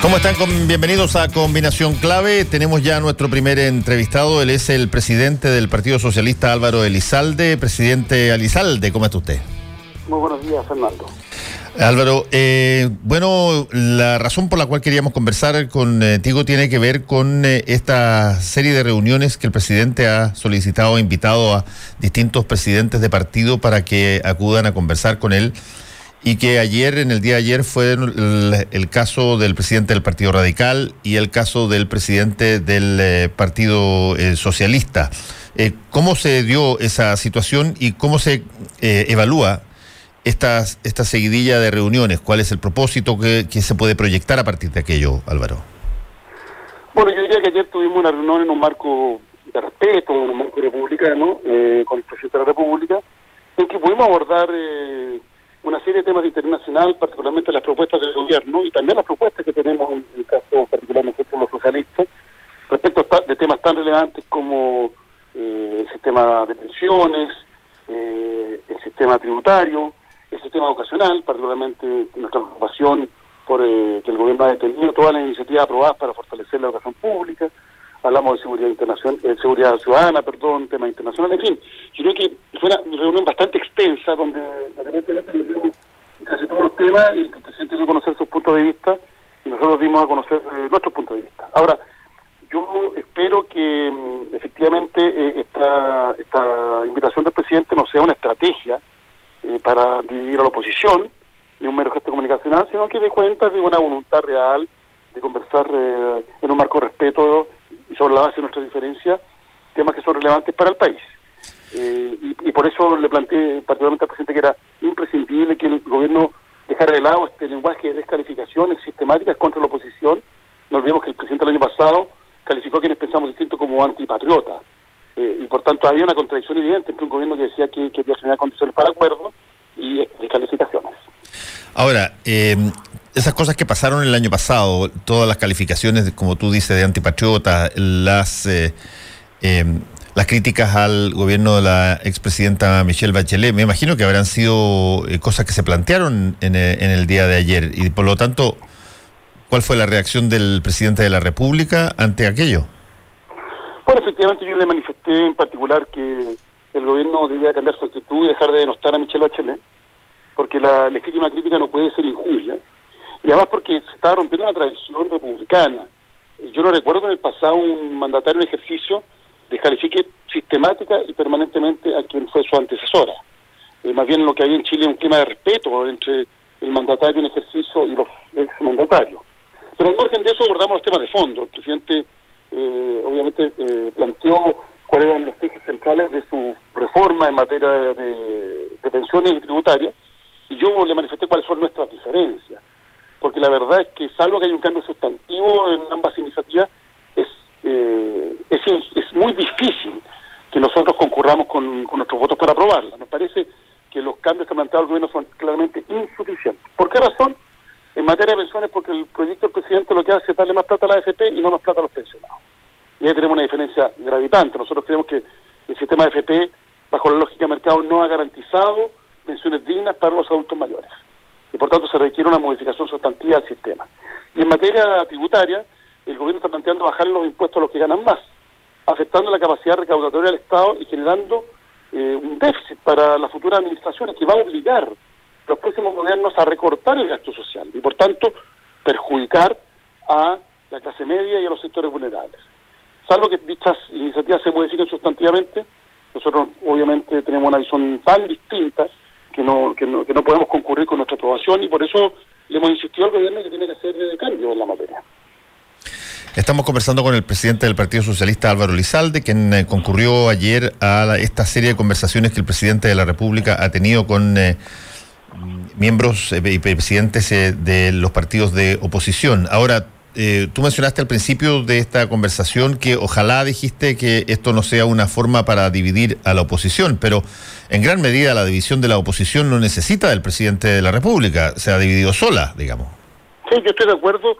¿Cómo están? bienvenidos a Combinación Clave. Tenemos ya nuestro primer entrevistado. Él es el presidente del Partido Socialista Álvaro Elizalde. Presidente Elizalde, ¿cómo está usted? Muy buenos días, Fernando. Álvaro, eh, bueno, la razón por la cual queríamos conversar contigo tiene que ver con eh, esta serie de reuniones que el presidente ha solicitado, ha invitado a distintos presidentes de partido para que acudan a conversar con él y que ayer, en el día de ayer, fue el, caso del presidente del Partido Radical y el caso del presidente del eh, Partido eh, Socialista. Eh, ¿Cómo se dio esa situación y cómo se evalúa esta, esta seguidilla de reuniones? ¿Cuál es el propósito que, se puede proyectar a partir de aquello, Álvaro? Bueno, yo diría que ayer tuvimos una reunión en un marco de respeto, en un marco republicano, con el presidente de la República, en que pudimos abordar una serie de temas de particularmente las propuestas del gobierno y también las propuestas que tenemos en el caso particularmente por los socialistas, respecto de temas tan relevantes como eh, el sistema de pensiones, eh, el sistema tributario, el sistema educacional, particularmente nuestra preocupación por eh, que el gobierno ha detenido todas las iniciativas aprobadas para fortalecer la educación pública, hablamos de seguridad internacional, eh, seguridad ciudadana, perdón, temas internacionales, en fin, creo que fue una reunión bastante extensa donde casi todos los temas y el presidente dio a conocer sus puntos de vista y nosotros dimos a conocer eh, nuestros puntos de vista. Ahora, yo espero que mm, efectivamente eh, esta, esta invitación del presidente no sea una estrategia para dividir a la oposición, ni un mero gesto comunicacional, sino que dé cuenta de una voluntad real de conversar en un marco de respeto y sobre la base de nuestras diferencias, temas que son relevantes para el país. Eh, y, por eso le planteé particularmente al presidente que era imprescindible que el gobierno dejara de lado este lenguaje de descalificaciones sistemáticas contra la oposición. No olvidemos que el presidente el año pasado calificó a quienes pensamos distinto como antipatriota. Eh, y por tanto había una contradicción evidente entre un gobierno que decía que quería generar condiciones para acuerdo y descalificaciones. Ahora, eh, esas cosas que pasaron el año pasado, todas las calificaciones, como tú dices, de antipatriota, las, eh, em, las críticas al gobierno de la expresidenta Michelle Bachelet, me imagino que habrán sido eh, cosas que se plantearon en, eh, en, el día de ayer. Y por lo tanto, ¿cuál fue la reacción del presidente de la República ante aquello? Bueno, efectivamente yo le manifesté en particular que el gobierno debía cambiar su actitud y dejar de denostar a Michelle Bachelet, porque la legítima crítica no puede ser injuria y además porque se estaba rompiendo una tradición republicana. Yo no recuerdo en el pasado un mandatario en ejercicio descalifique sistemática y permanentemente a quien fue su antecesora. Eh, más bien lo que hay en Chile es un clima de respeto entre el mandatario en ejercicio y los ex mandatarios. Pero al margen de eso abordamos los temas de fondo. El presidente eh, obviamente eh, planteó cuáles eran los ejes centrales de su reforma en materia de, de pensiones y tributarias y yo le manifesté cuáles son nuestras diferencias porque la verdad es que salvo que hay un cambio sustantivo en ambas iniciativas, es, eh, es, muy difícil que nosotros concurramos con, nuestros votos para aprobarla. Nos parece que los cambios que ha planteado el gobierno son claramente insuficientes. ¿Por qué razón? En materia de pensiones, porque el proyecto del presidente lo que hace es darle más plata a la AFP y no más plata a los pensionados. Y ahí tenemos una diferencia gravitante. Nosotros creemos que el sistema de AFP, bajo la lógica de mercado, no ha garantizado pensiones dignas para los adultos mayores y por tanto se requiere una modificación sustantiva del sistema. Y en materia tributaria, el gobierno está planteando bajar los impuestos a los que ganan más, afectando la capacidad recaudatoria del Estado y generando eh, un déficit para las futuras administraciones que va a obligar los próximos gobiernos a recortar el gasto social y por tanto perjudicar a la clase media y a los sectores vulnerables. Salvo que dichas iniciativas se modifiquen sustantivamente, nosotros obviamente tenemos una visión tan distinta que no, que no, que no podemos concurrir con nuestra aprobación y por eso le hemos insistido al gobierno que tiene que hacer cambio en la materia. Estamos conversando con el presidente del Partido Socialista Álvaro Lizalde, quien eh, concurrió ayer a esta serie de conversaciones que el presidente de la República ha tenido con eh, miembros eh, y presidentes de los partidos de oposición. Ahora, eh, tú mencionaste al principio de esta conversación que ojalá dijiste que esto no sea una forma para dividir a la oposición, pero en gran medida la división de la oposición no necesita del presidente de la República, se ha dividido sola, digamos. Sí, yo estoy de acuerdo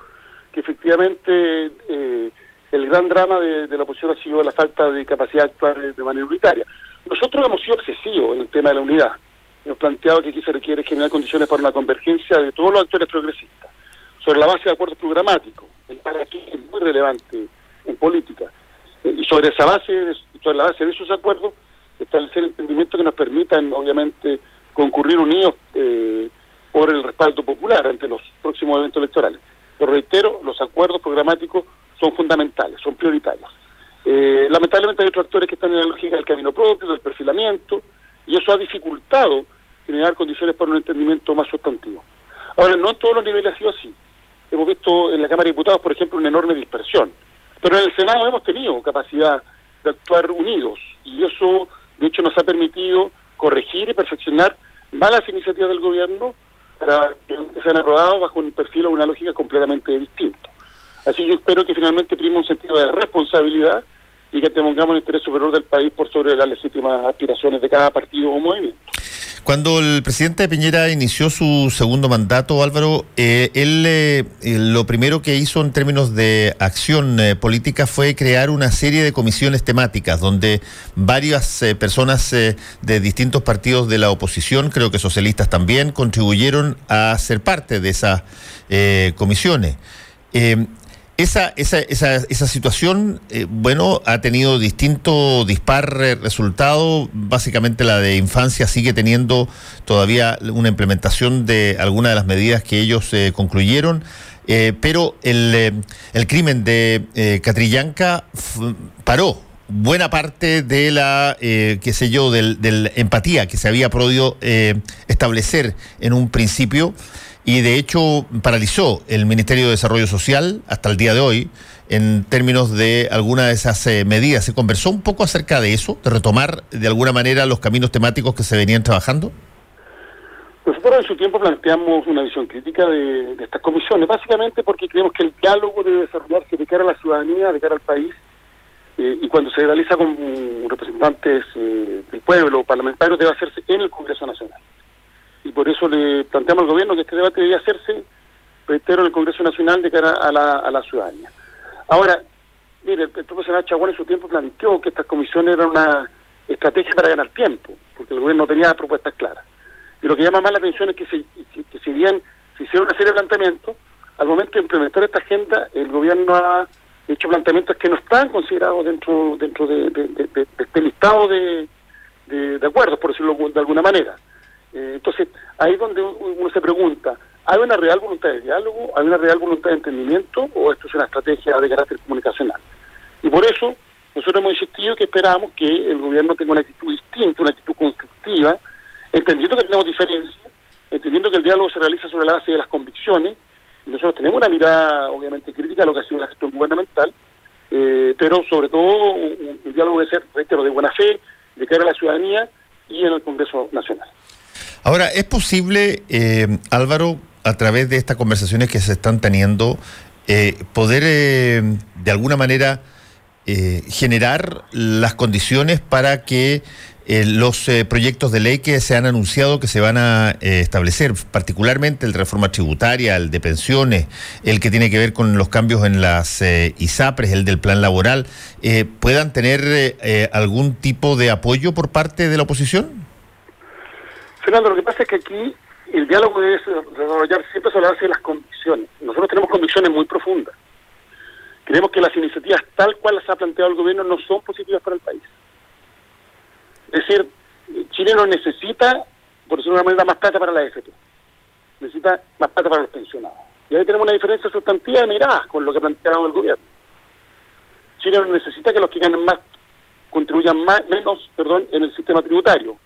que efectivamente eh, el gran drama de, la oposición ha sido la falta de capacidad de actuar de manera unitaria. Nosotros hemos sido obsesivos en el tema de la unidad. Hemos planteado que aquí se requiere generar condiciones para una convergencia de todos los actores progresistas sobre la base de acuerdos programáticos. El para qué es muy relevante en política. Eh, y sobre esa base, sobre la base de esos acuerdos, establecer entendimientos que nos permitan, obviamente, concurrir unidos eh, por el respaldo popular ante los próximos eventos electorales. Pero reitero, los acuerdos programáticos son fundamentales, son prioritarios. Eh, lamentablemente hay otros actores que están en la lógica del camino propio, del perfilamiento, y eso ha dificultado generar condiciones para un entendimiento más sustantivo. Ahora, no en todos los niveles ha sido así. Hemos visto en la Cámara de Diputados, por ejemplo, una enorme dispersión. Pero en el Senado hemos tenido capacidad de actuar unidos y eso, de hecho, nos ha permitido corregir y perfeccionar malas iniciativas del gobierno para que sean aprobados bajo un perfil o una lógica completamente distinta. Así yo espero que finalmente prima un sentido de responsabilidad y que tengamos el interés superior del país por sobre las legítimas aspiraciones de cada partido o movimiento. Cuando el presidente Piñera inició su segundo mandato, Álvaro, eh, él eh, eh, lo primero que hizo en términos de acción política fue crear una serie de comisiones temáticas donde varias personas de distintos partidos de la oposición, creo que socialistas también, contribuyeron a ser parte de esas comisiones. Esa, esa, esa, esa situación, eh, bueno, ha tenido distinto dispar eh, resultado. Básicamente la de infancia sigue teniendo todavía una implementación de algunas de las medidas que ellos eh, concluyeron. pero el, el, crimen de Catrillanca paró buena parte de la, qué sé yo, del, del, empatía que se había podido establecer en un principio y de hecho paralizó el Ministerio de Desarrollo Social hasta el día de hoy en términos de alguna de esas eh, medidas. ¿Se conversó un poco acerca de eso, de retomar de alguna manera los caminos temáticos que se venían trabajando? Nosotros en su tiempo planteamos una visión crítica de, estas comisiones, básicamente porque creemos que el diálogo debe desarrollarse de cara a la ciudadanía, de cara al país, eh, y cuando se realiza con representantes eh, del pueblo, parlamentarios, debe hacerse en el Congreso Nacional y por eso le planteamos al gobierno que este debate debía hacerse, reitero, en el Congreso Nacional de cara a la, a la ciudadanía. Ahora, mire, el, propio senador Chaguán en su tiempo planteó que estas comisiones eran una estrategia para ganar tiempo, porque el gobierno tenía propuestas claras. Y lo que llama más la atención es que, se, que si bien hicieron una serie de planteamientos, al momento de implementar esta agenda, el gobierno ha hecho planteamientos que no están considerados dentro dentro de, de este listado de, acuerdos, por decirlo de alguna manera. Eh, entonces, ahí es donde uno se pregunta, ¿hay una real voluntad de diálogo? ¿Hay una real voluntad de entendimiento? ¿O esto es una estrategia de carácter comunicacional? Y por eso, nosotros hemos insistido que esperamos que el gobierno tenga una actitud distinta, una actitud constructiva, entendiendo que tenemos diferencias, entendiendo que el diálogo se realiza sobre la base de las convicciones, nosotros tenemos una mirada, obviamente, crítica a lo que ha sido la gestión gubernamental, eh, pero sobre todo un, diálogo debe ser, reitero, de buena fe, de cara a la ciudadanía y en el Congreso Nacional. Ahora, ¿es posible, eh, Álvaro, a través de estas conversaciones que se están teniendo, eh, poder eh, de alguna manera generar las condiciones para que los proyectos de ley que se han anunciado que se van a establecer, particularmente el de reforma tributaria, el de pensiones, el que tiene que ver con los cambios en las ISAPRES, el del plan laboral, puedan tener algún tipo de apoyo por parte de la oposición? Fernando, lo que pasa es que aquí el diálogo debe desarrollar siempre sobre la de las convicciones. Nosotros tenemos convicciones muy profundas. Creemos que las iniciativas tal cual las ha planteado el gobierno no son positivas para el país. Es decir, Chile no necesita, por decirlo de una manera, más plata para la AFP. Necesita más plata para los pensionados. Y ahí tenemos una diferencia sustantiva de miradas con lo que ha el gobierno. Chile no necesita que los que ganen más contribuyan más, menos perdón, en el sistema tributario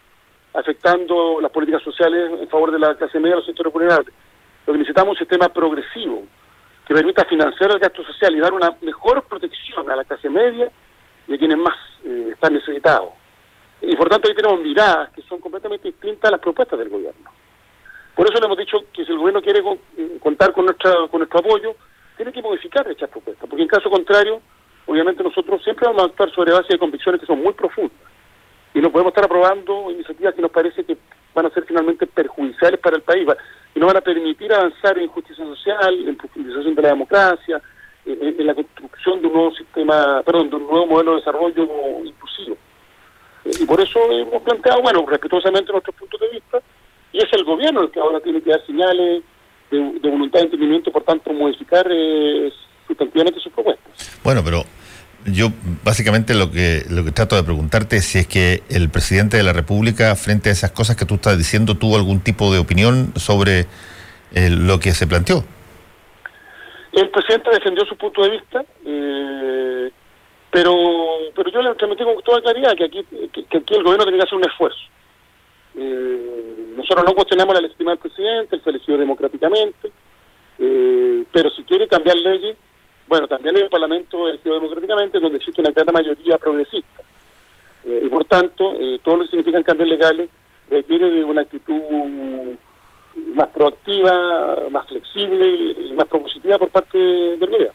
afectando las políticas sociales en favor de la clase media y los sectores vulnerables. Lo que necesitamos es un sistema progresivo que permita financiar el gasto social y dar una mejor protección a la clase media y a quienes más eh, están necesitados. Y por tanto ahí tenemos miradas que son completamente distintas a las propuestas del gobierno. Por eso le hemos dicho que si el gobierno quiere eh, contar con, nuestra, con nuestro apoyo, tiene que modificar dichas propuestas, porque en caso contrario, obviamente nosotros siempre vamos a actuar sobre base de convicciones que son muy profundas y no podemos estar aprobando iniciativas que nos parece que van a ser finalmente perjudiciales para el país y no van a permitir avanzar en justicia social, en profundización de la democracia, en, la construcción de un nuevo sistema, perdón, de un nuevo modelo de desarrollo inclusivo. Eh, y por eso hemos planteado, bueno, respetuosamente nuestros puntos de vista, y es el gobierno el que ahora tiene que dar señales de, voluntad de entendimiento, por tanto, modificar eh, sustantivamente sus propuestas. Bueno, pero yo básicamente lo que lo que trato de preguntarte es si es que el presidente de la República, frente a esas cosas que tú estás diciendo, tuvo algún tipo de opinión sobre eh, lo que se planteó. El presidente defendió su punto de vista, eh, pero pero yo le transmití con toda claridad que aquí, que, aquí el gobierno tiene que hacer un esfuerzo. Eh, nosotros no cuestionamos la legitimidad del presidente, él se eligió democráticamente, eh, pero si quiere cambiar leyes, bueno, también hay un Parlamento elegido democráticamente donde existe una gran mayoría progresista. y por tanto, todo lo que significan cambios legales requiere de una actitud más proactiva, más flexible y más propositiva por parte del gobierno.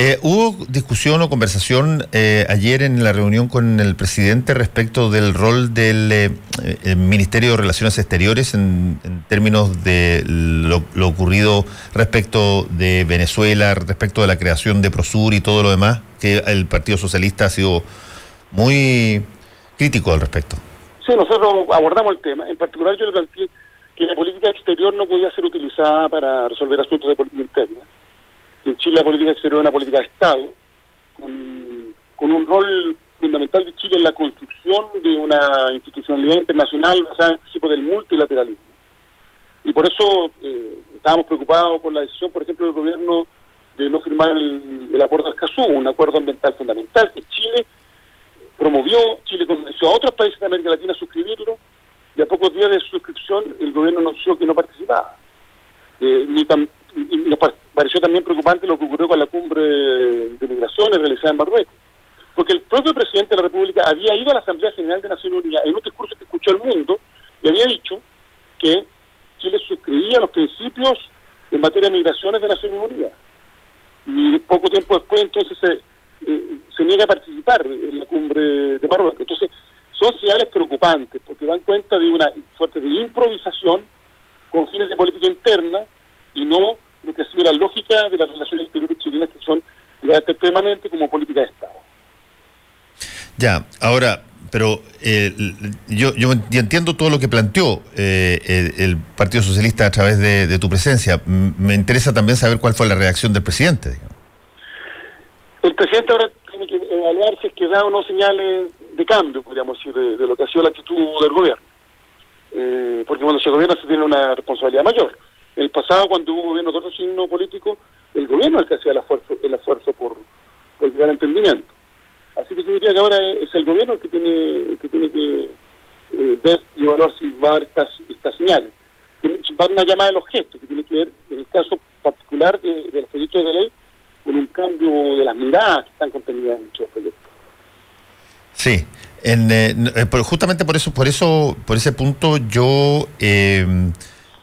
Eh, ¿Hubo discusión o conversación eh, ayer en la reunión con el presidente respecto del rol del eh, Ministerio de Relaciones Exteriores en, términos de lo, ocurrido respecto de Venezuela, respecto de la creación de Prosur y todo lo demás? Que el Partido Socialista ha sido muy crítico al respecto. Sí, nosotros abordamos el tema. En particular yo le planteé que la política exterior no podía ser utilizada para resolver asuntos de política interna. En Chile la política exterior es una política de Estado, con, un rol fundamental de Chile en la construcción de una institucionalidad internacional basada en el principio del multilateralismo. Y por eso eh, estábamos preocupados por la decisión, por ejemplo, del gobierno de no firmar el, el acuerdo de Escazú, un acuerdo ambiental fundamental que Chile promovió, Chile convenció a otros países de América Latina a suscribirlo, y a pocos días de su suscripción el gobierno anunció que no participaba. Eh, ni y nos pareció también preocupante lo que ocurrió con la cumbre de migraciones realizada en Marruecos. Porque el propio presidente de la República había ido a la Asamblea General de Naciones Unidas en un discurso que escuchó el mundo y había dicho que Chile suscribía los principios en materia de migraciones de Naciones Unidas. Y poco tiempo después entonces se, eh, se niega a participar en la cumbre de Marruecos. Entonces, son señales preocupantes porque dan cuenta de una suerte de improvisación con fines de política interna y no lo que ha sido la lógica de las relaciones exteriores chilenas que son de permanente como política de Estado. Ya, ahora, pero eh, yo, yo, entiendo todo lo que planteó eh, el, Partido Socialista a través de, tu presencia. me interesa también saber cuál fue la reacción del presidente. El presidente ahora tiene que evaluar si es que da o no señales de cambio, podríamos decir, de, lo que ha sido la actitud del gobierno. Eh, porque cuando se gobierna se tiene una responsabilidad mayor. El pasado, cuando hubo gobierno de otro signo político, el gobierno es el que hacía el esfuerzo, por, por llegar entendimiento. Así que yo diría que ahora es el gobierno el que tiene que, tiene que eh, ver y evaluar si va a dar estas, estas señales. Va a llamada de los gestos, que tiene que ver, en el caso particular de, de los proyectos de ley, con un cambio de las miradas que están contenidas en muchos proyectos. Sí, eh, eh, justamente por eso, por eso, por ese punto yo eh,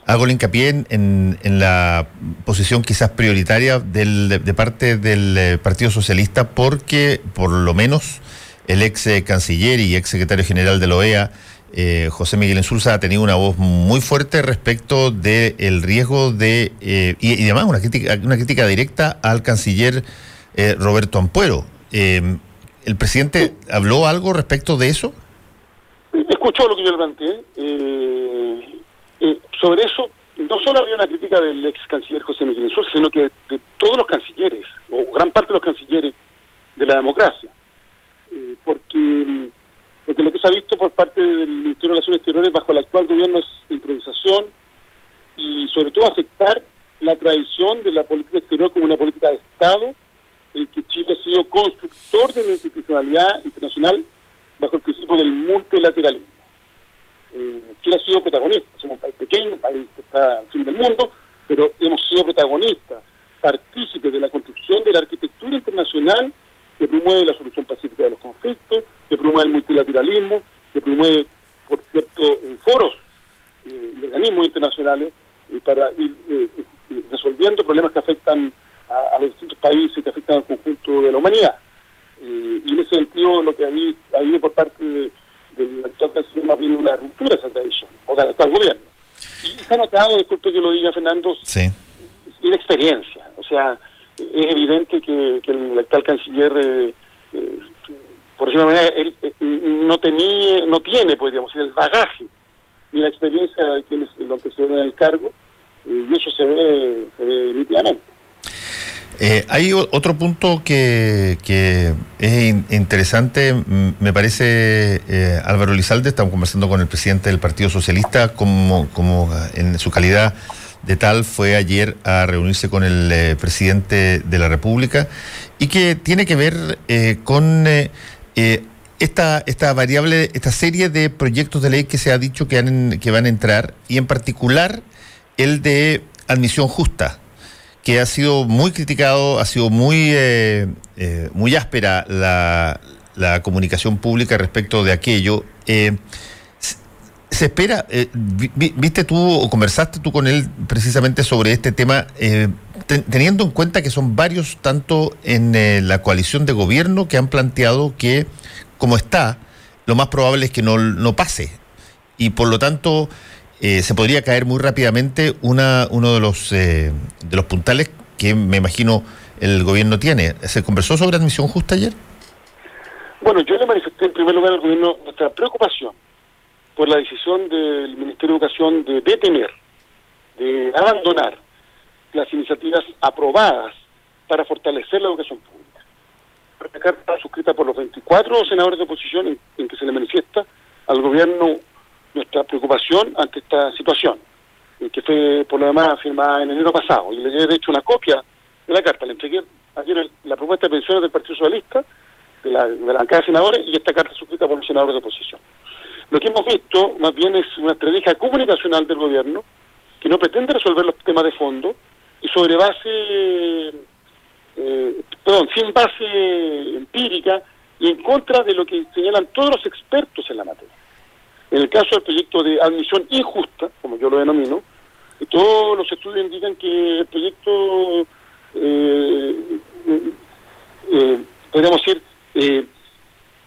hago el hincapié en, en, la posición quizás prioritaria del, de, parte del Partido Socialista, porque por lo menos el ex canciller y ex secretario general de la OEA, José Miguel Insulza, ha tenido una voz muy fuerte respecto del riesgo de, y, y, además una crítica, una crítica directa al canciller Roberto Ampuero. ¿El presidente habló algo respecto de eso? Escuchó lo que yo le planteé. Sobre eso, no solo había una crítica del ex canciller José Miguel Insulza, sino que de todos los cancilleres, o gran parte de los cancilleres de la democracia. Eh, porque, porque lo que se ha visto por parte del Ministerio de Relaciones Exteriores bajo el actual gobierno es improvisación y sobre todo aceptar la tradición de la política exterior como una política de Estado en que Chile ha sido constructor de la institucionalidad internacional bajo el principio del multilateralismo. Eh, Chile ha sido protagonista, somos un país pequeño, un país que está al fin del mundo, pero hemos sido protagonistas, partícipes de la construcción de la arquitectura internacional que promueve la solución pacífica de los conflictos, que promueve el multilateralismo, que promueve, por cierto, foros eh, y organismos internacionales eh, para ir resolviendo problemas que afectan a, los distintos países que afectan al conjunto de la humanidad. Eh, y en ese sentido, lo que ha habido, por parte del actual canciller más bien una ruptura de esa tradición, o del actual gobierno. Y se ha notado, disculpe que lo diga Fernando, sí. experiencia. O sea, es evidente que, el actual canciller, eh, eh, por decirlo de manera, él, no, tenía, no tiene, podríamos decir, el bagaje ni la experiencia de quienes lo antecedieron en el cargo, y eso se ve, se ve nítidamente. Eh, hay otro punto que, es interesante, me parece, eh, Álvaro Lizalde, estamos conversando con el presidente del Partido Socialista, como, como en su calidad de tal fue ayer a reunirse con el eh, presidente de la República y que tiene que ver con esta, variable, esta serie de proyectos de ley que se ha dicho que van a entrar y en particular el de admisión justa que ha sido muy criticado, ha sido muy, eh, eh, muy áspera la, la, comunicación pública respecto de aquello. Eh, se espera, viste tú o conversaste tú con él precisamente sobre este tema, teniendo en cuenta que son varios, tanto en la coalición de gobierno, que han planteado que, como está, lo más probable es que no, no pase. Y por lo tanto, eh, se podría caer muy rápidamente una, uno de los, eh, de los puntales que me imagino el gobierno tiene. ¿Se conversó sobre admisión justa ayer? Bueno, yo le manifesté en primer lugar al gobierno nuestra preocupación por la decisión del Ministerio de Educación de detener, de abandonar las iniciativas aprobadas para fortalecer la educación pública. Esta carta suscrita por los 24 senadores de oposición en que se le manifiesta al gobierno nuestra preocupación ante esta situación, que fue por lo demás firmada en enero pasado. Y le he de hecho una copia de la carta. Le entregué ayer la propuesta de pensiones del Partido Socialista, de la, de la bancada de senadores, y esta carta suscrita por los senadores de oposición. Lo que hemos visto más bien es una estrategia comunicacional del gobierno que no pretende resolver los temas de fondo y sobre base, eh, perdón, sin base empírica y en contra de lo que señalan todos los expertos en la materia. En el caso del proyecto de admisión injusta, como yo lo denomino, todos los estudios indican que el proyecto, eh, eh, podríamos decir, eh,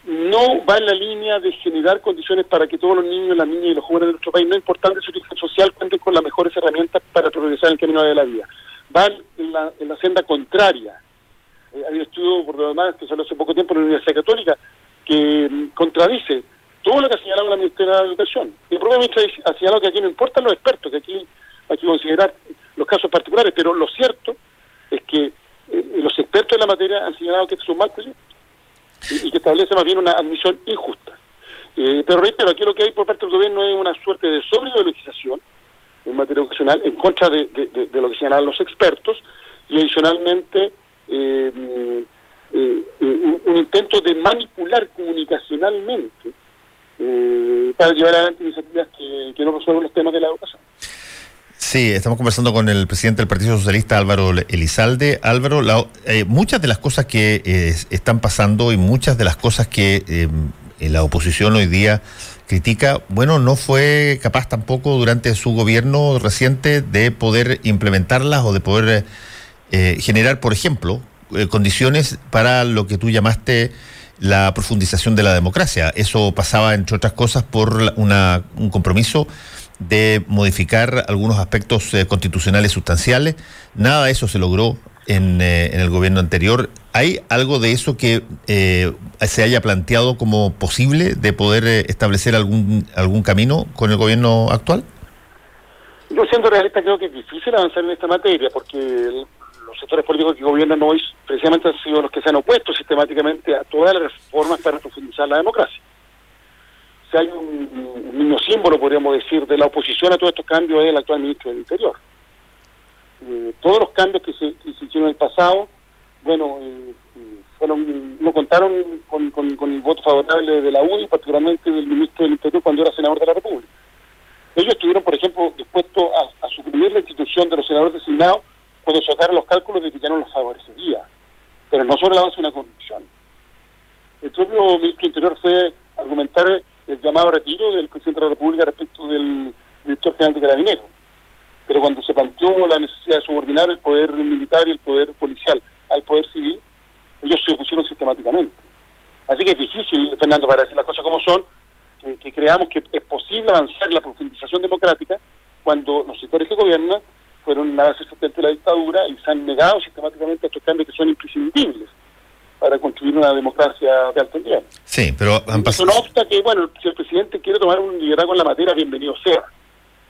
no va en la línea de generar condiciones para que todos los niños, las niñas y los jóvenes de nuestro país, no importante su origen social, cuenten con las mejores herramientas para progresar en el camino de la vida. Va en la, en la senda contraria. hay un estudio, por lo demás, que salió hace poco tiempo en la Universidad Católica, que mm, contradice todo lo que ha señalado la Ministeria de Educación. el propio ministro ha señalado que aquí no importan los expertos, que aquí hay que considerar los casos particulares, pero lo cierto es que eh, los expertos en la materia han señalado que este es un mal proyecto y, que establece más bien una admisión injusta. Eh, pero reitero, aquí lo que hay por parte del gobierno es una suerte de sobreideologización en materia educacional en contra de, lo que señalan los expertos y adicionalmente eh, mm, un intento de manipular comunicacionalmente eh, para llevar adelante iniciativas que, no resuelven los temas de la educación. Sí, estamos conversando con el presidente del Partido Socialista, Álvaro Elizalde. Álvaro, eh, muchas de las cosas que eh, están pasando y muchas de las cosas que la oposición hoy día critica, bueno, no fue capaz tampoco durante su gobierno reciente de poder implementarlas o de poder generar, por ejemplo, condiciones para lo que tú llamaste la profundización de la democracia. Eso pasaba, entre otras cosas, por una, un compromiso de modificar algunos aspectos eh, constitucionales sustanciales. Nada de eso se logró en, eh, en, el gobierno anterior. ¿Hay algo de eso que eh, se haya planteado como posible de poder establecer algún, algún camino con el gobierno actual? Yo siendo realista creo que es difícil avanzar en esta materia porque sectores políticos que gobiernan hoy precisamente han sido los que se han opuesto sistemáticamente a todas las reformas para profundizar la democracia. Si hay un, un símbolo, podríamos decir, de la oposición a todos estos cambios es el actual ministro del Interior. Eh, todos los cambios que se, hicieron en el pasado, bueno, eh, fueron, no contaron con, con, el voto favorable de la UDI, particularmente del ministro del Interior cuando era senador de la República. Ellos estuvieron, por ejemplo, dispuestos a suprimir la institución de los senadores designados cuando sacaron los cálculos de que ya no los favorecería, pero no sobre la base de una corrupción. El propio ministro Interior fue argumentar el llamado retiro del presidente de la República respecto del director general de Carabineros. Pero cuando se planteó la necesidad de subordinar el poder militar y el poder policial al poder civil, ellos se opusieron sistemáticamente. Así que es difícil, Fernando, para decir las cosas como son, que, que creamos que es posible avanzar la profundización democrática cuando los sectores que gobiernan fueron base sustente de la dictadura y se han negado sistemáticamente a estos cambios que son imprescindibles para construir una democracia de alto nivel. Sí, pero han pasado... Eso no obsta que, bueno, si el presidente quiere tomar un liderazgo en la materia, bienvenido sea.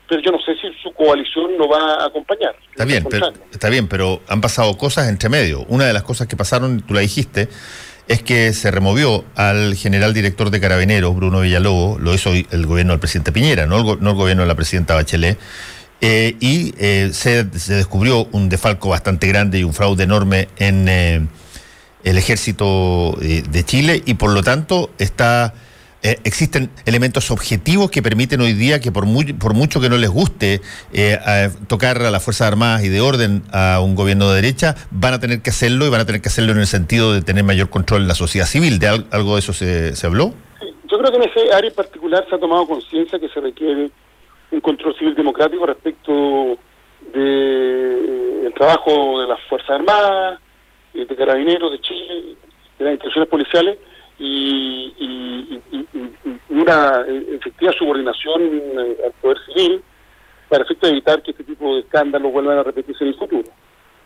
pero yo no sé si su coalición lo va a acompañar. Está bien, pero, está bien, pero han pasado cosas entre medio. Una de las cosas que pasaron, tú la dijiste, es que se removió al general director de Carabineros, Bruno Villalobos, lo hizo el gobierno del presidente Piñera, no el, no el gobierno de la presidenta Bachelet, eh, y eh, se, descubrió un defalco bastante grande y un fraude enorme en eh, el ejército de Chile y por lo tanto está eh, existen elementos objetivos que permiten hoy día que por, por mucho que no les guste eh, tocar a las Fuerzas Armadas y de orden a un gobierno de derecha, van a tener que hacerlo y van a tener que hacerlo en el sentido de tener mayor control en la sociedad civil. ¿De algo de eso se, se habló? yo creo que en ese área en particular se ha tomado conciencia que se requiere un control civil democrático respecto de, trabajo de las Fuerzas Armadas, de Carabineros de Chile, de las instituciones policiales, y, una eh, efectiva subordinación eh, al poder civil para efecto de evitar que este tipo de escándalos vuelvan a repetirse en el futuro.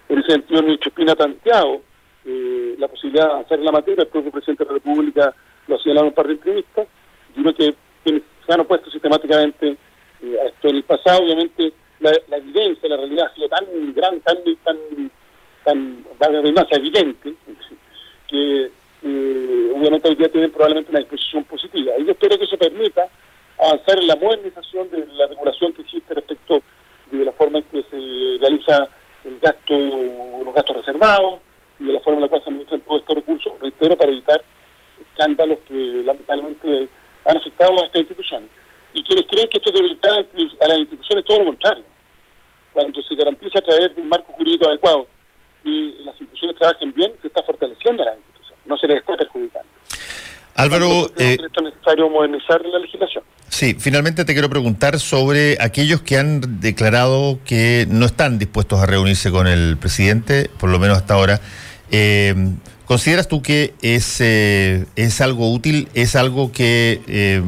En ese sentido, el ministro Espina ha planteado eh, la posibilidad de avanzar en la materia, el propio presidente de la República lo ha señalado en un par de entrevistas, y uno que se han opuesto sistemáticamente a esto en el pasado, obviamente la, evidencia, la realidad ha sido tan gran, tan, tan, tan, tan evidente, que eh, obviamente hoy día tienen probablemente una disposición positiva. Y yo espero que eso permita avanzar en la modernización de la regulación que existe respecto de la forma en que se realiza el gasto, los gastos reservados y de la forma en la cual se administran todos estos recursos, reitero, para evitar escándalos que lamentablemente han afectado a estas instituciones. Y quienes creen que esto debilitar a las instituciones, todo lo contrario. Cuando se garantiza a través de un marco jurídico adecuado y las instituciones trabajen bien, se está fortaleciendo a las instituciones no se les está perjudicando. Álvaro, eh, es necesario modernizar la legislación. Sí, finalmente te quiero preguntar sobre aquellos que han declarado que no están dispuestos a reunirse con el presidente, por lo menos hasta ahora. Eh, ¿Consideras tú que es, eh, es algo útil, es algo que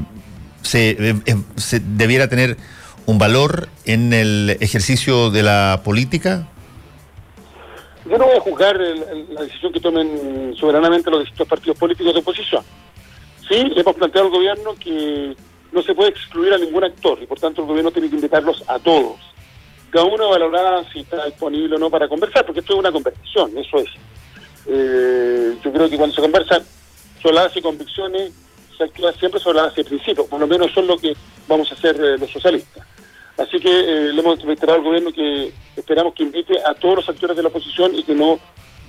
se, se debiera tener un valor en el ejercicio de la política? Yo no voy a juzgar la decisión que tomen soberanamente los distintos partidos políticos de oposición. Sí, hemos planteado al gobierno que no se puede excluir a ningún actor y por tanto el gobierno tiene que invitarlos a todos. Cada uno valorará si está disponible o no para conversar, porque esto es una conversación, eso es. Eh, yo creo que cuando se conversa base de convicciones, se actúa siempre sobre la base de principios, por lo menos es lo que vamos a hacer eh, los socialistas. Así que eh, le hemos reiterado al gobierno que esperamos que invite a todos los actores de la oposición y que no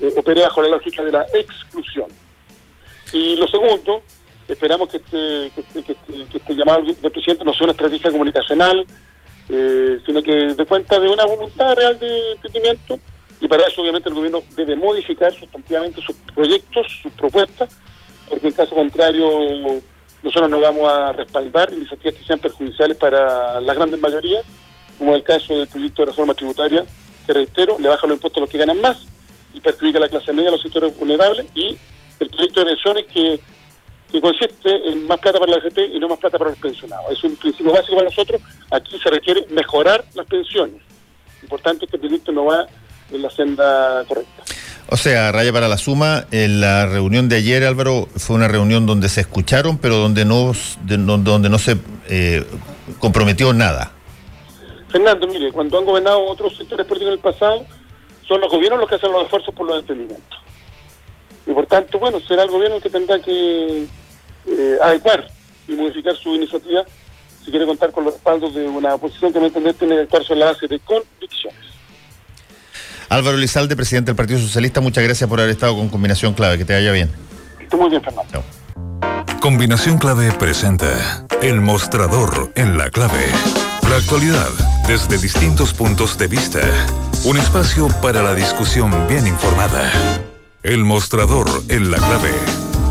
eh, opere bajo la lógica de la exclusión. Y lo segundo, esperamos que este, que este, que este llamado del presidente no sea una estrategia comunicacional, sino que de cuenta de una voluntad real de entendimiento y para eso obviamente el gobierno debe modificar sustantivamente sus proyectos, sus propuestas, porque en caso contrario nosotros no vamos a respaldar iniciativas que sean perjudiciales para la grandes mayoría, como el caso del proyecto de reforma tributaria, que reitero, le baja los impuestos a los que ganan más y perjudica a la clase media, a los sectores vulnerables, y el proyecto de pensiones que, consiste en más plata para la AFP y no más plata para los pensionados. Es un principio básico para nosotros. Aquí se requiere mejorar las pensiones. Importante que el proyecto no va en la senda correcta. O sea, raya para la suma, en la reunión de ayer, Álvaro, fue una reunión donde se escucharon, pero donde no, donde no se eh, comprometió nada. Fernando, mire, cuando han gobernado otros sectores políticos en el pasado, son los gobiernos los que hacen los esfuerzos por los entendimientos. Y por tanto, bueno, será el gobierno el que tendrá que eh, adecuar y modificar su iniciativa si quiere contar con los respaldos de una oposición que me entender tiene que actuar sobre la base de convicciones. Álvaro Lizalde, presidente del Partido Socialista, muchas gracias por haber estado con Combinación Clave. Que te vaya bien. Estoy muy bien, Fernando. Combinación Clave presenta El Mostrador en la Clave. La actualidad desde distintos puntos de vista. Un espacio para la discusión bien informada. El Mostrador en la Clave.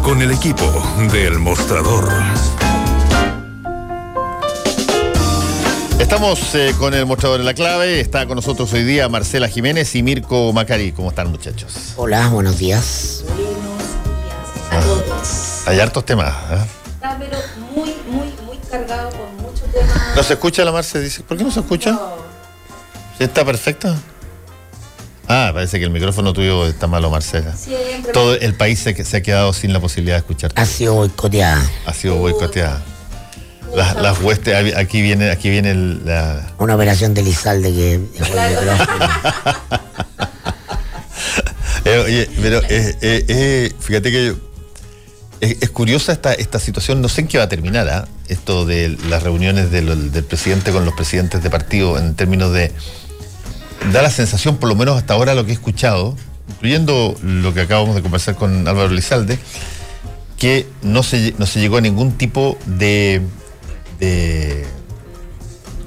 Con el equipo de El Mostrador. Estamos eh, con el mostrador en la clave. Está con nosotros hoy día Marcela Jiménez y Mirko Macari. ¿Cómo están, muchachos? Hola, buenos días. a todos. Hay hartos temas. ¿eh? Está, pero muy, muy, muy cargado con muchos temas. ¿No se escucha la Marce? Dice, ¿por qué no se escucha? No. ¿Está perfecta? Ah, parece que el micrófono tuyo está malo, Marcela. Siempre. Todo el país se, se ha quedado sin la posibilidad de escuchar. Ha sido boicoteada. Ha sido boicoteada. Las, las huestes, aquí viene, aquí viene el- la, Una operación de Lizalde que. Eh, oye, pero eh, eh, eh, fíjate que es, es curiosa esta, esta situación, no sé en qué va a terminar, ¿ah? esto de las reuniones del, del presidente con los presidentes de partido en términos de... Da la sensación, por lo menos hasta ahora lo que he escuchado, incluyendo lo que acabamos de conversar con Álvaro Lizalde, que no se, no se llegó a ningún tipo de, de,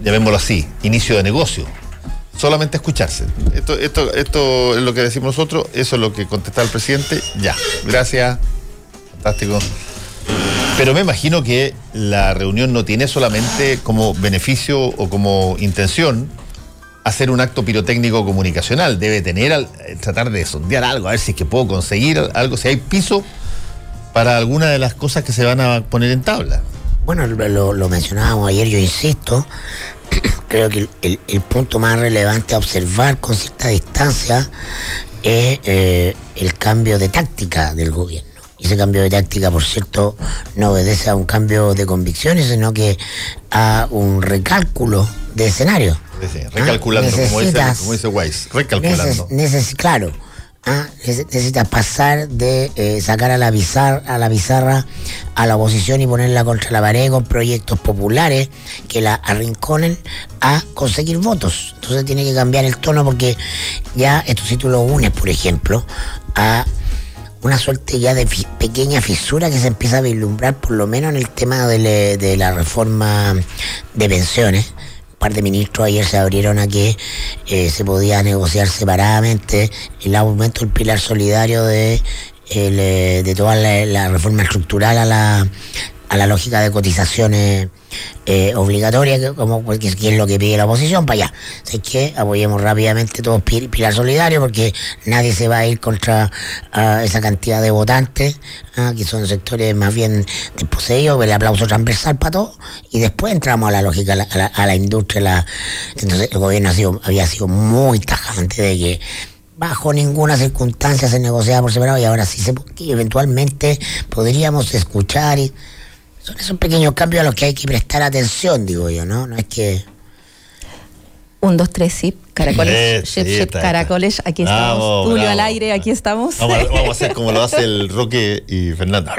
llamémoslo así, inicio de negocio. Solamente escucharse. Esto, esto, esto es lo que decimos nosotros, eso es lo que contestaba el presidente. Ya, gracias. Fantástico. Pero me imagino que la reunión no tiene solamente como beneficio o como intención hacer un acto pirotécnico comunicacional. Debe tener, al- eh, tratar de sondear algo, a ver si es que puedo conseguir algo, si hay piso para alguna de las cosas que se van a poner en tabla. Bueno, lo, lo mencionábamos ayer, yo insisto, creo que el, el- el punto más relevante a observar con cierta distancia es eh, el cambio de táctica del gobierno. Y ese cambio de táctica, por cierto, no obedece a un cambio de convicciones, sino que a un recálculo de escenario. Recalculando, Ah, como, dice, como dice Weiss, recalculando. Neces- neces- claro. Ah, nece- necesitas pasar de eh, sacar a la, bizar- a la bizarra a la oposición y ponerla contra la pared con proyectos populares que la arrinconen a conseguir votos. Entonces tiene que cambiar el tono porque ya esto si tú lo unes, por ejemplo, a una suerte ya de pequeña fisura que se empieza a vislumbrar por lo menos en el tema le- de la reforma de pensiones. Par de ministros ayer se abrieron a que eh, se podía negociar separadamente el aumento del pilar solidario de, eh, de toda la reforma estructural a la, a la lógica de cotizaciones eh, obligatorias, que, como que es lo que pide la oposición, para allá. Así que apoyemos rápidamente todos pi- Pilar Solidario, porque nadie se va a ir contra ah, esa cantidad de votantes, ah, que son sectores más bien desposeídos, el aplauso transversal para todos, y después entramos a la lógica, a la, industria. la- entonces el gobierno ha sido, había sido muy tajante de que bajo ninguna circunstancia se negociaba por separado y ahora sí se eventualmente podríamos escuchar y son esos pequeños cambios a los que hay que prestar atención, digo yo, ¿no? No es que Un, dos, tres, sí. Caracoles. Ship, sí, caracoles. Aquí estamos. Bravo, Tulio bravo. al aire, aquí estamos. Vamos a, vamos a hacer como lo hace el Roque y Fernanda.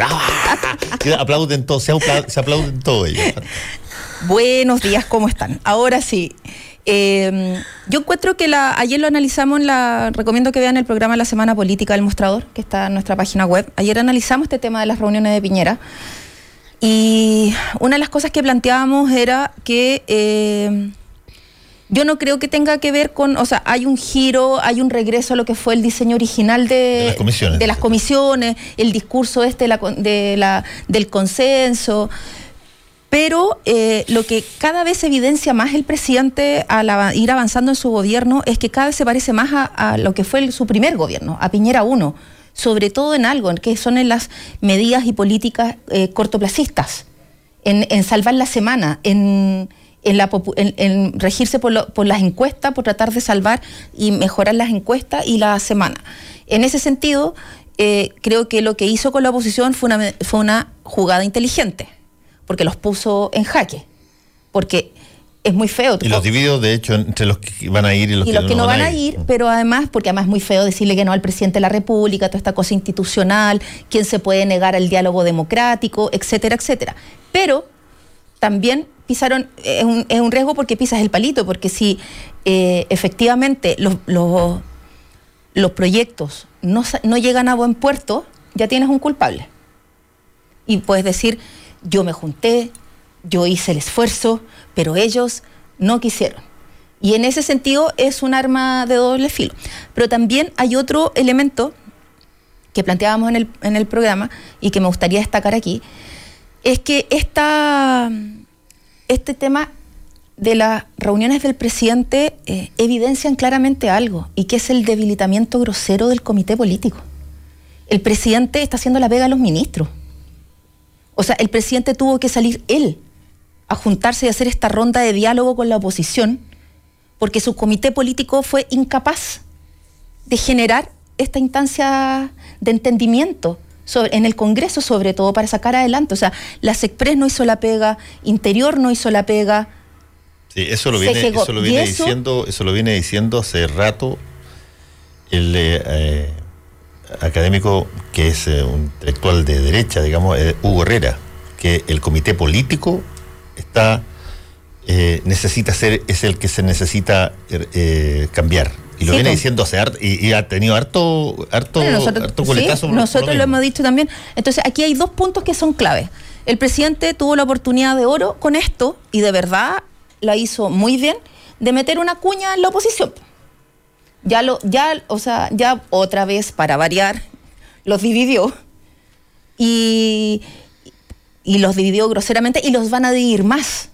Aplauden todos, se, apla- se aplauden todos ellos. Buenos días, ¿cómo están? Ahora sí. eh, yo encuentro que la, ayer lo analizamos en la. Recomiendo que vean el programa La Semana Política del Mostrador, que está en nuestra página web. Ayer analizamos este tema de las reuniones de Piñera. Y una de las cosas que planteábamos era que eh, yo no creo que tenga que ver con, o sea, hay un giro, hay un regreso a lo que fue el diseño original de, De las comisiones. de las comisiones, el discurso este de la con- de la- del consenso. Pero eh, lo que cada vez evidencia más el presidente al ir avanzando en su gobierno es que cada vez se parece más a, a lo que fue el- su primer gobierno, a Piñera 1, sobre todo en algo, en que son en las medidas y políticas eh, cortoplacistas, en, en salvar la semana, en, en, la en- regirse por, por las encuestas, por tratar de salvar y mejorar las encuestas y la semana. En ese sentido, eh, creo que lo que hizo con la oposición fue una, fue una jugada inteligente, porque los puso en jaque, porque es muy feo. Y los dividios, de hecho, entre los que van a ir y los, y los que no van a ir, pero además, porque además es muy feo decirle que no al presidente de la República, toda esta cosa institucional, quién se puede negar al diálogo democrático, etcétera, etcétera. Pero también pisaron, es un, es un riesgo porque pisas el palito, porque si eh, efectivamente los, los, los proyectos no, no llegan a buen puerto, ya tienes un culpable. Y puedes decir, yo me junté, yo hice el esfuerzo, pero ellos no quisieron. Y en ese sentido es un arma de doble filo. Pero también hay otro elemento que planteábamos en el, en el programa y que me gustaría destacar aquí, es que esta, este tema de las reuniones del presidente eh, evidencian claramente algo, y que es el debilitamiento grosero del comité político. El presidente está haciendo la pega a los ministros. O sea, el presidente tuvo que salir él a juntarse y hacer esta ronda de diálogo con la oposición, porque su comité político fue incapaz de generar esta instancia de entendimiento en el Congreso sobre todo para sacar adelante. O sea, la SECPRES no hizo la pega, Interior no hizo la pega. Sí, eso lo viene, eso lo viene diciendo, eso lo viene diciendo hace rato el eh, eh, académico que es eh, un intelectual de derecha, digamos, Hugo Herrera, que el comité político está necesita ser, es el que se necesita cambiar y lo viene diciendo hace harto, y, ha tenido harto, harto, nosotros, nosotros lo, hemos dicho también. Entonces, aquí hay dos puntos que son claves. El presidente tuvo la oportunidad de oro con esto, y de verdad la hizo muy bien, de meter una cuña en la oposición. Ya lo, ya, o sea, ya otra vez, para variar, los dividió. Y, y los dividió groseramente y los van a dividir más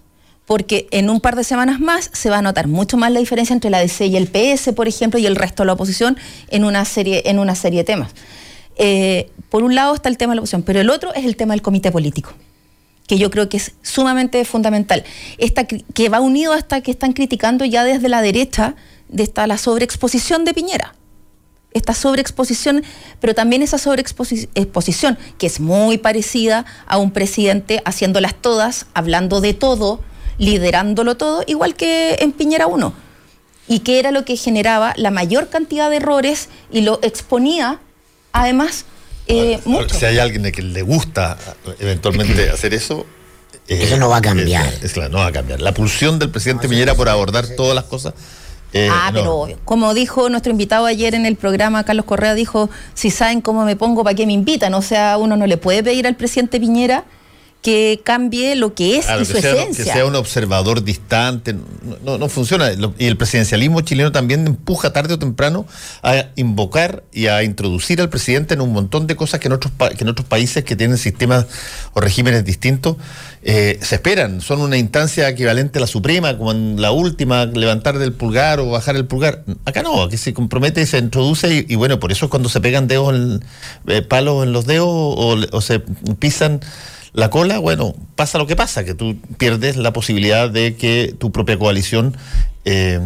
porque en un par de semanas más se va a notar mucho más la diferencia entre la DC y el PS, por ejemplo, y el resto de la oposición en una serie, en una serie de temas. Eh, por un lado está el tema de la oposición, pero el otro es el tema del comité político, que yo creo que es sumamente fundamental. Esta, que va unido hasta que están criticando ya desde la derecha de la sobreexposición de Piñera. Esta sobreexposición, pero también esa sobreexposición, que es muy parecida a un presidente haciéndolas todas, hablando de todo, liderándolo todo, igual que en Piñera 1. Y que era lo que generaba la mayor cantidad de errores y lo exponía, además, eh, mucho. Si hay alguien que le gusta eventualmente hacer eso, eh, eso no va a cambiar. Es, claro, no va a cambiar. La pulsión del presidente Piñera por abordar todas las cosas. Eh, ah, pero como dijo nuestro invitado ayer en el programa, Carlos Correa dijo, si saben cómo me pongo, ¿para qué me invitan? O sea, uno no le puede pedir al presidente Piñera que cambie lo que es y su esencia. Que sea un observador distante, no, no funciona. Y el presidencialismo chileno también empuja tarde o temprano a invocar y a introducir al presidente en un montón de cosas que en otros, que en otros países que tienen sistemas o regímenes distintos eh, se esperan. Son una instancia equivalente a la Suprema, como en la última, levantar del pulgar o bajar el pulgar. Acá no, aquí se compromete, y se introduce y, bueno, por eso cuando se pegan dedos en, eh, palos en los dedos o, o se pisan la cola, bueno, pasa lo que pasa, que tú pierdes la posibilidad de que tu propia coalición eh,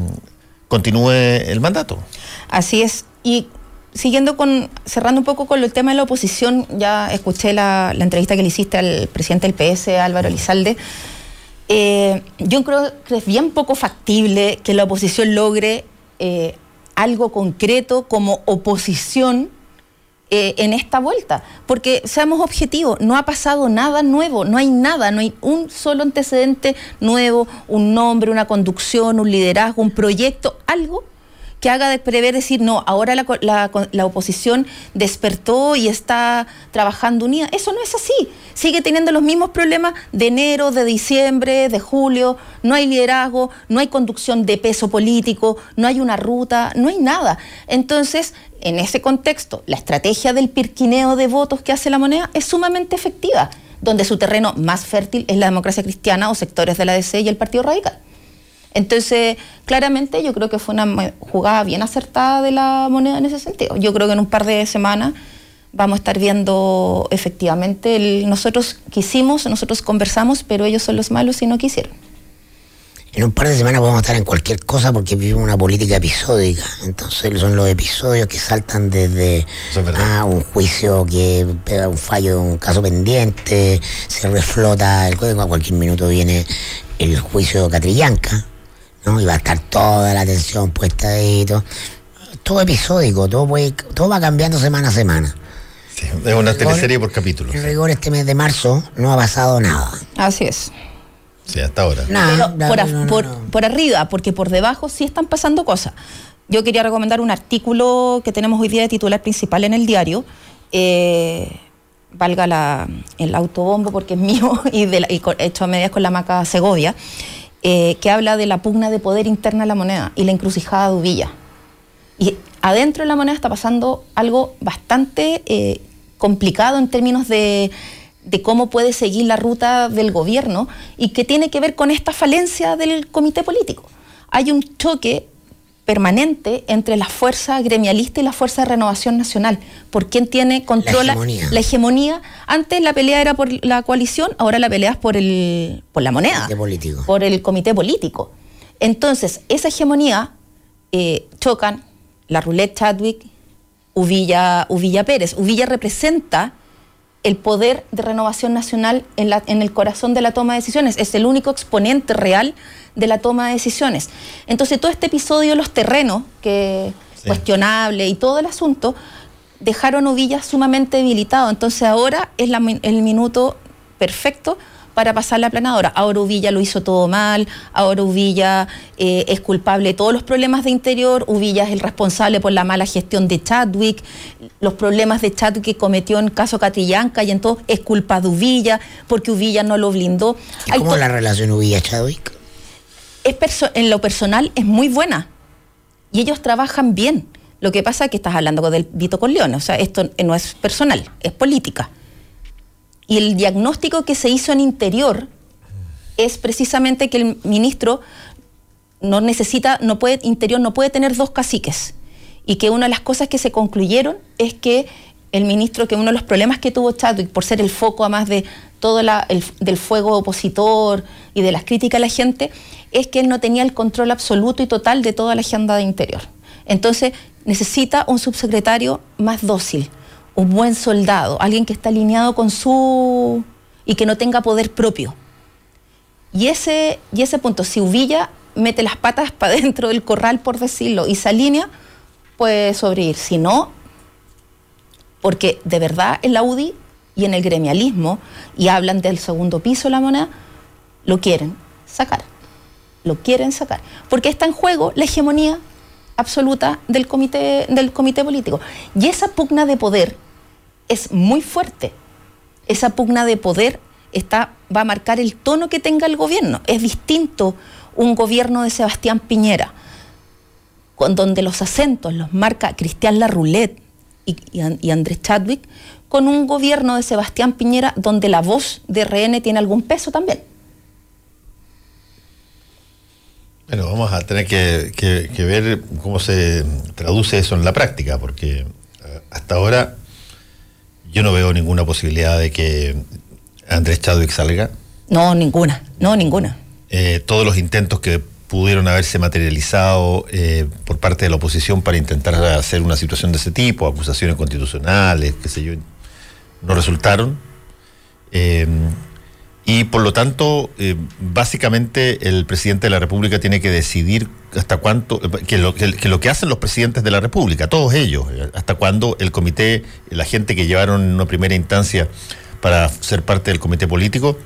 continúe el mandato. Así es. Y siguiendo con, cerrando un poco con el tema de la oposición, ya escuché la, entrevista que le hiciste al presidente del PS, Álvaro Elizalde. Eh, yo creo que es bien poco factible que la oposición logre eh, algo concreto como oposición eh, en esta vuelta, porque seamos objetivos, no ha pasado nada nuevo, no hay nada, no hay un solo antecedente nuevo, un nombre, una conducción, un liderazgo, un proyecto, algo que haga de prever decir, no, ahora la, la, oposición despertó y está trabajando unida. Eso no es así. Sigue teniendo los mismos problemas de enero, de diciembre, de julio. No hay liderazgo, no hay conducción de peso político, no hay una ruta, no hay nada. Entonces, en ese contexto, la estrategia del pirquineo de votos que hace la moneda es sumamente efectiva, donde su terreno más fértil es la democracia cristiana o sectores de la DC y el Partido Radical. Entonces, claramente yo creo que fue una jugada bien acertada de la moneda en ese sentido. Yo creo que en un par de semanas vamos a estar viendo efectivamente, nosotros quisimos, nosotros conversamos, pero ellos son los malos y no quisieron. En un par de semanas vamos a estar en cualquier cosa porque vivimos una política episódica. Entonces son los episodios que saltan desde ah, un juicio que pega un fallo de un caso pendiente, se reflota el código, a cualquier minuto viene el juicio de Catrillanca ¿no? Y va a estar toda la atención puesta ahí, todo, todo episódico, todo, todo va cambiando semana a semana. Sí, es una teleserie por capítulo. En rigor, este mes de marzo no ha pasado nada. Así es. Sí, hasta ahora. por, arriba, porque por debajo sí están pasando cosas. Yo quería recomendar un artículo que tenemos hoy día de titular principal en el diario. Eh, valga la, el autobombo porque es mío y, de y hecho a medias con la maca Segovia. Eh, que habla de la pugna de poder interna de la moneda y la encrucijada de Uvilla. Y adentro de la moneda está pasando algo bastante eh, complicado en términos de, de cómo puede seguir la ruta del gobierno y que tiene que ver con esta falencia del comité político. Hay un choque permanente entre la fuerza gremialista y la fuerza de renovación nacional, por quién tiene controla la hegemonía. Antes la pelea era por la coalición, ahora la pelea es por el por la moneda, por el comité político. Entonces, esa hegemonía eh, chocan la Roulette Chadwick, Uvilla, Uvilla Pérez. Uvilla representa el poder de renovación nacional en, la, en el corazón de la toma de decisiones. Es el único exponente real de la toma de decisiones. Entonces, todo este episodio, los terrenos, que cuestionable y todo el asunto, dejaron Uvilla sumamente debilitado. Entonces, ahora es el minuto perfecto para pasar la planadora. Ahora Uvilla lo hizo todo mal, ahora Uvilla eh, es culpable de todos los problemas de interior, Uvilla es el responsable por la mala gestión de Chadwick, los problemas de Chadwick que cometió en caso Catrillanca y en todo es culpa de Uvilla, porque Uvilla no lo blindó. ¿Y cómo es la relación Uvilla-Chadwick? en lo personal es muy buena y ellos trabajan bien. Lo que pasa es que estás hablando del Vito Corleone, o sea, esto no es personal, es política. Y el diagnóstico que se hizo en interior es precisamente que el ministro no necesita, no puede, interior no puede tener dos caciques. Y que una de las cosas que se concluyeron es que el ministro, que uno de los problemas que tuvo Chadwick por ser el foco además de todo el, del fuego opositor y de las críticas a la gente, es que él no tenía el control absoluto y total de toda la agenda de interior. Entonces necesita un subsecretario más dócil, un buen soldado, alguien que está alineado con su... y que no tenga poder propio. Y ese, y ese punto, si Uvilla mete las patas para dentro del corral, por decirlo, y se alinea, puede sobrevivir. Si no, porque de verdad en la UDI y en el gremialismo, y hablan del segundo piso de la moneda, lo quieren sacar. Lo quieren sacar. Porque está en juego la hegemonía absoluta del comité, del comité político. Y esa pugna de poder es muy fuerte. Esa pugna de poder está, va a marcar el tono que tenga el gobierno. Es distinto un gobierno de Sebastián Piñera, con, donde los acentos los marca Cristian Larroulet y, Andrés Chadwick, con un gobierno de Sebastián Piñera donde la voz de RN tiene algún peso también. Bueno, vamos a tener que, que ver cómo se traduce eso en la práctica, porque eh, hasta ahora yo no veo ninguna posibilidad de que Andrés Chadwick salga. No, ninguna, no, ninguna. Eh, todos los intentos que pudieron haberse materializado eh, por parte de la oposición para intentar hacer una situación de ese tipo, acusaciones constitucionales, qué sé yo, no resultaron. Eh, y por lo tanto, básicamente el presidente de la República tiene que decidir hasta cuánto, que lo que, lo que hacen los presidentes de la República, todos ellos, hasta cuándo el comité, la gente que llevaron en una primera instancia para ser parte del comité político,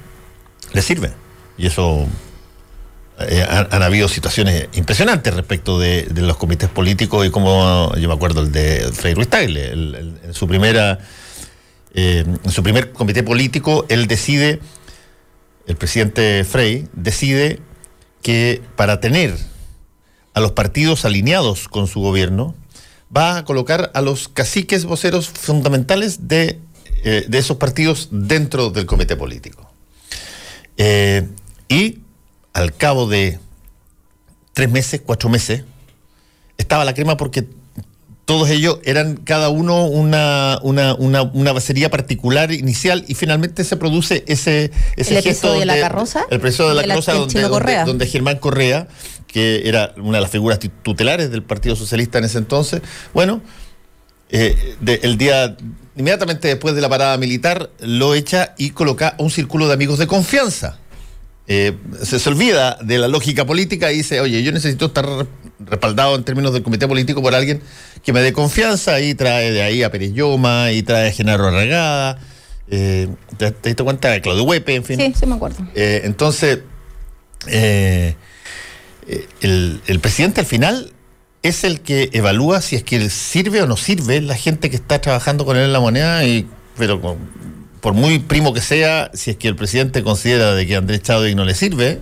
les sirve. Y eso eh, han, habido situaciones impresionantes respecto de, los comités políticos y como yo me acuerdo el de Frei Ruiz Tagle, en su primera eh, en su primer comité político él decide el presidente Frey decide que para tener a los partidos alineados con su gobierno, va a colocar a los caciques voceros fundamentales de, eh, esos partidos dentro del comité político. Eh, y al cabo de tres meses, cuatro meses, estaba la crema porque todos ellos eran cada uno una, una, una, una basería particular inicial y finalmente se produce ese, ese ¿El gesto de la carroza? El episodio de la carroza donde, donde, Germán Correa, que era una de las figuras tutelares del Partido Socialista en ese entonces, bueno, eh, el día inmediatamente después de la parada militar lo echa y coloca un círculo de amigos de confianza eh, se, olvida de la lógica política y dice, oye, yo necesito estar respaldado en términos del comité político por alguien que me dé confianza y trae de ahí a Pérez Yoma y trae a Genaro Arragada. Eh, ¿te, ¿te, diste cuenta de Claudio Huepe, en fin? Sí, sí me acuerdo. Eh, entonces, el, el presidente al final es el que evalúa si es que sirve o no sirve la gente que está trabajando con él en la moneda y pero con, por muy primo que sea, si es que el presidente considera de que Andrés Chadwick no le sirve,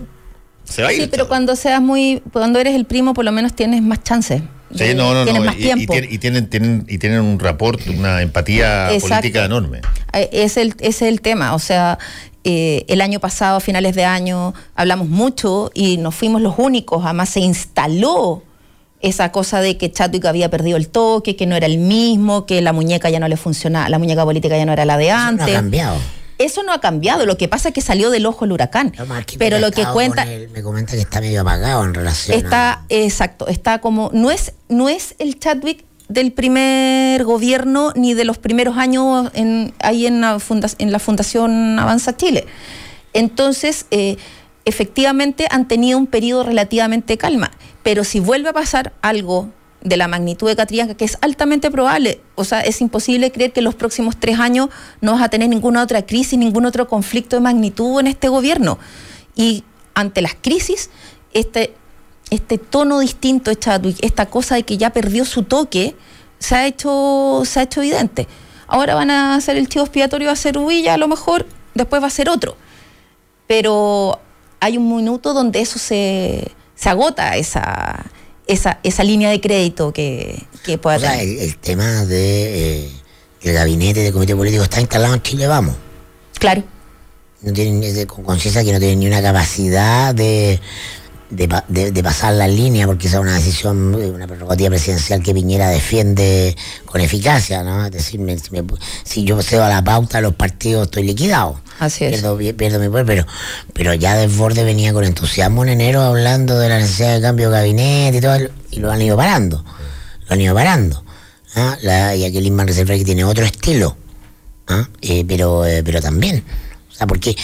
se va a ir. Sí, pero cuando seas muy, cuando eres el primo, por lo menos tienes más chances. Sí, no, no, tienes Más tiempo. Y, tienen, tienen, y tienen un rapport, una empatía política enorme. Eh, es el, ese es el tema. O sea, eh, el año pasado, a finales de año, hablamos mucho y nos fuimos los únicos. Además, se instaló esa cosa de que Chadwick había perdido el toque, que no era el mismo, que la muñeca ya no le funcionaba, la muñeca política ya no era la de antes. Eso no ha cambiado. Eso no ha cambiado, lo que pasa es que salió del ojo el huracán. pero lo que cuenta... me comenta que está medio apagado en relación Está, exacto, está como... No es, no es el Chadwick del primer gobierno ni de los primeros años en, ahí en la, en la Fundación Avanza Chile. Entonces, eh, efectivamente han tenido un periodo relativamente calma, pero si vuelve a pasar algo de la magnitud de Catrillanca, que es altamente probable, o sea, es imposible creer que en los próximos tres años no vas a tener ninguna otra crisis, ningún otro conflicto de magnitud en este gobierno. Y ante las crisis, este, este tono distinto Chadwick, esta cosa de que ya perdió su toque, se ha hecho, se ha hecho evidente. Ahora van a hacer el chivo expiatorio, a ser Huilla, a lo mejor, después va a ser otro. Pero hay un minuto donde eso se, se agota, esa, esa, esa línea de crédito que, que pueda o sea, el, tema de eh, el gabinete de comité político está instalado en Chile, vamos. Claro. No tienen, con conciencia que no tienen ni una capacidad de, de, pasar la línea, porque esa es una decisión, una prerrogativa presidencial que Piñera defiende con eficacia, ¿no? Es decir, si, yo cedo a la pauta de los partidos, estoy liquidado. Así es. Pierdo, mi poder, pero, pero ya Desborde venía con entusiasmo en enero hablando de la necesidad de cambio de gabinete y todo, y lo han ido parando. Lo han ido parando. ¿ah? Y aquí Lindman Reserva que tiene otro estilo, ¿ah? eh, pero, eh, pero también porque,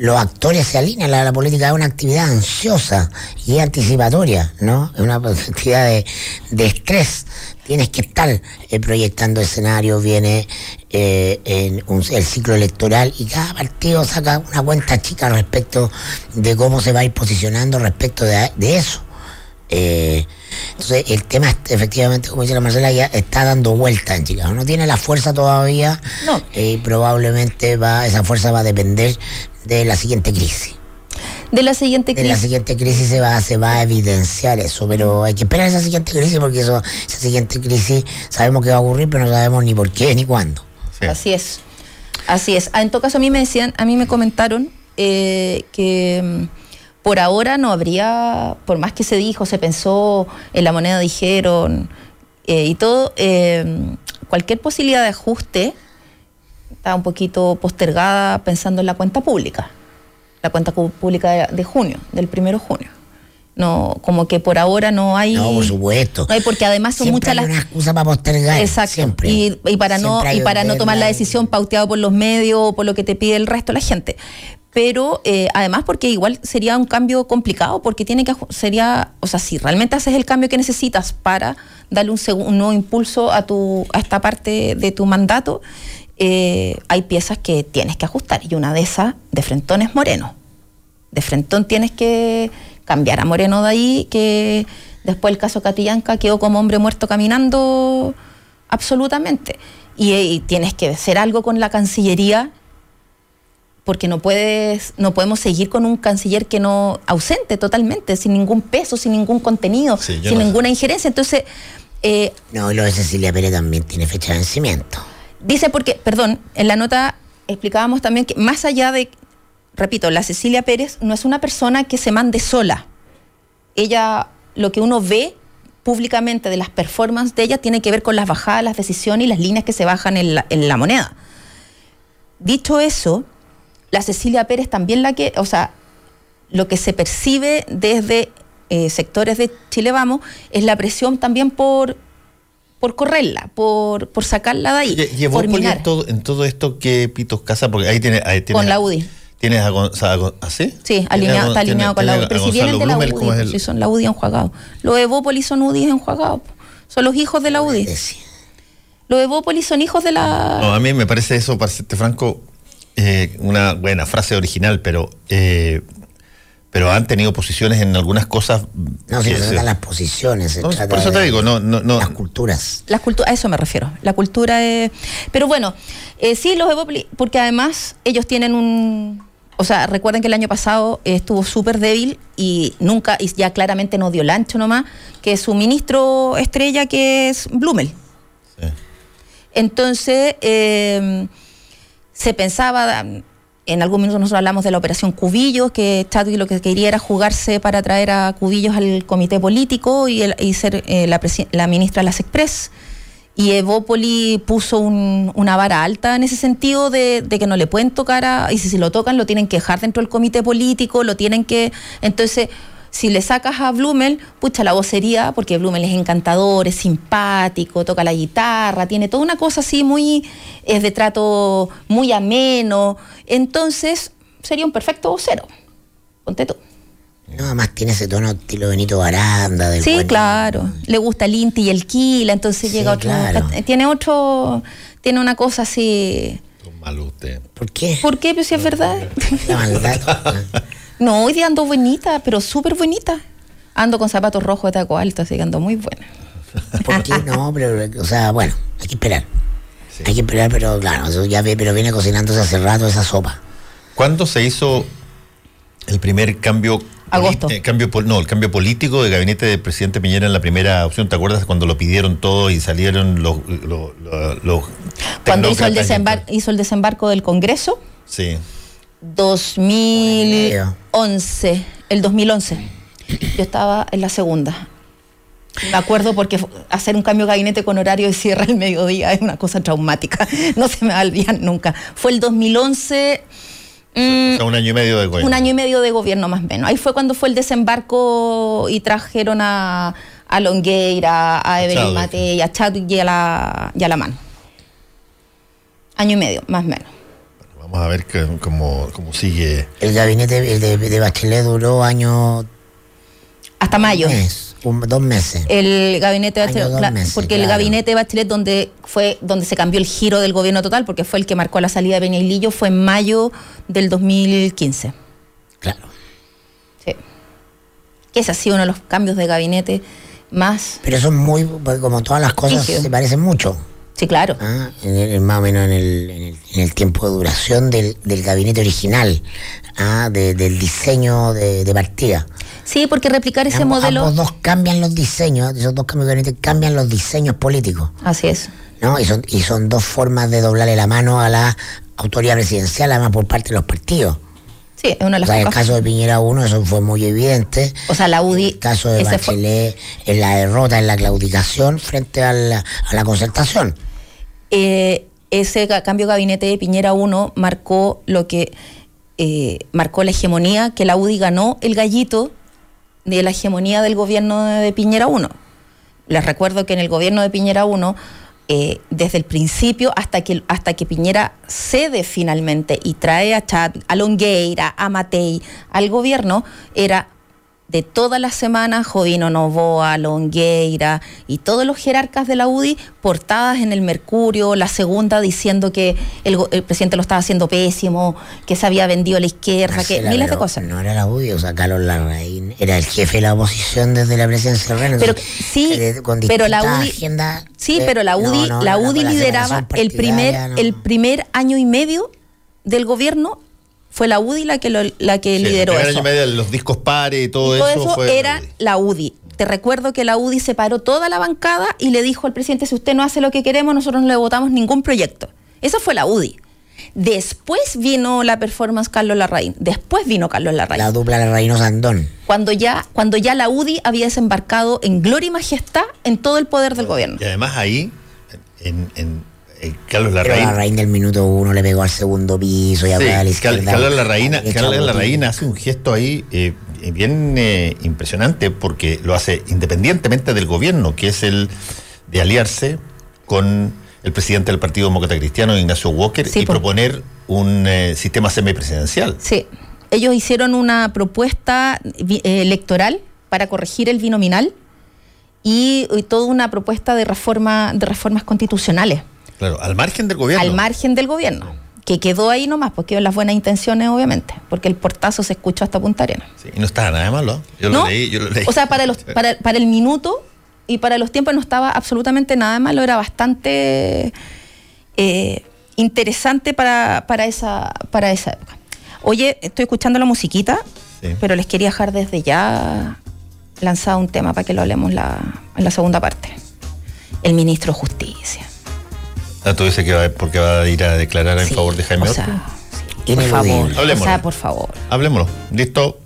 los actores se alinean, la, la, política es una actividad ansiosa y anticipatoria, ¿no? Es una actividad de, estrés. Tienes que estar eh, proyectando escenarios, viene eh, en el ciclo electoral y cada partido saca una cuenta chica respecto de cómo se va a ir posicionando respecto de, eso. Eh, entonces, el tema, efectivamente, como dice la Marcela, ya está dando vuelta en Chicago. No tiene la fuerza todavía no. Y probablemente va, esa fuerza va a depender de la siguiente crisis. De la siguiente crisis. De la siguiente crisis se va, se va a evidenciar eso, pero hay que esperar esa siguiente crisis porque eso, esa siguiente crisis sabemos que va a ocurrir, pero no sabemos ni por qué ni cuándo. Así es. Así es. Ah, en todo caso, a mí me decían, a mí me comentaron eh, que mm, por ahora no habría, por más que se dijo, se pensó, en la moneda dijeron eh, y todo, eh, cualquier posibilidad de ajuste está un poquito postergada pensando en la cuenta pública, la cuenta pública de, junio, del primero de junio. No como que por ahora no hay no por supuesto. No hay porque además son muchas las una excusa para postergar exacto. siempre. Y, para no y para no tomar la decisión pauteado por los medios o por lo que te pide el resto de la gente. Pero eh, además porque igual sería un cambio complicado, porque tiene que, sería, o sea, si realmente haces el cambio que necesitas para darle un, nuevo impulso a, tu, a esta parte de tu mandato, eh, hay piezas que tienes que ajustar, y una de esas, de frentón, es Moreno. De frentón tienes que cambiar a Moreno de ahí, que después el caso Catillanca quedó como hombre muerto caminando absolutamente. Y, y tienes que hacer algo con la Cancillería porque no puedes, no podemos seguir con un canciller que no ausente totalmente, sin ningún peso, sin ningún contenido, sin ninguna injerencia. Entonces, eh, no, lo de Cecilia Pérez también tiene fecha de vencimiento. Dice porque, perdón, en la nota explicábamos también que más allá de, repito, la Cecilia Pérez no es una persona que se mande sola. Ella, lo que uno ve públicamente de las performances de ella tiene que ver con las bajadas, las decisiones y las líneas que se bajan en la, en la moneda. Dicho eso, la Cecilia Pérez también la que, o sea, lo que se percibe desde eh, sectores de Chile Vamos es la presión también por por correrla, por, por sacarla de ahí. ¿Llevó en todo, en todo esto que Pitos Casa? Porque ahí tiene... Con la UDI. ¿Tienes a Gonzalo ¿así? Sí, alineado, está alineado con la UDI. Pero si vienen de la UDI, si son la UDI enjuagados. Los Evópolis son UDI enjuagados. Son los hijos de la UDI. Los Evópolis son hijos de la... No, a mí me parece eso, para serte franco, eh, una buena frase original, pero eh, pero han tenido posiciones en algunas cosas. No, si se trata las posiciones. por eso te digo, no, no, no. Las culturas. Las culturas, a eso me refiero. La cultura es. Pero bueno, eh, sí, los porque además ellos tienen un. O sea, recuerden que el año pasado estuvo súper débil y nunca, y ya claramente no dio el ancho nomás, que su ministro estrella, que es Blumel. Entonces. Eh, se pensaba, en algún minuto nosotros hablamos de la operación Cubillos, que Chadwick lo que quería era jugarse para traer a Cubillos al comité político y, ser eh, la, ministra de las Express. Y Evópoli puso una vara alta en ese sentido de, que no le pueden tocar a, y si, si lo tocan lo tienen que dejar dentro del comité político, lo tienen que, entonces si le sacas a Blumel, pucha, la vocería, porque Blumel es encantador, es simpático, toca la guitarra, tiene toda una cosa así muy, es de trato muy ameno. Entonces, sería un perfecto vocero. Ponte tú. No, además tiene ese tono estilo Benito Baranda. Del Sí, buen- claro. Le gusta el Inti y el Kila, entonces Sí, llega otro. claro. Tiene otro. Tiene una cosa así. Son malos ustedes. ¿Por qué? ¿Por qué? Pues si es verdad. La maldad. No, hoy día ando bonita, pero súper bonita. Ando con zapatos rojos de taco alto, así que ando muy buena. ¿Por qué? No, pero, o sea, bueno, hay que esperar. Hay que esperar, pero claro, eso ya ve, pero viene cocinándose hace rato esa sopa. ¿Cuándo se hizo el primer cambio? Agosto. eh, cambio, no, el cambio político de gabinete del presidente Piñera en la primera opción. ¿Te acuerdas cuando lo pidieron todo y salieron los. los, los- los Cuando hizo el, hizo el desembarco del Congreso, Sí. 2011, el 2011. Yo estaba en la segunda. Me acuerdo porque hacer un cambio de gabinete con horario de cierre al mediodía es una cosa traumática. No se me va a olvidar nunca. Fue el 2011. mm, O sea, un año y medio de gobierno. un año y medio de gobierno más o menos. Ahí fue cuando fue el desembarco y trajeron a, a Longueira, a Evelyn. Matei, a Chadwick y a la, y a la mano. Año y medio, más o menos. Vamos a ver que- cómo, cómo sigue. El gabinete el de, de Bachelet duró año. Hasta mayo. mes, un- dos meses. El gabinete de Año, Bachelet, dos cla- meses, porque el gabinete de Bachelet donde fue donde se cambió el giro del gobierno total, porque fue el que marcó la salida de Peña y Lillo, fue en mayo del 2015. Claro. Sí. Que ese ha sido uno de los cambios de gabinete más. Pero son muy, porque como todas las cosas Rígido. se parecen mucho. Sí, claro. Ah, en el- en más o menos en el, en el- en el tiempo de duración del, del gabinete original, ah, de- del diseño de, de partida. Sí, porque replicar ese Ambos- modelo. Ambos dos cambian los diseños, esos dos cambios de gabinete cambian los diseños políticos, Así es. ¿no? Y son, y son dos formas de doblarle la mano a la autoridad presidencial, además por parte de los partidos. Sí, es una de O las sea, en el caso de Piñera 1 eso fue muy evidente. O sea, la En UDI. el caso de fue- Bachelet en la derrota, en la claudicación frente a la, a la concertación. Eh, ese cambio de gabinete de Piñera 1 marcó lo que eh, marcó la hegemonía, que la UDI ganó el gallito de la hegemonía del gobierno de Piñera 1. Les recuerdo que en el gobierno de Piñera 1, eh, desde el principio hasta que, hasta que Piñera cede finalmente y trae a Chad, a Longueira, a Matei al gobierno, era de todas las semanas, Jovino Novoa, Longueira y todos los jerarcas de la UDI portadas en el Mercurio, la segunda diciendo que el, el presidente lo estaba haciendo pésimo, que se había vendido a la izquierda, que miles de cosas. No era la UDI, o sea, Carlos Larraín era el jefe de la oposición desde la presidencia del Reino. Pero sí, eh, con pero la UDI agendas, Sí, eh, pero la UDI, no, la UDI lideraba el primer, no. el primer año y medio del gobierno, fue la UDI la que lo- la que Sí, lideró el primer eso. año y medio, los discos pares y todo, Y todo eso, eso fue. era la UDI. Te recuerdo que la UDI separó toda la bancada y le dijo al presidente, si usted no hace lo que queremos, nosotros no le votamos ningún proyecto. Esa fue la UDI. Después vino la performance Carlos Larraín. Después vino Carlos Larraín. La dupla Larraín Sandón. Cuando ya, cuando ya la UDI había desembarcado en gloria y majestad en todo el poder del gobierno. Y además ahí, en, en- en Carlos Larraín. Larraín del minuto uno le pegó al segundo piso y Sí, a la izquierda. Carlos Larraín, Carlos. Larraín hace un gesto ahí eh, bien eh, impresionante porque lo hace independientemente del gobierno, que es el de aliarse con el presidente del Partido Demócrata Cristiano, Ignacio Walker, Sí, y po. proponer un eh, sistema semipresidencial. Sí, ellos hicieron una propuesta eh, electoral para corregir el binominal y, y toda una propuesta de reforma de reformas constitucionales Claro, al margen del gobierno. al margen del gobierno, que quedó ahí nomás, porque en las buenas intenciones, obviamente, porque el portazo se escuchó hasta Punta Arenas. Sí, y no estaba nada de malo. Yo ¿No? lo leí, yo lo leí. O sea, para, los, para, para el minuto y para los tiempos no estaba absolutamente nada malo, era bastante eh, interesante para, para, esa, para esa época. Oye, estoy escuchando la musiquita, Sí. pero les quería dejar desde ya lanzado un tema para que lo hablemos la, en la segunda parte. El ministro de Justicia. Ah, tú dices que va, porque va a ir a declarar en Sí, favor de Jaime o sea, sí, por favor. O Hablemoslo. sea, por favor. Hablemoslo. Listo.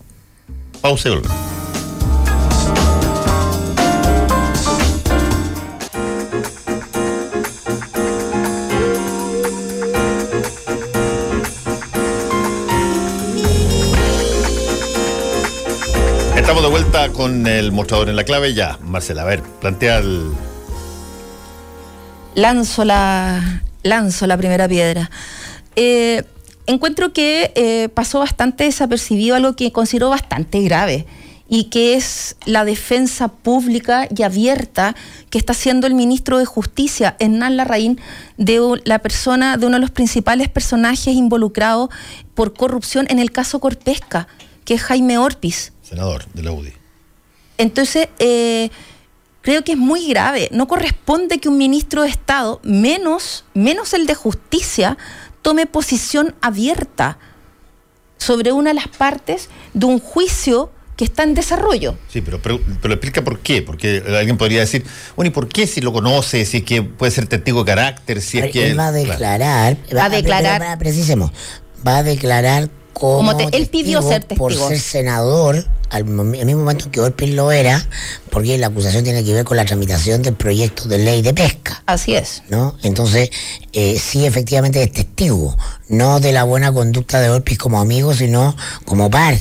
Pausa y volvemos. Estamos Estamos de vuelta con el mostrador en la clave. Ya, Marcela, a ver, plantea el. Lanzo la, lanzo la primera piedra. Eh, encuentro que eh, pasó bastante desapercibido algo que considero bastante grave y que es la defensa pública y abierta que está haciendo el ministro de Justicia, Hernán Larraín, de la persona, de uno de los principales personajes involucrados por corrupción en el caso Corpesca, que es Jaime Orpiz. Senador de la UDI. Entonces, eh, creo que es muy grave. No corresponde que un ministro de Estado, menos, menos el de Justicia, tome posición abierta sobre una de las partes de un juicio que está en desarrollo. Sí, pero, pero, explica por qué, porque alguien podría decir, bueno, ¿y por qué si lo conoce, si es que puede ser testigo de carácter, si es que... Él va a declarar, va, a declarar, precisemos, va a declarar como, él pidió ser testigo. Por ser senador, al, mismo momento que Orpis lo era, porque la acusación tiene que ver con la tramitación del proyecto de ley de pesca. Así es. ¿no? Entonces, eh, sí, efectivamente es testigo, no de la buena conducta de Orpis como amigo, sino como par.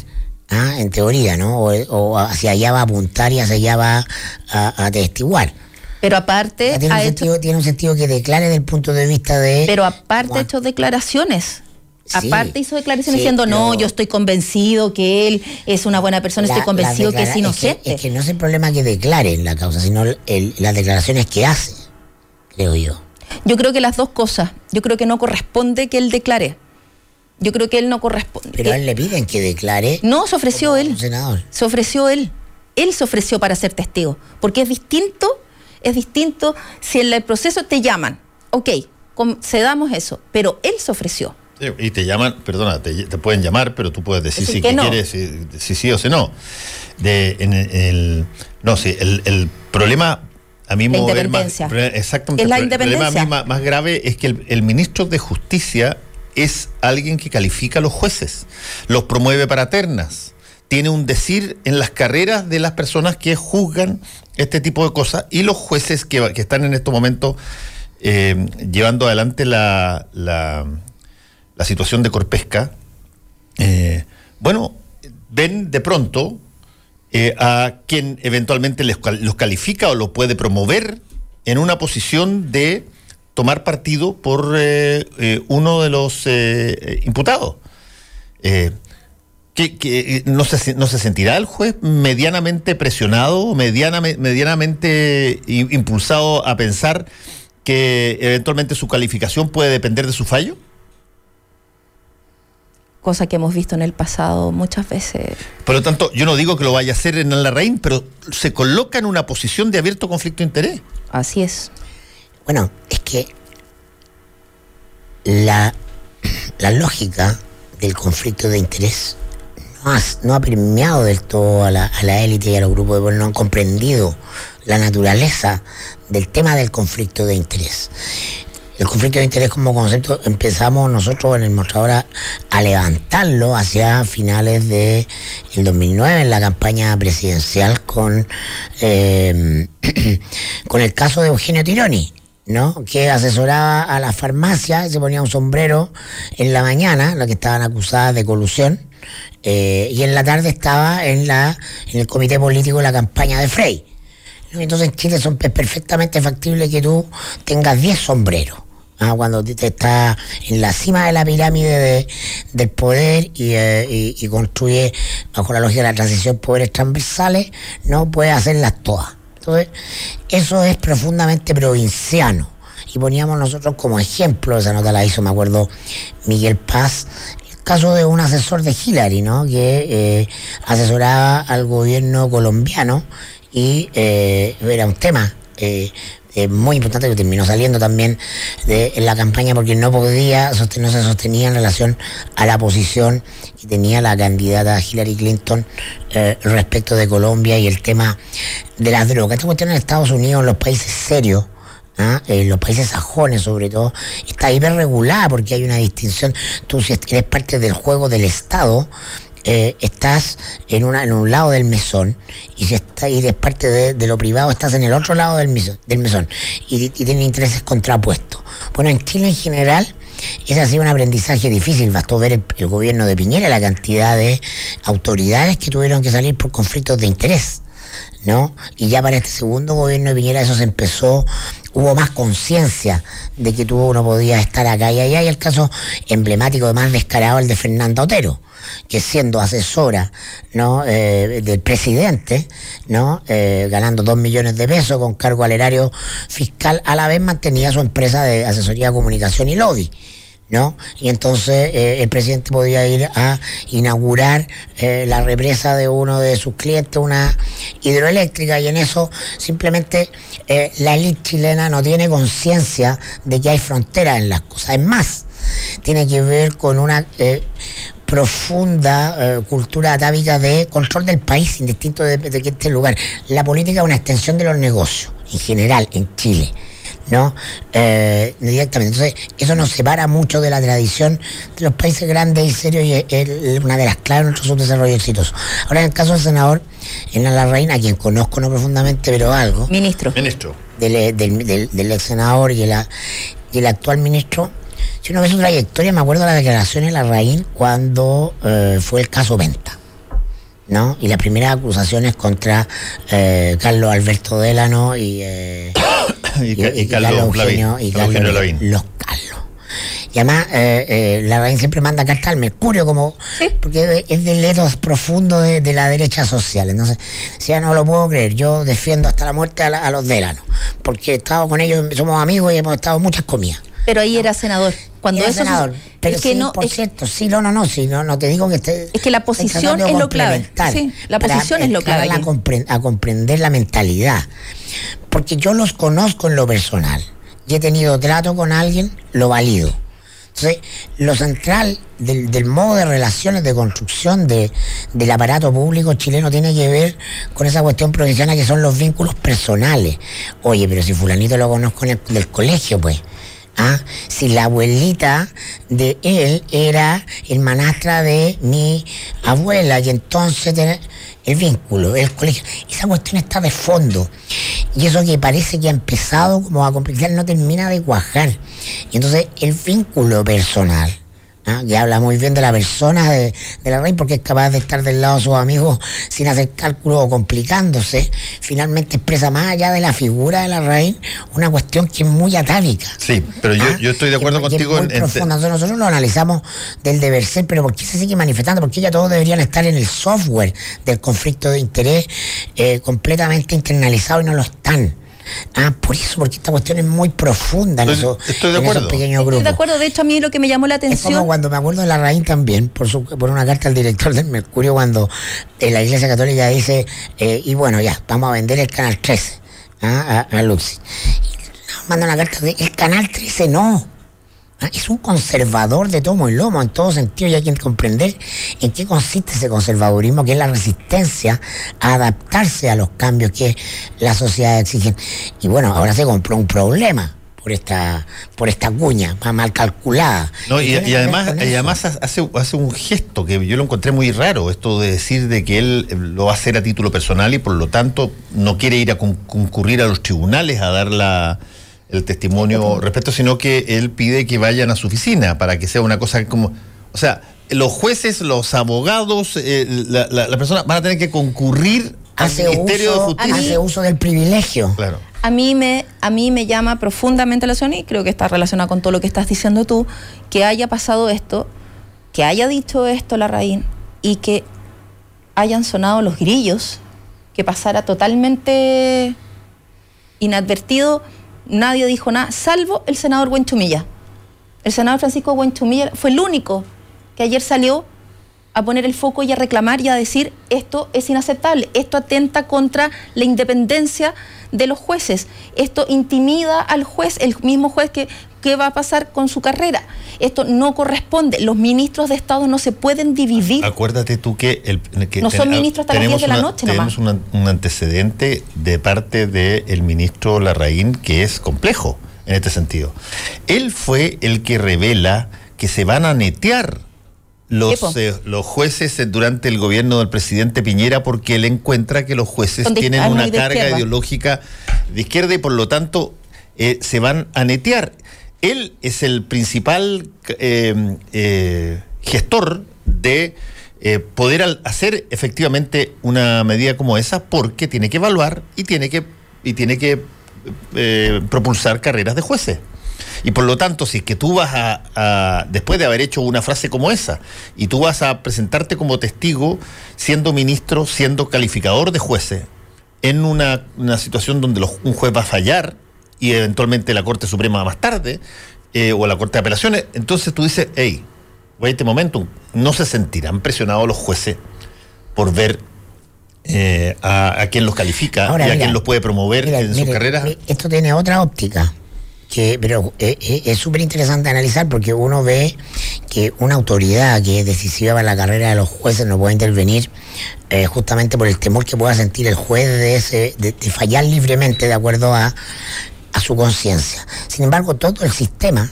¿ah? En teoría, ¿no? O, hacia allá va a apuntar y hacia allá va a, a testiguar. Pero aparte. Tiene un, sentido, tiene un sentido que declare desde el punto de vista de. Pero aparte ha hecho declaraciones Aparte hizo declaraciones diciendo, no, yo estoy convencido que él es una buena persona, estoy convencido que es inocente. Es que, no es el problema que declare en la causa, sino las declaraciones que hace, creo yo. Yo creo que las dos cosas. Yo creo que no corresponde que él declare. Yo creo que él no corresponde. Pero a él le piden que declare. No, se ofreció él. Se ofreció él. Él se ofreció para ser testigo. Porque es distinto, es distinto si en el proceso te llaman. Ok, cedamos eso. Pero él se ofreció. Y te llaman, perdona, te, pueden llamar, pero tú puedes decir si quieres, si, sí o si no. De, en el, no, sí, el, problema a mí la independencia. exactamente. la el problema a mí más, grave es que el, ministro de Justicia es alguien que califica a los jueces, los promueve para ternas, tiene un decir en las carreras de las personas que juzgan este tipo de cosas y los jueces que, que están en estos momentos eh, llevando adelante la, la la situación de Corpesca, eh, bueno, ven de pronto eh, a quien eventualmente los califica o lo puede promover en una posición de tomar partido por eh, uno de los imputados. Que, no, se, ¿No se sentirá el juez medianamente presionado, medianamente impulsado a pensar que eventualmente su calificación puede depender de su fallo? Cosa que hemos visto en el pasado muchas veces. Por lo tanto, yo no digo que lo vaya a hacer en la Larraín, pero se coloca en una posición de abierto conflicto de interés. Así es. Bueno, es que la, la lógica del conflicto de interés no ha, no ha premiado del todo a la, a la élite y a los grupos de poder, no han comprendido la naturaleza del tema del conflicto de interés el conflicto de interés como concepto empezamos nosotros en el mostrador a, levantarlo hacia finales de el 2009 en la campaña presidencial con eh, con el caso de Eugenio Tironi ¿no? que asesoraba a la farmacia se ponía un sombrero en la mañana, la que estaban acusadas de colusión, eh, y en la tarde estaba en la en el comité político de la campaña de Frey. Entonces en Chile son perfectamente factible que tú tengas 10 sombreros. ¿Ah? cuando te está en la cima de la pirámide del poder eh, y, construye, bajo la lógica de la transición, poderes transversales, no puede hacerlas todas. Entonces, eso es profundamente provinciano. Y poníamos nosotros como ejemplo, esa nota la hizo, me acuerdo, Miguel Paz, el caso de un asesor de Hillary, ¿no? Que eh, asesoraba al gobierno colombiano y eh, era un tema muy importante que terminó saliendo también de la campaña porque no podía, no se sostenía en relación a la posición que tenía la candidata Hillary Clinton eh, respecto de Colombia y el tema de las drogas. Esta cuestión en Estados Unidos, en los países serios, ¿ah? en los países sajones sobre todo, está hiperregulada porque hay una distinción. Tú si eres parte del juego del Estado, eh, estás en, una, en un lado del mesón y si está, y parte de, lo privado, estás en el otro lado del mesón, del mesón y, tienen intereses contrapuestos. Bueno, en Chile en general ha sido un aprendizaje difícil. Bastó ver el, gobierno de Piñera, la cantidad de autoridades que tuvieron que salir por conflictos de interés. ¿no? Y ya para este segundo gobierno de Piñera eso se empezó, hubo más conciencia de que tú no podías estar acá y allá, y el caso emblemático, más descarado, el de Fernanda Otero, que siendo asesora ¿no? Eh, del presidente, ¿no? Eh, ganando dos millones de pesos con cargo al erario fiscal, a la vez mantenía su empresa de asesoría, comunicación y lobby. ¿no? Y entonces eh, el presidente podía ir a inaugurar la represa de uno de sus clientes, una hidroeléctrica, y en eso simplemente la élite chilena no tiene conciencia de que hay fronteras en las cosas. Es más, tiene que ver con una profunda cultura atávica de control del país, indistinto de, de que este lugar. La política es una extensión de los negocios, en general, en Chile. ¿no? Eh, directamente. Entonces, eso nos separa mucho de la tradición de los países grandes y serios y es una de las claves de nuestro subdesarrollo exitoso. Ahora, en el caso del senador, en la reina, a quien conozco no profundamente, pero algo. Ministro. Ministro. Del, del, del, ex senador y, la, y el actual ministro. Si uno ve su trayectoria, me acuerdo de las declaraciones de la Raín cuando eh, fue el caso Venta. ¿no? Y las primeras acusaciones contra eh, Carlos Alberto Delano y, eh, y, y, y, Carlos Eugenio, y Carlos Eugenio Los Carlos. Y además, eh, eh, la RAIN siempre manda carta al Mercurio, como ¿Sí? porque es del etos profundo de, de, la derecha social. Entonces, si ya no lo puedo creer, yo defiendo hasta la muerte a, la, a los Delanos, porque he estado con ellos, somos amigos y hemos estado muchas comidas. Pero ahí era senador. Cuando Era eso senador. Pero es que sí, no, por es- cierto, sí, no, no, no, sí, no, no te digo que esté. Es que la posición es lo clave. Sí, la para posición es lo clave A, compre- a comprender la mentalidad. Porque yo los conozco en lo personal. Y he tenido trato con alguien, lo valido. Entonces, lo central del, del modo de relaciones, de construcción de, del aparato público chileno tiene que ver con esa cuestión provinciana que son los vínculos personales. Oye, pero si fulanito lo conozco en el, del colegio, pues. ¿Ah? Si la abuelita de él era hermanastra de mi abuela y entonces el vínculo, el colegio, esa cuestión está de fondo. Y eso que parece que ha empezado como a complicar no termina de cuajar. Y entonces el vínculo personal, ¿ah? que habla muy bien de la persona de, de la reina porque es capaz de estar del lado de sus amigos sin hacer cálculos o complicándose, finalmente expresa más allá de la figura de la reina una cuestión que es muy atávica. Sí, pero yo, ¿Ah? yo estoy de Que- acuerdo que es contigo muy en, en- profunda. Entonces, nosotros lo analizamos del deber ser, pero ¿por qué se sigue manifestando? Porque ya todos deberían estar en el software del conflicto de interés eh, completamente internalizado y no lo están. Ah, por eso, porque esta cuestión es muy profunda en, Estoy- esos, estoy de en esos acuerdo. pequeños Estoy grupos. de acuerdo, de hecho a mí lo que me llamó la Es como atención, cuando me acuerdo de la raíz también, por, su, por una carta al director del Mercurio, cuando eh, la Iglesia Católica dice, eh, y bueno, ya, vamos a vender el Canal 13 ¿ah? a, a Luxi. Y nos manda una carta de, el Canal 13 no. Ah, Es un conservador de tomo y lomo en todo sentido y hay que comprender en qué consiste ese conservadurismo, que es la resistencia a adaptarse a los cambios que la sociedad exige. Y bueno, ahora se compró un problema por esta por esta cuña mal calculada. No, y, además, y además hace, hace un gesto que yo lo encontré muy raro, esto de decir de que él eh, lo va a hacer a título personal y por lo tanto no quiere ir a con- concurrir a los tribunales a dar la, el testimonio respecto, sino que él pide que vayan a su oficina para que sea una cosa como, o sea, los jueces, los abogados, eh, la, la, la persona van a tener que concurrir al Ministerio de Justicia. hace uso del privilegio. Claro. a mí me a mí me llama profundamente la atención y creo que está relacionado con todo lo que estás diciendo tú, que haya pasado esto, que haya dicho esto la Raín y que hayan sonado los grillos, que pasara totalmente inadvertido, nadie dijo nada, salvo el senador Buenchumilla. El senador Francisco Buenchumilla fue el único que ayer salió a poner el foco y a reclamar y a decir esto es inaceptable, esto atenta contra la independencia de los jueces, esto intimida al juez, el mismo juez que qué va a pasar con su carrera, esto no corresponde, los ministros de Estado no se pueden dividir. Acuérdate tú que, el, que No son ministros hasta las tenemos 10 de la una- noche Tenemos nomás. una- un antecedente de parte del ministro Larraín que es complejo en este sentido. Él fue el que revela que se van a netear los, eh, los jueces eh, durante el gobierno del presidente Piñera porque él encuentra que los jueces tienen una carga izquierda. ideológica de izquierda y por lo tanto eh, se van a netear. él es el principal eh, gestor de poder hacer efectivamente una medida como esa porque tiene que evaluar y tiene que, y tiene que propulsar carreras de jueces. Y por lo tanto, si es que tú vas a, después de haber hecho una frase como esa, y tú vas a presentarte como testigo, siendo ministro, siendo calificador de jueces, en una, situación donde un juez va a fallar, y eventualmente la Corte Suprema más tarde, eh, o la Corte de Apelaciones, entonces tú dices, hey, wait este momento, no se sentirán presionados los jueces por ver eh, a, quien los califica y a quien los puede promover en su carrera. Esto tiene otra óptica que pero eh, eh, es súper interesante analizar porque uno ve que una autoridad que es decisiva para la carrera de los jueces no puede intervenir eh, justamente por el temor que pueda sentir el juez de, ese, de, fallar libremente de acuerdo a, a su conciencia. Sin embargo, todo el sistema,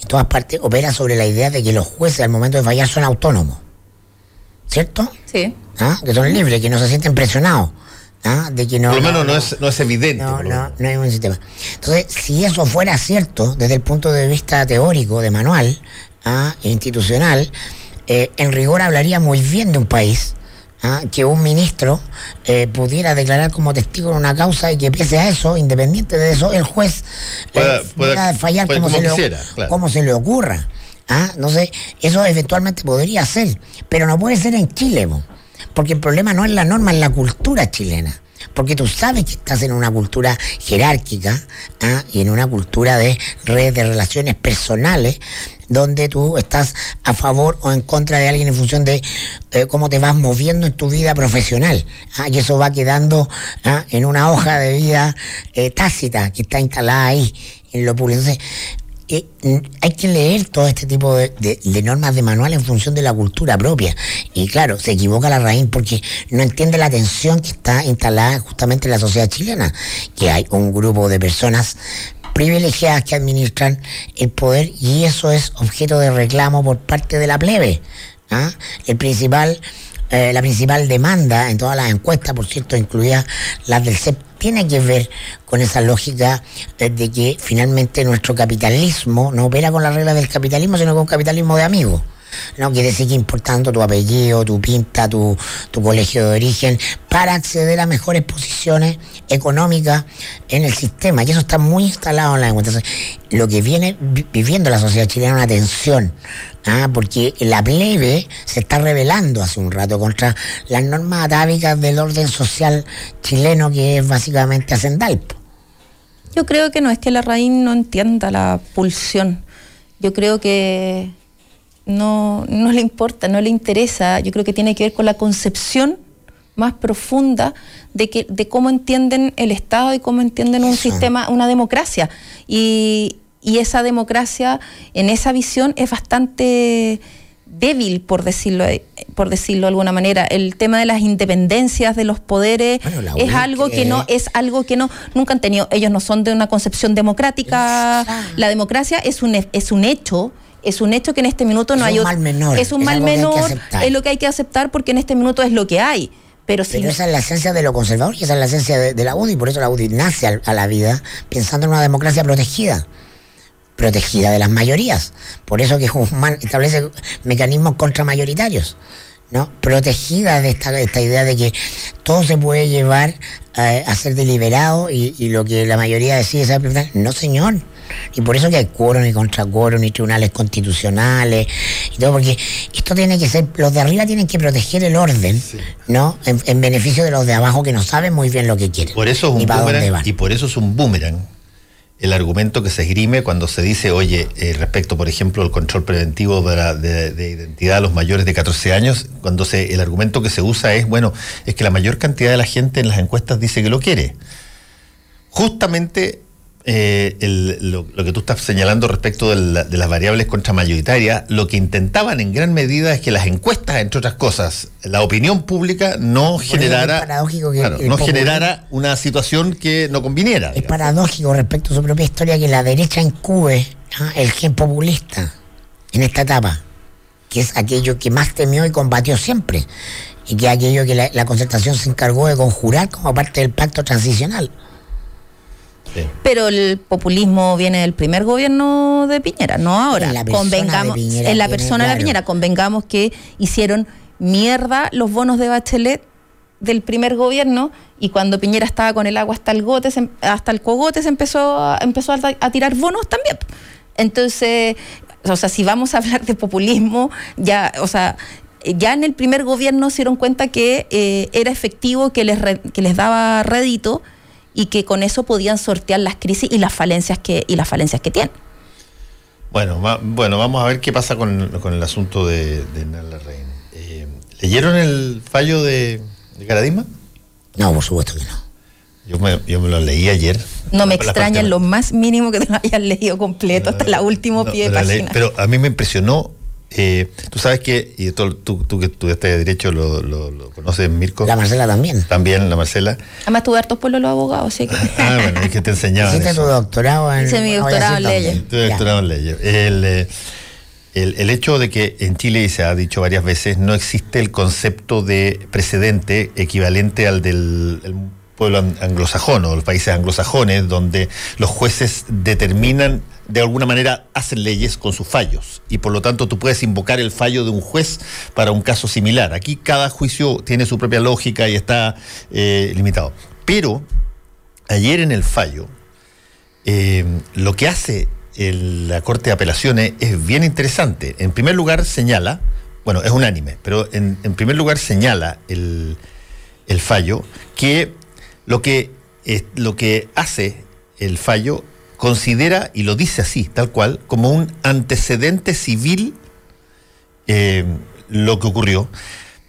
en todas partes, opera sobre la idea de que los jueces al momento de fallar son autónomos. ¿Cierto? Sí. ¿Ah? Que son libres, que no se sienten presionados. ¿Ah? De que no, Por lo menos no, es, no es evidente. No, no, no hay un sistema. Entonces, si eso fuera cierto desde el punto de vista teórico, de manual, ¿ah? institucional, eh, en rigor hablaría muy bien de un país. ¿ah? que un ministro eh, pudiera declarar como testigo en una causa y que pese a eso, independiente de eso, el juez eh, pueda, fallar como, se, le, como se le ocurra. No sé, eso eventualmente podría ser, pero no puede ser en Chile. Porque el problema no es la norma, es la cultura chilena. Porque tú sabes que estás en una cultura jerárquica ¿ah? y en una cultura de redes de relaciones personales donde tú estás a favor o en contra de alguien en función de eh, cómo te vas moviendo en tu vida profesional. ¿ah? Y eso va quedando ¿ah? en una hoja de vida eh, tácita que está instalada ahí en lo público. Entonces, hay que leer todo este tipo de, normas de manual en función de la cultura propia. Y claro, se equivoca la raíz porque no entiende la tensión que está instalada justamente en la sociedad chilena, que hay un grupo de personas privilegiadas que administran el poder y eso es objeto de reclamo por parte de la plebe. ¿ah? El principal eh, la principal demanda en todas las encuestas, por cierto, incluidas las del CEP, tiene que ver con esa lógica de que finalmente nuestro capitalismo no opera con las reglas del capitalismo, sino con un capitalismo de amigos. No que importando tu apellido, tu pinta, tu, tu colegio de origen, para acceder a mejores posiciones económicas en el sistema. Y eso está muy instalado en la encuesta. Lo que viene viviendo la sociedad chilena es una tensión ¿ah? porque la plebe se está rebelando hace un rato contra las normas atávicas del orden social chileno que es básicamente hacendal. Yo creo que no es que la raíz no entienda la pulsión. Yo creo que no, no le importa, no le interesa. Yo creo que tiene que ver con la concepción más profunda de que de cómo entienden el Estado y cómo entienden un sistema, una democracia. Y, y esa democracia en esa visión es bastante débil, por decirlo, por decirlo de alguna manera. El tema de las independencias de los poderes es algo que... no, es algo que no, nunca han tenido. Ellos no son de una concepción democrática. La democracia es un, es un hecho. Es un hecho que en este minuto no hay un mal menor. Es un mal menor, es lo que hay que aceptar porque en este minuto es lo que hay. Pero, esa es la esencia de lo conservador y esa es la esencia de, la UDI, por eso la UDI nace a la vida pensando en una democracia protegida protegida de las mayorías. Por eso que Guzmán establece mecanismos contramayoritarios, ¿no? Protegida de esta, esta idea de que todo se puede llevar a, ser deliberado y, lo que la mayoría decide es no señor. Y por eso que hay quórum y contraquórum y tribunales constitucionales y todo, porque esto tiene que ser, los de arriba tienen que proteger el orden, ¿no? En, beneficio de los de abajo que no saben muy bien lo que quieren. Por eso es un boomerang, y por eso es un boomerang el argumento que se esgrime cuando se dice, oye, eh, respecto, por ejemplo, al control preventivo de, de, identidad a los mayores de 14 años, cuando se, el argumento que se usa es, bueno, es que la mayor cantidad de la gente en las encuestas dice que lo quiere. Justamente eh, lo, que tú estás señalando respecto de, las variables contramayoritarias, lo que intentaban en gran medida es que las encuestas, entre otras cosas, la opinión pública no generara, no generara una situación que no conviniera. Es paradójico respecto a su propia historia que la derecha encube ¿ah? el gen populista en esta etapa, que es aquello que más temió y combatió siempre, y que es aquello que la, la concertación se encargó de conjurar como parte del pacto transicional. Pero el populismo viene del primer gobierno de Piñera, no ahora. En la persona convengamos, de Piñera en la persona de claro. Piñera, convengamos que hicieron mierda los bonos de Bachelet del primer gobierno y cuando Piñera estaba con el agua hasta el gote, se em- hasta el cogote se empezó a, empezó a, a tirar bonos también. Entonces, o sea, si vamos a hablar de populismo, ya, o sea, ya en el primer gobierno se dieron cuenta que eh, era efectivo, que les, re- que les daba rédito y que con eso podían sortear las crisis y las falencias que, y las falencias que tienen. Bueno, va- bueno, vamos a ver qué pasa con, con el asunto de, de Hernán Larraín. Eh, ¿Leyeron el fallo de, de Caradima? No, por supuesto que no. Yo me, yo me lo leí ayer. No me extraña en lo más mínimo que te lo hayas leído completo hasta la último No, pie de leí, página. pero a mí me impresionó. Eh, tú sabes que, y esto tú, tú que estudiaste Derecho lo, lo, lo conoces, Mirko. La Marcela también. También, la Marcela. Además tuve hartos pueblos los abogados, así que... Ah, bueno, es que te enseñaban. Hiciste tu eso. doctorado en. Hice mi doctorado en leyes. Tu doctorado en leyes. El, eh, el, el hecho de que en Chile, y se ha dicho varias veces, no existe el concepto de precedente equivalente al del el pueblo an- anglosajón o los países anglosajones, donde los jueces determinan, de alguna manera, hacen leyes con sus fallos. Y por lo tanto tú puedes invocar el fallo de un juez para un caso similar. Aquí cada juicio tiene su propia lógica y está eh, limitado. Pero ayer en el fallo, eh, lo que hace la Corte de Apelaciones es bien interesante. En primer lugar señala, bueno, es unánime, pero en, primer lugar señala el fallo que lo que, eh, lo que hace el fallo considera, y lo dice así, tal cual, como un antecedente civil eh, lo que ocurrió.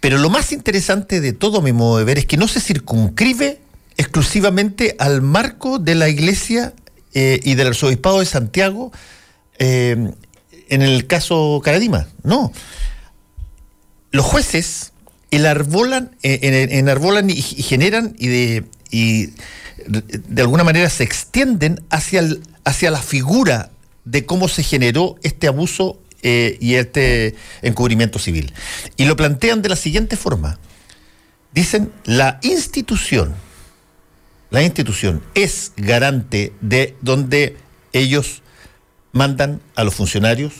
Pero lo más interesante de todo mi modo de ver es que no se circunscribe exclusivamente al marco de la iglesia eh, y del arzobispado de Santiago eh, en el caso Caradima. No. Los jueces enarbolan, eh, en- enarbolan y generan y de, y de alguna manera se extienden hacia, hacia la figura de cómo se generó este abuso eh, y este encubrimiento civil. Y lo plantean de la siguiente forma. Dicen, la institución, la institución es garante de donde ellos mandan a los funcionarios,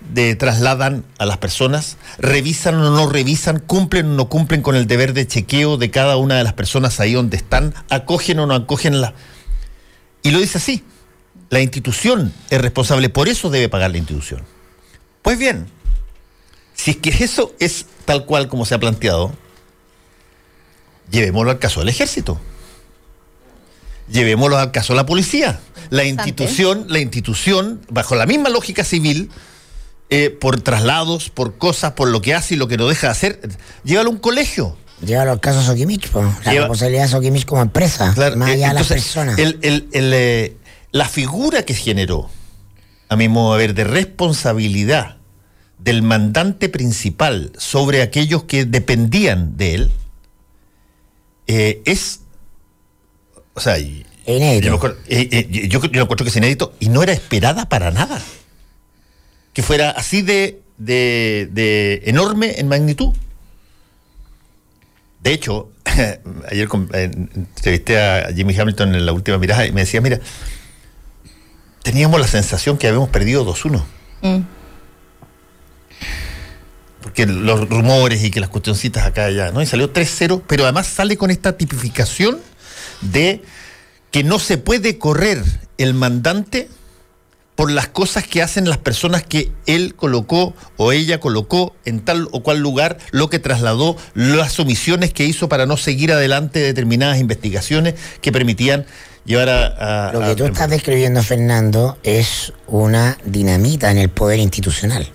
de trasladan a las personas, revisan o no revisan, cumplen o no cumplen con el deber de chequeo de cada una de las personas ahí donde están, acogen o no acogen la... Y lo dice así, la institución es responsable, por eso debe pagar la institución. Pues bien, si es que eso es tal cual como se ha planteado, llevémoslo al caso del ejército. Llevémoslo al caso de la policía. La institución, la institución, bajo la misma lógica civil, eh, por traslados, por cosas, por lo que hace y lo que no deja de hacer, llévalo a un colegio. Llévalo al caso Sokimich, po. la Lleva- responsabilidad de Sokimich como empresa, Claro, más eh, allá de las personas. el- el- el, eh, la figura que generó, a mi modo de ver, de responsabilidad del mandante principal sobre aquellos que dependían de él, es. O sea, inédito. yo, yo, yo encuentro que es inédito y no era esperada para nada. Que fuera así de, de, de enorme en magnitud. De hecho, ayer eh, entrevisté a Jimmy Hamilton en la última mirada y me decía, mira, teníamos la sensación que habíamos perdido 2-1. Mm. Porque los rumores y que las cuestioncitas acá y allá, ¿no? Y salió 3-0, pero además sale con esta tipificación de que no se puede correr el mandante por las cosas que hacen las personas que él colocó o ella colocó en tal o cual lugar, lo que trasladó, las omisiones que hizo para no seguir adelante determinadas investigaciones que permitían llevar a... a- Lo a- que tú estás describiendo, Fernando, es una dinamita en el poder institucional.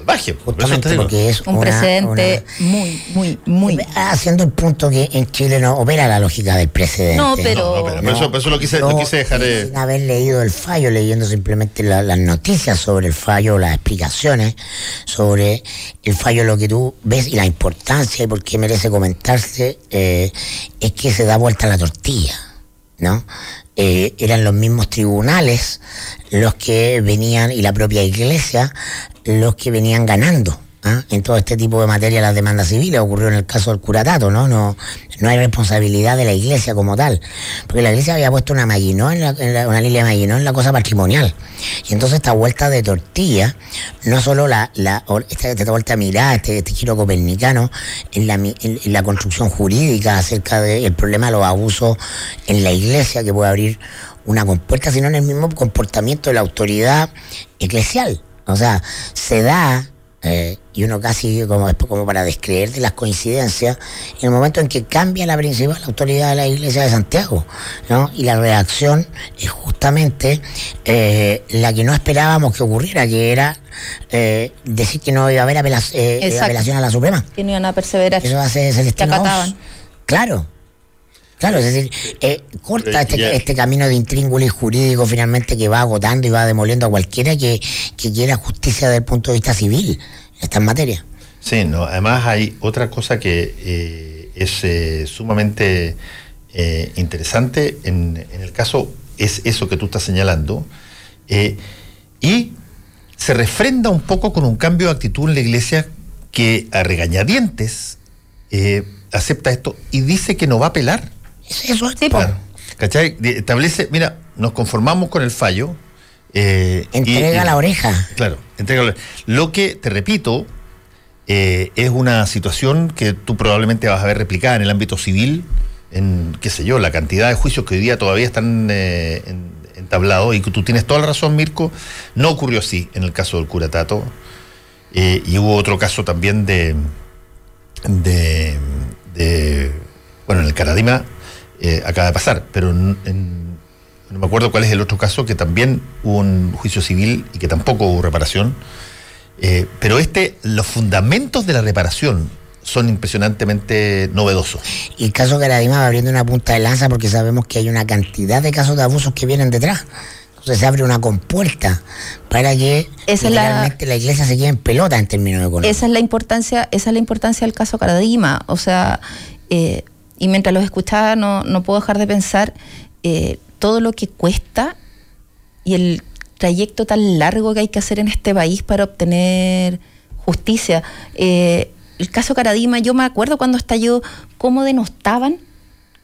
Salvaje. Justamente porque es Un una- precedente una- muy, muy, muy... Haciendo el punto que en Chile no opera la lógica del precedente. No, pero- No, no, pero por eso, eso lo quise, lo quise dejar... eh, Sin haber leído el fallo, leyendo simplemente la- las noticias sobre el fallo, las explicaciones sobre el fallo, lo que tú ves y la importancia y por qué merece comentarse, eh, es que se da vuelta la tortilla, ¿no? Eh, eran los mismos tribunales los que venían y la propia iglesia los que venían ganando ¿ah? en todo este tipo de materia las demandas civiles. Ocurrió en el caso del curatato, ¿no? No, no hay responsabilidad de la iglesia como tal. Porque la iglesia había puesto una maginó en, la, una línea de en la cosa patrimonial. Y entonces esta vuelta de tortilla, no solo la, la esta, vuelta a este, este giro copernicano en la, en, la construcción jurídica acerca del problema de los abusos en la iglesia que puede abrir una compuerta, sino en el mismo comportamiento de la autoridad eclesial. O sea, se da eh, y uno casi como, como para descreer de las coincidencias, en el momento en que cambia la principal autoridad de la Iglesia de Santiago, ¿no? Y la reacción es justamente eh, la que no esperábamos que ocurriera, que era eh, decir que no iba a haber apelación a la Suprema. Que no iban a perseverar. Eso hace Celestino Claro. Claro, es decir, corta este, este, camino de intríngulis jurídico finalmente que va agotando y va demoliendo a cualquiera que, quiera justicia desde el punto de vista civil en estas materias. Sí, no, además hay otra cosa que eh, es eh, sumamente eh, interesante en, en, el caso, es eso que tú estás señalando, y se refrenda un poco con un cambio de actitud en la iglesia que a regañadientes acepta esto y dice que no va a apelar eso tipo. ¿Cachai? Establece, mira, nos conformamos con el fallo. Eh, entrega la oreja. Claro, entrega la oreja. Lo que, te repito, eh, es una situación que tú probablemente vas a ver replicada en el ámbito civil, en, qué sé yo, la cantidad de juicios que hoy día todavía están eh, entablados, y que tú tienes toda la razón, Mirko, no ocurrió así en el caso del curatato, y hubo otro caso también de, de, de bueno, en el Caradima eh, acaba de pasar, pero no me acuerdo cuál es el otro caso, que también hubo un juicio civil y que tampoco hubo reparación. Eh, pero este, los fundamentos de la reparación son impresionantemente novedosos. Y el caso Caradima va abriendo una punta de lanza porque sabemos que hay una cantidad de casos de abusos que vienen detrás. Entonces se abre una compuerta para que realmente la... iglesia se quede en pelota en términos económicos. Esa es la importancia, esa es la importancia del caso Caradima. O sea, eh, y mientras los escuchaba no, no puedo dejar de pensar eh, todo lo que cuesta y el trayecto tan largo que hay que hacer en este país para obtener justicia. Eh, el caso Caradima, yo me acuerdo cuando estalló cómo denostaban,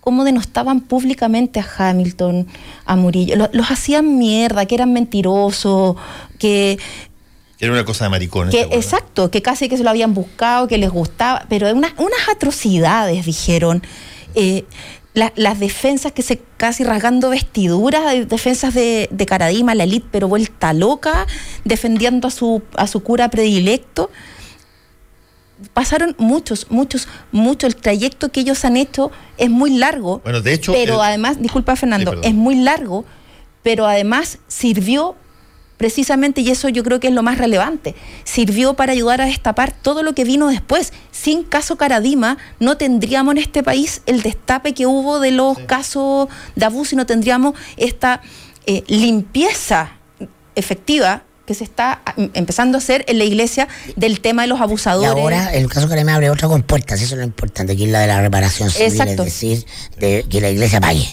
cómo denostaban públicamente a Hamilton, a Murillo. Los, los hacían mierda, que eran mentirosos, que era una cosa de maricones. Que, exacto, que casi que se lo habían buscado, que les gustaba, pero unas, unas atrocidades, dijeron. Eh, las defensas que se casi rasgando vestiduras, defensas de, de Caradima, la elite, pero vuelta loca, defendiendo a su, a su cura predilecto. Pasaron muchos, muchos, mucho. El trayecto que ellos han hecho es muy largo. Bueno, de hecho. Pero además, disculpa Fernando, es muy largo, pero además sirvió precisamente, y eso yo creo que es lo más relevante, sirvió para ayudar a destapar todo lo que vino después. Sin caso Caradima, no tendríamos en este país el destape que hubo de los casos de abuso y no tendríamos esta eh, limpieza efectiva que se está em, empezando a hacer en la iglesia del tema de los abusadores. Y ahora el caso Caradima abre otra compuerta, eso es lo importante, que es la de la reparación civil, es decir, de que la iglesia pague.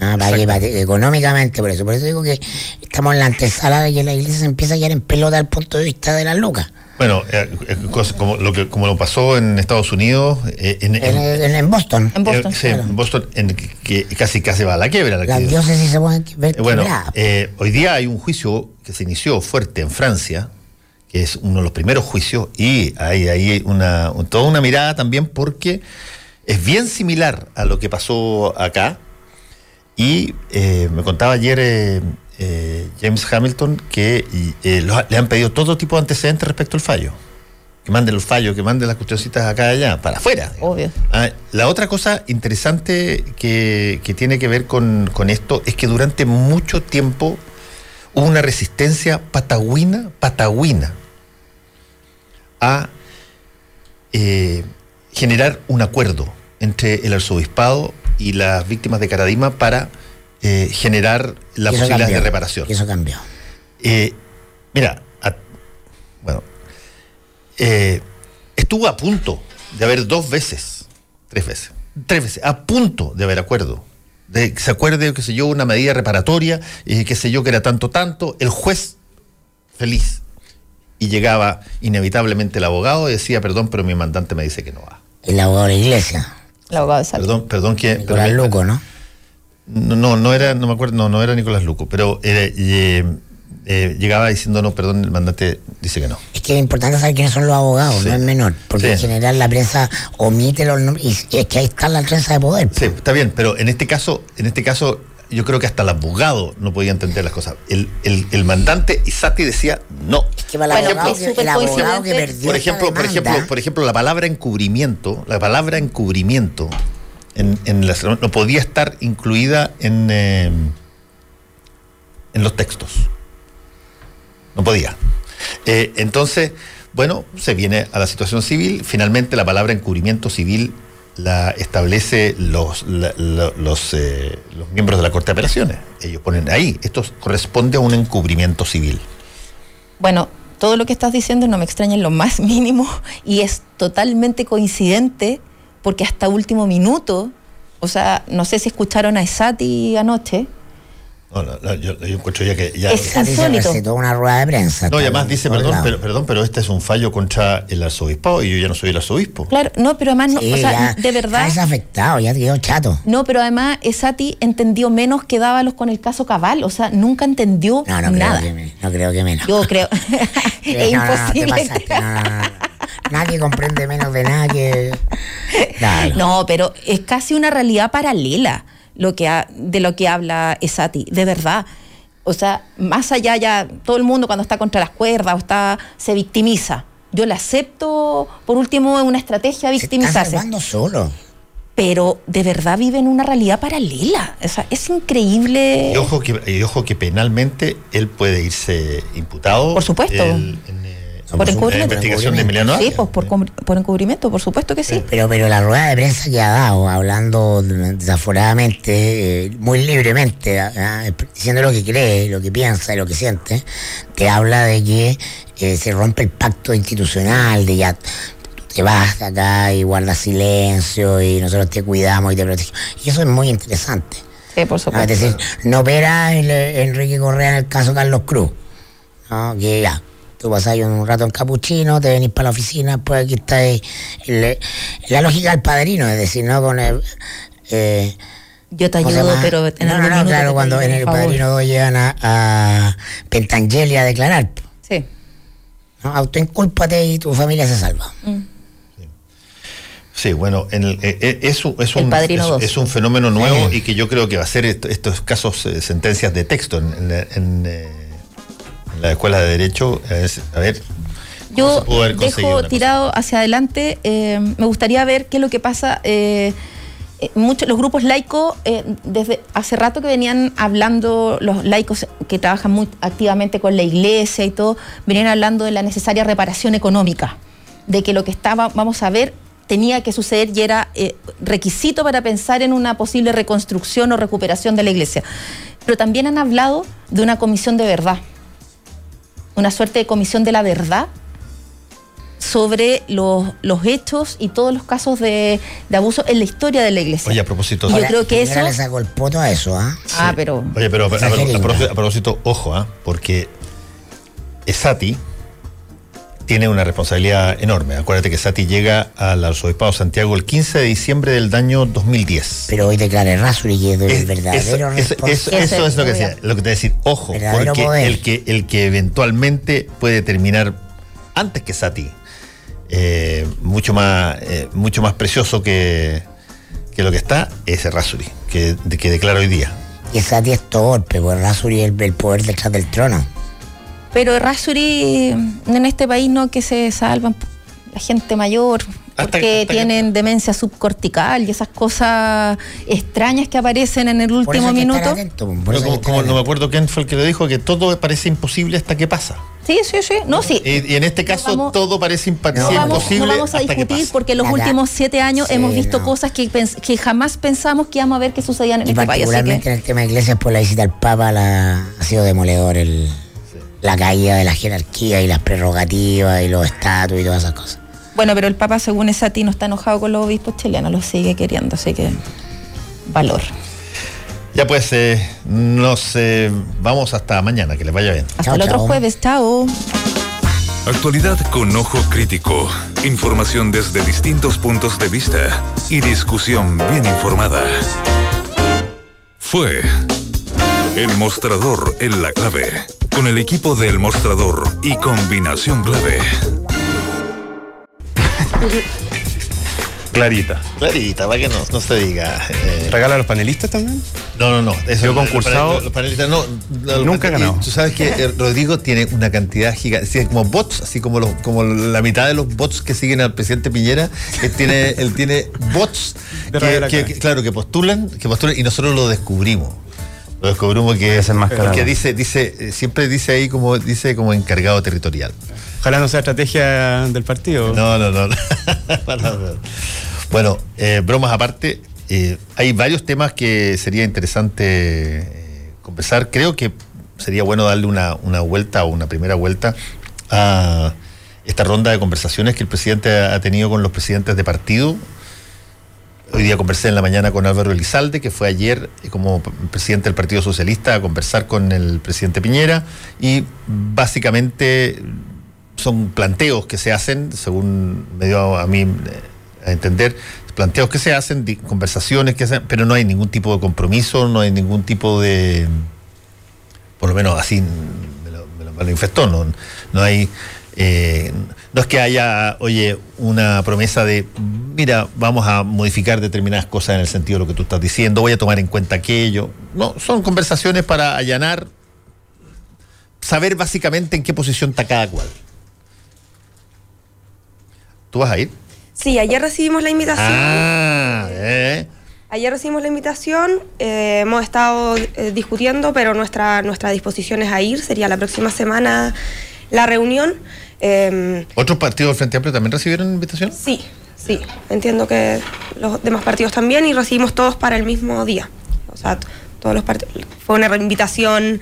Ah, económicamente, por eso. Por eso digo que estamos en la antesala de que la iglesia se empieza a quedar en pelota desde el punto de vista de las lucas. Bueno, eh, eh, como, lo que, como lo pasó en Estados Unidos, eh, en, en, Boston. En Boston, sí, en Boston en que, casi casi va a la quiebra. Las diócesis se pueden ver Bueno, hoy día hay un juicio que se inició fuerte en Francia, que es uno de los primeros juicios, y hay ahí una, toda una mirada también porque es bien similar a lo que pasó acá, y eh, me contaba ayer eh, eh, James Hamilton que le han pedido todo tipo de antecedentes respecto al fallo. Que manden los fallos, que manden las cuestioncitas acá y allá, para afuera. Obvio. Ah, la otra cosa interesante que, tiene que ver con, esto es que durante mucho tiempo hubo una resistencia patagüina, patagüina, a generar un acuerdo entre el arzobispado y las víctimas de Caradima para eh, generar las posibilidades de reparación. eso cambió. Eh, mira, bueno, eh, estuvo a punto de haber dos veces, tres veces, tres veces, a punto de haber acuerdo. De que se acuerde, qué sé yo, una medida reparatoria, y qué sé yo, que era tanto, tanto, el juez feliz. y llegaba inevitablemente el abogado y decía, perdón, pero mi mandante me dice que no va. El abogado de la iglesia. El abogado de salud. Perdón, perdón, ¿quién? Nicolás pero- Luco, ¿no? No, no, no era, no me acuerdo, no, no era Nicolás Luco, pero eh, eh, eh, llegaba diciendo, no, perdón, el mandante dice que no. Es que es importante saber quiénes son los abogados, Sí. no es menor. Porque Sí. en general la prensa omite los nombres. Y es que ahí está la prensa de poder. Sí, está bien, pero en este caso, en este caso, yo creo que hasta el abogado no podía entender las cosas. El, el, el mandante Isati decía no. Es que para el Bueno, abogado, es que- súper el abogado que perdió Por ejemplo, por ejemplo, por ejemplo, la palabra encubrimiento, la palabra encubrimiento en, en las- no podía estar incluida en, eh, en los textos. No podía. Eh, entonces, bueno, se viene a la situación civil. Finalmente, la palabra encubrimiento civil la establece los, la- los, eh, los miembros de la Corte de Apelaciones. Ellos ponen ahí, esto corresponde a un encubrimiento civil. Bueno, todo lo que estás diciendo no me extraña en lo más mínimo y es totalmente coincidente porque hasta último minuto, o sea, no sé si escucharon a Esati anoche, No, no, no, yo, yo encuentro ya que ya... Es- insólito. una rueda de prensa. No, y además dice, perdón, lado. pero, perdón, pero este es un fallo contra el arzobispado y yo ya no soy el arzobispo. claro, no, pero además, no, Sí, o sea, ya de verdad, Está desafectado, ya quedó chato. no, pero además Esati entendió menos que Dávalos con el caso Cabal, o sea, nunca entendió No, no nada. creo, que, no creo que menos. Yo creo, es te imposible. Nadie comprende menos de. Claro. No, pero es casi una realidad paralela lo que ha- de lo que habla Esati, de verdad. O sea, más allá ya, todo el mundo cuando está contra las cuerdas o está, se victimiza. Yo le acepto, por último, es una estrategia Se está victimizarse. solo. Pero de verdad vive en una realidad paralela. O sea, es increíble. Y ojo que, y ojo que penalmente él puede irse imputado. Por supuesto. el- en, Por encubrimiento. investigación de Emiliano Sí, pues por, por encubrimiento, por supuesto que sí. Pero, pero la rueda de prensa que ha dado, hablando desaforadamente, eh, muy libremente, ah, diciendo lo que cree, lo que piensa y lo que siente, te habla de que eh, se rompe el pacto institucional, de ya te vas de acá y guardas silencio y nosotros te cuidamos y te protegemos. Y eso es muy interesante. Sí, por Ah, supuesto. Es decir, no opera el, eh, Enrique Correa en el caso Carlos Cruz. ¿no? Que ya, tú pasas ahí un rato en capuchino, te venís para la oficina, pues aquí está eh, el- la lógica del padrino, es decir, ¿no? Con el, eh, Yo te ¿cómo se ayudo, pero en no, algún no, no, claro, te cuando en el padrino 2 llegan a, a Pentangeli a declarar. Sí. ¿no? Autoincúlpate y tu familia se salva. Sí, bueno, en el- eh, es, un- El es, es fenómeno nuevo Sí. y que yo creo que va a ser est- estos casos, eh, sentencias de texto en, en la- en, eh, en la escuela de Derecho. es- a ver. ¿cómo Yo dejo tirado hacia adelante. eh, me gustaría ver qué es lo que pasa. eh, eh, muchos los grupos laicos eh, desde hace rato que venían hablando los laicos que trabajan muy activamente con la iglesia y todo venían hablando de la necesaria reparación económica de que lo que estaba vamos a ver tenía que suceder y era requisito para pensar en una posible reconstrucción o recuperación de la iglesia pero también han hablado de una comisión de verdad una suerte de comisión de la verdad sobre los, los hechos y todos los casos de, de abuso en la historia de la iglesia. Oye, a propósito. Y yo creo que eso- le sacó el poto a eso, ¿ah? Ah, pero Oye, pero a, a- a Exagerando. propósito, a propósito, ojo, ¿ah? porque Esati tiene una responsabilidad enorme. Acuérdate que Esati llega al arzobispado de Santiago el 15 de diciembre del año 2010. Pero hoy declara Rasuri que es el Es- verdadero eso, eso- responsable. eso- eso es lo que decía, lo que te decir, ojo, porque poder. el que, el que eventualmente puede terminar antes que Sati, eh, mucho más, eh, mucho más precioso que, que lo que está, es Rasuri, que, de- que declara hoy día. Y esa tía es torpe, pues Rasuri es el, el poder detrás del trono. Pero Rasuri en este país no que se salvan la gente mayor Hasta- porque hasta que- tienen demencia subcortical y esas cosas extrañas que aparecen en el Por eso último que minuto. atento, pues, por eso Como- que como no me acuerdo quién fue el que lo dijo, que todo parece imposible hasta que pasa. Sí, sí, sí. No, sí. Y, y en este caso vamos- todo parece impa- No vamos, imposible no vamos a hasta que discutir porque en los últimos siete años Sí, hemos visto no. cosas que, pens- que jamás pensamos que íbamos a ver que sucedían en Y este país. Particularmente que, en el tema de iglesias, por la visita al Papa la, ha sido demoledor el, la caída de la jerarquía y las prerrogativas y los estatus y todas esas cosas. bueno, pero el Papa, según esa ti, no está enojado con los obispos chilenos, los sigue queriendo, así que valor. Ya pues, eh, nos eh, vamos hasta mañana, que les vaya bien. Hasta Chao, el otro chao. jueves, chao. Actualidad con ojo crítico, información desde distintos puntos de vista y discusión bien informada. Fue El Mostrador en la clave, con el equipo del Mostrador y combinación clave. Clarita. Clarita, para que no, no se diga. eh, ¿Regala a los panelistas también? No, no, no. Eso, Yo los concursado, los panelistas, no, los nunca he ganado. Tú sabes que eh, Rodrigo tiene una cantidad gigante, como bots, así como los, como la mitad de los bots que siguen al presidente Piñera, él tiene, él tiene bots que, claro, que postulan, que postulan y nosotros lo descubrimos. Lo descubrimos que Desenmascarado. porque dice, dice, eh, siempre dice ahí como dice como encargado territorial. Ojalá no sea estrategia del partido. No, no, no. Bueno, eh, bromas aparte, eh, hay varios temas que sería interesante eh, conversar. Creo que sería bueno darle una, una vuelta o una primera vuelta a esta ronda de conversaciones que el presidente ha tenido con los presidentes de partido. Hoy día conversé en la mañana con Álvaro Elizalde, que fue ayer eh, como presidente del Partido Socialista a conversar con el presidente Piñera. Y básicamente son planteos que se hacen, según me dio a mí eh, a entender, planteos que se hacen, conversaciones que se hacen, pero no hay ningún tipo de compromiso, no hay ningún tipo de, por lo menos así me lo, me manifestó, no, no hay, eh, no es que haya, oye, una promesa de, mira, vamos a modificar determinadas cosas en el sentido de lo que tú estás diciendo, voy a tomar en cuenta aquello, no, son conversaciones para allanar, saber básicamente en qué posición está cada cual. ¿Tú vas a ir? Sí, ayer recibimos la invitación. Ah, eh. Ayer recibimos la invitación, eh, hemos estado eh, discutiendo, pero nuestra, nuestra disposición es a ir. Sería la próxima semana la reunión. Eh, ¿Otros partidos del Frente Amplio también recibieron invitación? sí, sí, entiendo que los demás partidos también y recibimos todos para el mismo día. O sea, todos los partidos. Fue una invitación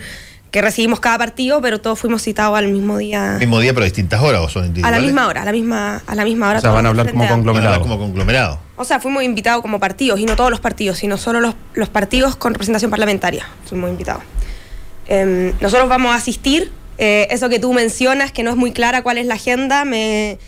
que recibimos cada partido, pero todos fuimos citados al mismo día. Mismo día, pero a distintas horas o son A individuales. la misma hora, a la misma, a la misma hora. O sea, van a hablar como a hablar conglomerado. como conglomerado. O sea, fuimos invitados como partidos, y no todos los partidos, sino solo los, los partidos con representación parlamentaria. Fuimos invitados. Em, nosotros vamos a asistir. Eh, eso que tú mencionas, que no es muy clara cuál es la agenda, me,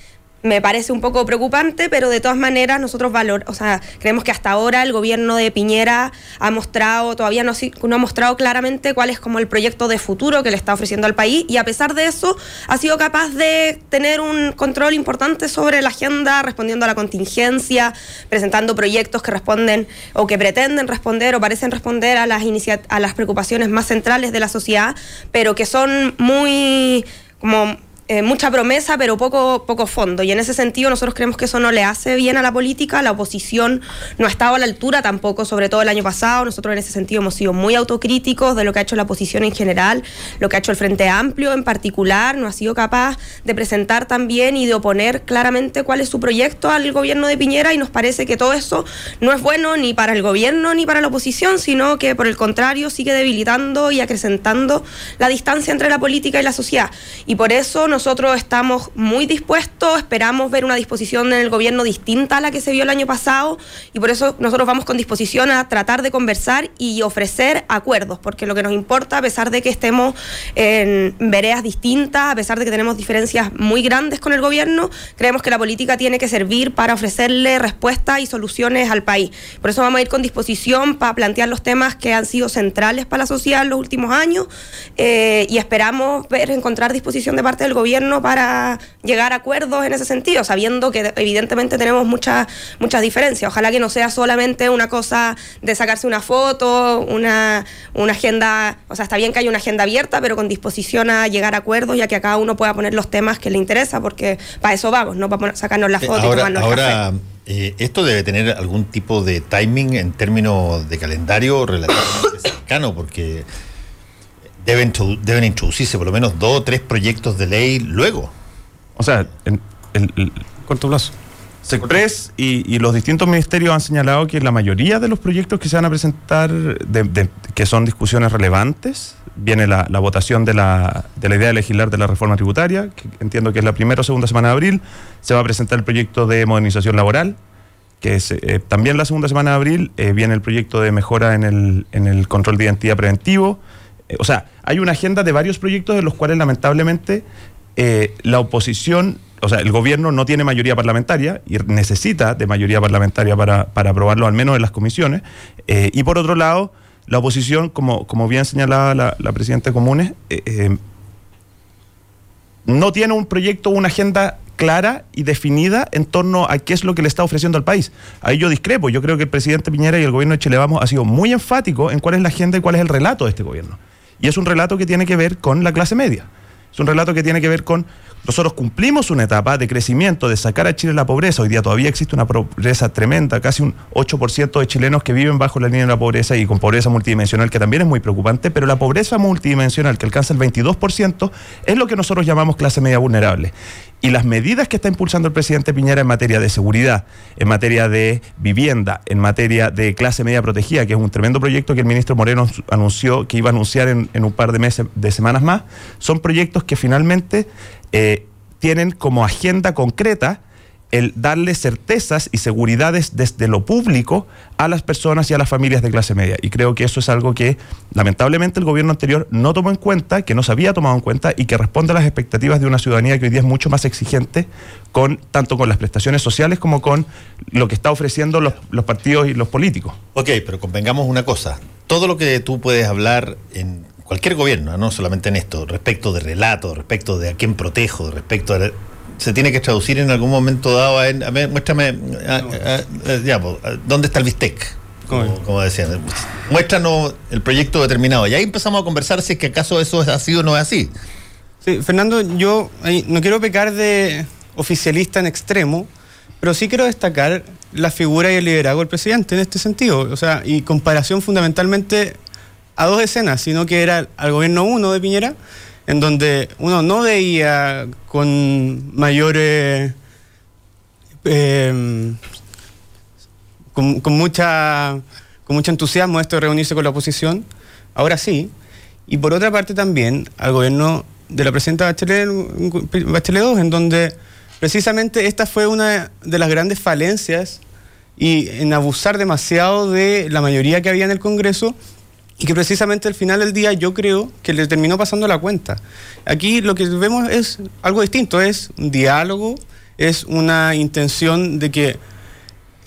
me parece un poco preocupante, pero de todas maneras nosotros valor, o sea, creemos que hasta ahora el gobierno de Piñera ha mostrado, todavía no, no ha mostrado claramente cuál es como el proyecto de futuro que le está ofreciendo al país y a pesar de eso ha sido capaz de tener un control importante sobre la agenda, respondiendo a la contingencia, presentando proyectos que responden o que pretenden responder o parecen responder a las, a las preocupaciones más centrales de la sociedad, pero que son muy como eh, mucha promesa, pero poco, poco fondo. Y en ese sentido nosotros creemos que eso no le hace bien a la política. La oposición no ha estado a la altura tampoco, sobre todo el año pasado. Nosotros en ese sentido hemos sido muy autocríticos de lo que ha hecho la oposición en general, lo que ha hecho el Frente Amplio en particular. No ha sido capaz de presentar también y de oponer claramente cuál es su proyecto al gobierno de Piñera y nos parece que todo eso no es bueno ni para el gobierno ni para la oposición, sino que por el contrario sigue debilitando y acrecentando la distancia entre la política y la sociedad. Y por eso nosotros estamos muy dispuestos, esperamos ver una disposición en el gobierno distinta a la que se vio el año pasado y por eso nosotros vamos con disposición a tratar de conversar y ofrecer acuerdos, porque lo que nos importa, a pesar de que estemos en veredas distintas, a pesar de que tenemos diferencias muy grandes con el gobierno, creemos que la política tiene que servir para ofrecerle respuestas y soluciones al país. Por eso vamos a ir con disposición para plantear los temas que han sido centrales para la sociedad en los últimos años eh, y esperamos ver, encontrar disposición de parte del gobierno para llegar a acuerdos en ese sentido, sabiendo que evidentemente tenemos muchas muchas diferencias. Ojalá que no sea solamente una cosa de sacarse una foto, una, una agenda, o sea, está bien que haya una agenda abierta, pero con disposición a llegar a acuerdos y a que cada uno pueda poner los temas que le interesa, porque para eso vamos, no para sacarnos la Eh, foto y ahora, tomarnos el café. ahora eh, esto debe tener algún tipo de timing en términos de calendario relativamente cercano, porque deben, deben introducirse por lo menos dos o tres proyectos de ley luego. O sea, en el, el- corto plazo. SECPRES y, y los distintos ministerios han señalado que la mayoría de los proyectos que se van a presentar, de- de- que son discusiones relevantes, viene la, la votación de la, de la idea de legislar de la reforma tributaria, que entiendo que es la primera o segunda semana de abril, se va a presentar el proyecto de modernización laboral, que es eh, también la segunda semana de abril, eh, viene el proyecto de mejora en el, en el control de identidad preventivo. Eh, o sea, hay una agenda de varios proyectos de los cuales lamentablemente eh, la oposición, o sea, el gobierno no tiene mayoría parlamentaria y necesita de mayoría parlamentaria para, para aprobarlo, al menos en las comisiones. Eh, y por otro lado, la oposición, como, como bien señalaba la, presidenta de Comunes, no tiene un proyecto, una agenda clara y definida en torno a qué es lo que le está ofreciendo al país. Ahí yo discrepo. Yo creo que el presidente Piñera y el gobierno de Chile Vamos ha sido muy enfático en cuál es la agenda y cuál es el relato de este gobierno. Y es un relato que tiene que ver con la clase media. Es un relato que tiene que ver con nosotros cumplimos una etapa de crecimiento, de sacar a Chile de la pobreza. Hoy día todavía existe una pobreza tremenda, casi un 8% de chilenos que viven bajo la línea de la pobreza y con pobreza multidimensional, que también es muy preocupante, pero la pobreza multidimensional, que alcanza el 22%, es lo que nosotros llamamos clase media vulnerable. Y las medidas que está impulsando el presidente Piñera en materia de seguridad, en materia de vivienda, en materia de clase media protegida, que es un tremendo proyecto que el ministro Moreno anunció que iba a anunciar en, en un par de meses, de semanas más, son proyectos que finalmente eh, tienen como agenda concreta el darle certezas y seguridades desde lo público a las personas y a las familias de clase media. Y creo que eso es algo que lamentablemente el gobierno anterior no tomó en cuenta, que no se había tomado en cuenta y que responde a las expectativas de una ciudadanía que hoy día es mucho más exigente con tanto con las prestaciones sociales como con lo que está ofreciendo los, los partidos y los políticos. Ok, pero convengamos una cosa. Todo lo que tú puedes hablar en cualquier gobierno, no solamente en esto, respecto de relato, respecto de a quién protejo, respecto de se tiene que traducir en algún momento dado a ver, muéstrame a- a- a- ya, pues, a- dónde está el bistec como, como decían muéstranos el proyecto determinado. Y ahí empezamos a conversar si es que acaso eso es así o no es así. Sí, Fernando, yo ahí, no quiero pecar de oficialista en extremo, pero sí quiero destacar la figura y el liderazgo del presidente en este sentido. O sea, y comparación fundamentalmente a dos escenas, sino que era al gobierno 1 de Piñera, en donde uno no veía con mayor... eh, con, con mucha, con mucho entusiasmo esto de reunirse con la oposición, ahora sí. Y por otra parte también al gobierno de la presidenta Bachelet, Bachelet II, en donde precisamente esta fue una de las grandes falencias y en abusar demasiado de la mayoría que había en el Congreso y que precisamente al final del día yo creo que le terminó pasando la cuenta. Aquí lo que vemos es algo distinto, es un diálogo, es una intención de que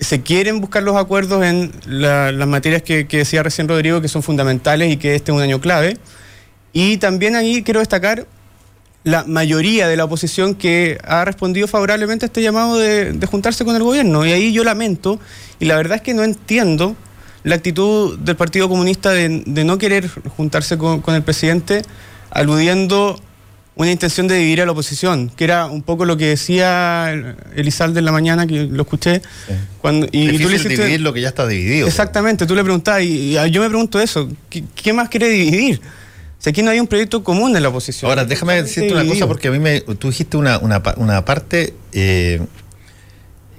se quieren buscar los acuerdos en la- las materias que, decía recién Rodrigo, que son fundamentales y que este es un año clave. Y también ahí quiero destacar la mayoría de la oposición que ha respondido favorablemente a este llamado de juntarse con el gobierno. Y ahí yo lamento, y la verdad es que no entiendo la actitud del Partido Comunista de, de no querer juntarse con, con el presidente, aludiendo una intención de dividir a la oposición, que era un poco lo que decía el- Elizalde en la mañana, que lo escuché. Cuando, y, y tú le hiciste- dividir lo que ya está dividido Exactamente, tú le preguntabas, y, y yo me pregunto eso, ¿qué, qué más quiere dividir? Si aquí no hay un proyecto común en la oposición. Ahora, déjame decirte una cosa, porque a mí me, tú dijiste una, una parte eh,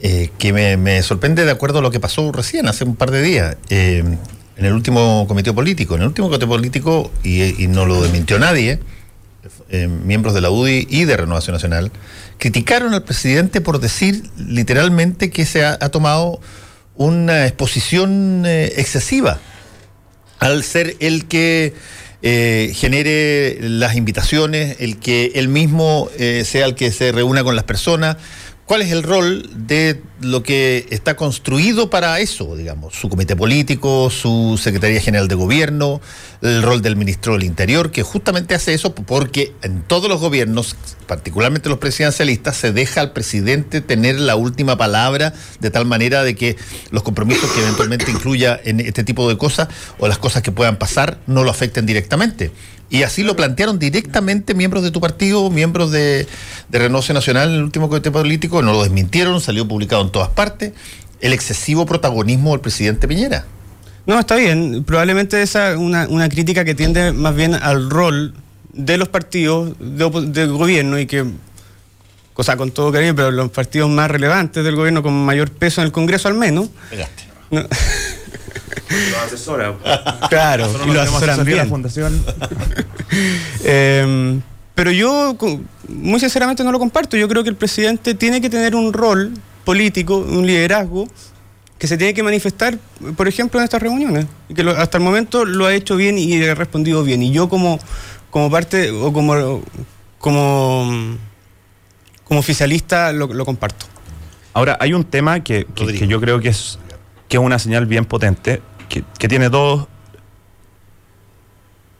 eh, que me, sorprende de acuerdo a lo que pasó recién, hace un par de días, eh, en el último comité político. En el último comité político, y, no lo desmintió nadie, eh, miembros de la UDI y de Renovación Nacional, criticaron al presidente por decir literalmente que se ha, tomado una exposición excesiva al ser el que genere las invitaciones, el que él mismo sea el que se reúna con las personas. ¿Cuál es el rol de lo que está construido para eso, digamos? Su comité político, su Secretaría General de Gobierno, el rol del ministro del Interior, que justamente hace eso porque en todos los gobiernos, particularmente los presidencialistas, se deja al presidente tener la última palabra de tal manera de que los compromisos que eventualmente incluya en este tipo de cosas o las cosas que puedan pasar no lo afecten directamente. Y así lo plantearon directamente miembros de tu partido, miembros de, de Renovación Nacional en el último comité político, no lo desmintieron, salió publicado en todas partes, el excesivo protagonismo del presidente Piñera. No, está bien. Probablemente esa es una, una crítica que tiende más bien al rol de los partidos de, opo- de gobierno y que, cosa con todo cariño, pero los partidos más relevantes del gobierno con mayor peso en el Congreso al menos. Pegaste. no- Los asesora. claro, y lo asesoran de la bien. fundación. Eh, pero yo, muy sinceramente, no lo comparto. Yo creo que el presidente tiene que tener un rol político, un liderazgo, que se tiene que manifestar, por ejemplo, en estas reuniones. Y que lo- hasta el momento lo ha hecho bien y ha respondido bien. Y yo como, como parte o como como, como oficialista lo, lo comparto. Ahora, hay un tema que, que- que yo creo que es, que es una señal bien potente, que, tiene dos,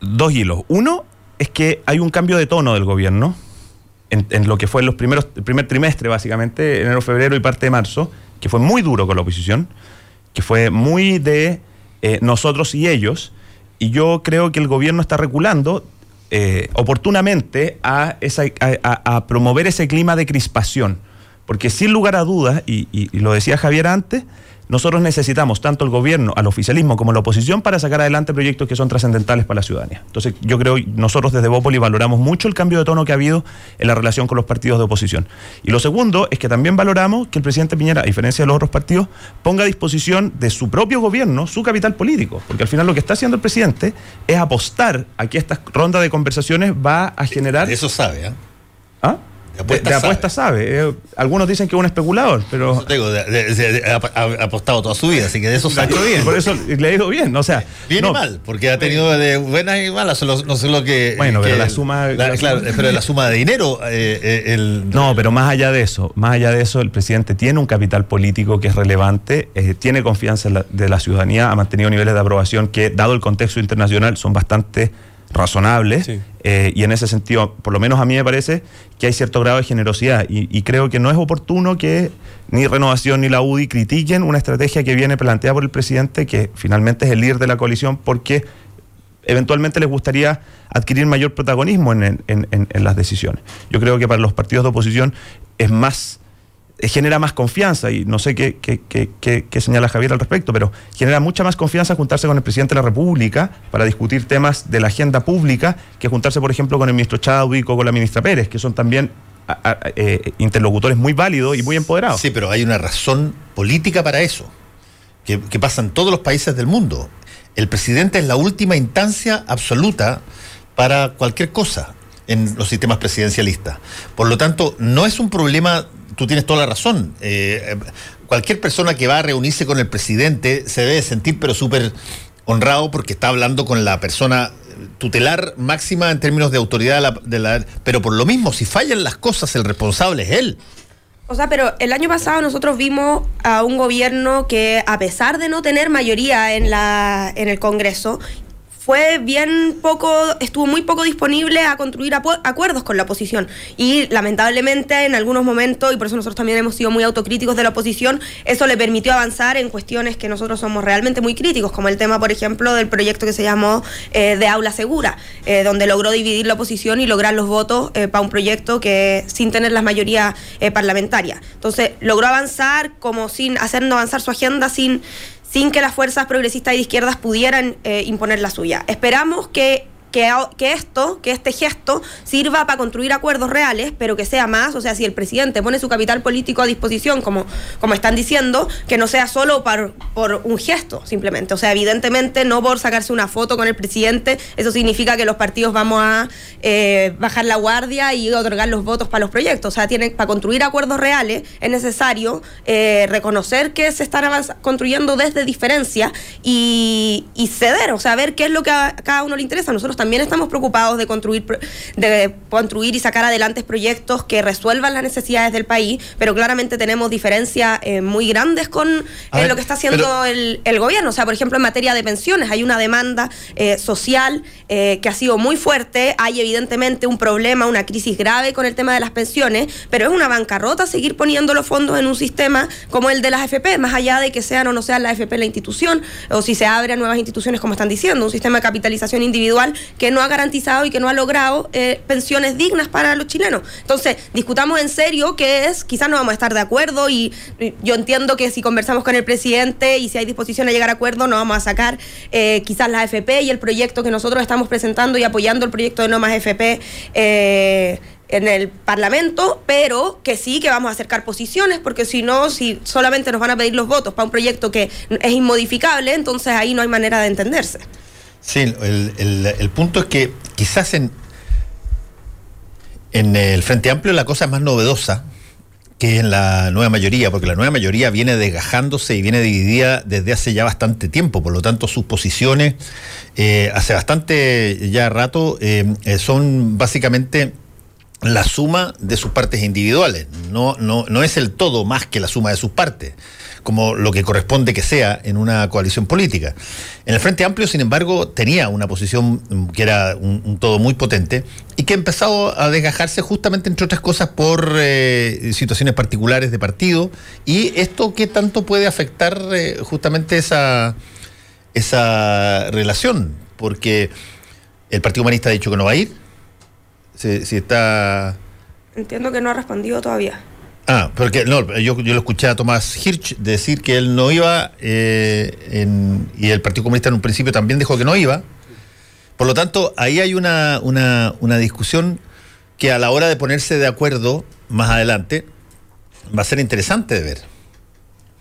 dos hilos. Uno es que hay un cambio de tono del gobierno en, en lo que fue los primeros, el primer trimestre, básicamente, enero, febrero y parte de marzo, que fue muy duro con la oposición, que fue muy de eh, nosotros y ellos, y yo creo que el gobierno está reculando eh, oportunamente a, esa, a, a- promover ese clima de crispación. Porque sin lugar a dudas, y lo decía Javier antes, nosotros necesitamos tanto el gobierno, al oficialismo como la oposición para sacar adelante proyectos que son trascendentales para la ciudadanía. Entonces yo creo, nosotros desde Bópoli valoramos mucho el cambio de tono que ha habido en la relación con los partidos de oposición. Y lo segundo es que también valoramos que el presidente Piñera, a diferencia de los otros partidos, ponga a disposición de su propio gobierno su capital político. Porque al final lo que está haciendo el presidente es apostar a que esta ronda de conversaciones va a generar... Eso sabe, ¿ah? ¿Ah? De apuesta de apuesta sabe. Eh, algunos dicen que es un especulador, pero... Digo, de- ha, apostado toda su vida, así que de eso sabe. Por eso le digo bien, o sea... Bien no, y mal, porque ha tenido de buenas y malas, solo- no sé lo que... Bueno, pero la suma- la- la claro, suma- pero la suma de dinero, eh, eh, el... No, pero más allá de eso, más allá de eso, el presidente tiene un capital político que es relevante, eh, tiene confianza la- de la ciudadanía, ha mantenido niveles de aprobación que, dado el contexto internacional, son bastante razonables. Sí. eh, y en ese sentido, por lo menos a mí me parece que hay cierto grado de generosidad. Y, y creo que no es oportuno que ni Renovación ni la UDI critiquen una estrategia que viene planteada por el presidente, que finalmente es el líder de la coalición, porque eventualmente les gustaría adquirir mayor protagonismo en, en- en- en las decisiones. Yo creo que para los partidos de oposición es más genera más confianza y no sé qué, qué- qué- qué- señala Javier al respecto, pero genera mucha más confianza juntarse con el presidente de la República para discutir temas de la agenda pública que juntarse, por ejemplo, con el ministro Chadwick o con la ministra Pérez, que son también eh, interlocutores muy válidos y muy empoderados. Sí, pero hay una razón política para eso, que, que pasa en todos los países del mundo. El presidente es la última instancia absoluta para cualquier cosa en los sistemas presidencialistas. Por lo tanto, no es un problema, tú tienes toda la razón. eh, cualquier persona que va a reunirse con el presidente se debe sentir pero súper honrado porque está hablando con la persona tutelar máxima en términos de autoridad de la- pero por lo mismo si fallan las cosas el responsable es él O sea, pero el año pasado nosotros vimos a un gobierno que, a pesar de no tener mayoría en, la, en el Congreso, fue bien poco, estuvo muy poco disponible a construir acuerdos con la oposición. Y lamentablemente en algunos momentos, y por eso nosotros también hemos sido muy autocríticos de la oposición, eso le permitió avanzar en cuestiones que nosotros somos realmente muy críticos, como el tema, por ejemplo, del proyecto que se llamó eh, de aula segura, eh, donde logró dividir la oposición y lograr los votos eh, para un proyecto que sin tener la mayoría eh, parlamentaria. Entonces, logró avanzar como sin hacernos avanzar su agenda, sin sin que las fuerzas progresistas y de izquierdas pudieran eh, imponer la suya. Esperamos que, que, esto, que este gesto sirva para construir acuerdos reales, pero que sea más, o sea, si el presidente pone su capital político a disposición, como, como están diciendo, que no sea solo par- por un gesto, simplemente. O sea, evidentemente no por sacarse una foto con el presidente, eso significa que los partidos vamos a eh, bajar la guardia y otorgar los votos para los proyectos. O sea, tiene, para construir acuerdos reales es necesario eh, reconocer que se están construyendo desde diferencia y, y ceder, o sea, ver qué es lo que a cada uno le interesa. Nosotros también estamos preocupados de construir, de construir y sacar adelante proyectos que resuelvan las necesidades del país, pero claramente tenemos diferencias eh, muy grandes con eh, lo que está haciendo pero- el, el gobierno. O sea, por ejemplo, en materia de pensiones hay una demanda eh, social eh, que ha sido muy fuerte. Hay evidentemente un problema, una crisis grave con el tema de las pensiones, pero es una bancarrota seguir poniendo los fondos en un sistema como el de las FP, más allá de que sean o no sean las FP la institución, o si se abren nuevas instituciones, como están diciendo, un sistema de capitalización individual que no ha garantizado y que no ha logrado eh, pensiones dignas para los chilenos. Entonces, discutamos en serio qué es, quizás no vamos a estar de acuerdo y, yo entiendo que si conversamos con el presidente y si hay disposición a llegar a acuerdo, no vamos a sacar eh, quizás la AFP y el proyecto que nosotros estamos presentando y apoyando el proyecto de No Más FP. eh, en el Parlamento, pero que sí que vamos a acercar posiciones, porque si no, si solamente nos van a pedir los votos para un proyecto que es inmodificable, entonces ahí no hay manera de entenderse. Sí, el, el- punto es que quizás en, en el Frente Amplio la cosa es más novedosa que en la nueva mayoría, porque la nueva mayoría viene desgajándose y viene dividida desde hace ya bastante tiempo, por lo tanto sus posiciones eh, hace bastante ya rato eh, eh, son básicamente la suma de sus partes individuales, no, no, no es el todo más que la suma de sus partes, como lo que corresponde que sea en una coalición política. En el Frente Amplio, sin embargo, tenía una posición mm, que era un, todo muy potente y que ha empezado a desgajarse justamente, entre otras cosas, por eh, situaciones particulares de partido. Y esto, ¿qué tanto puede afectar eh, justamente esa, esa relación? Porque el Partido Humanista ha dicho que no va a ir. Si, si está. Entiendo que no ha respondido todavía. Ah, porque no, yo, yo lo escuché a Tomás Hirsch decir que él no iba eh, en- y el Partido Comunista en un principio también dijo que no iba. Por lo tanto, ahí hay una, una, una discusión que a la hora de ponerse de acuerdo más adelante va a ser interesante de ver.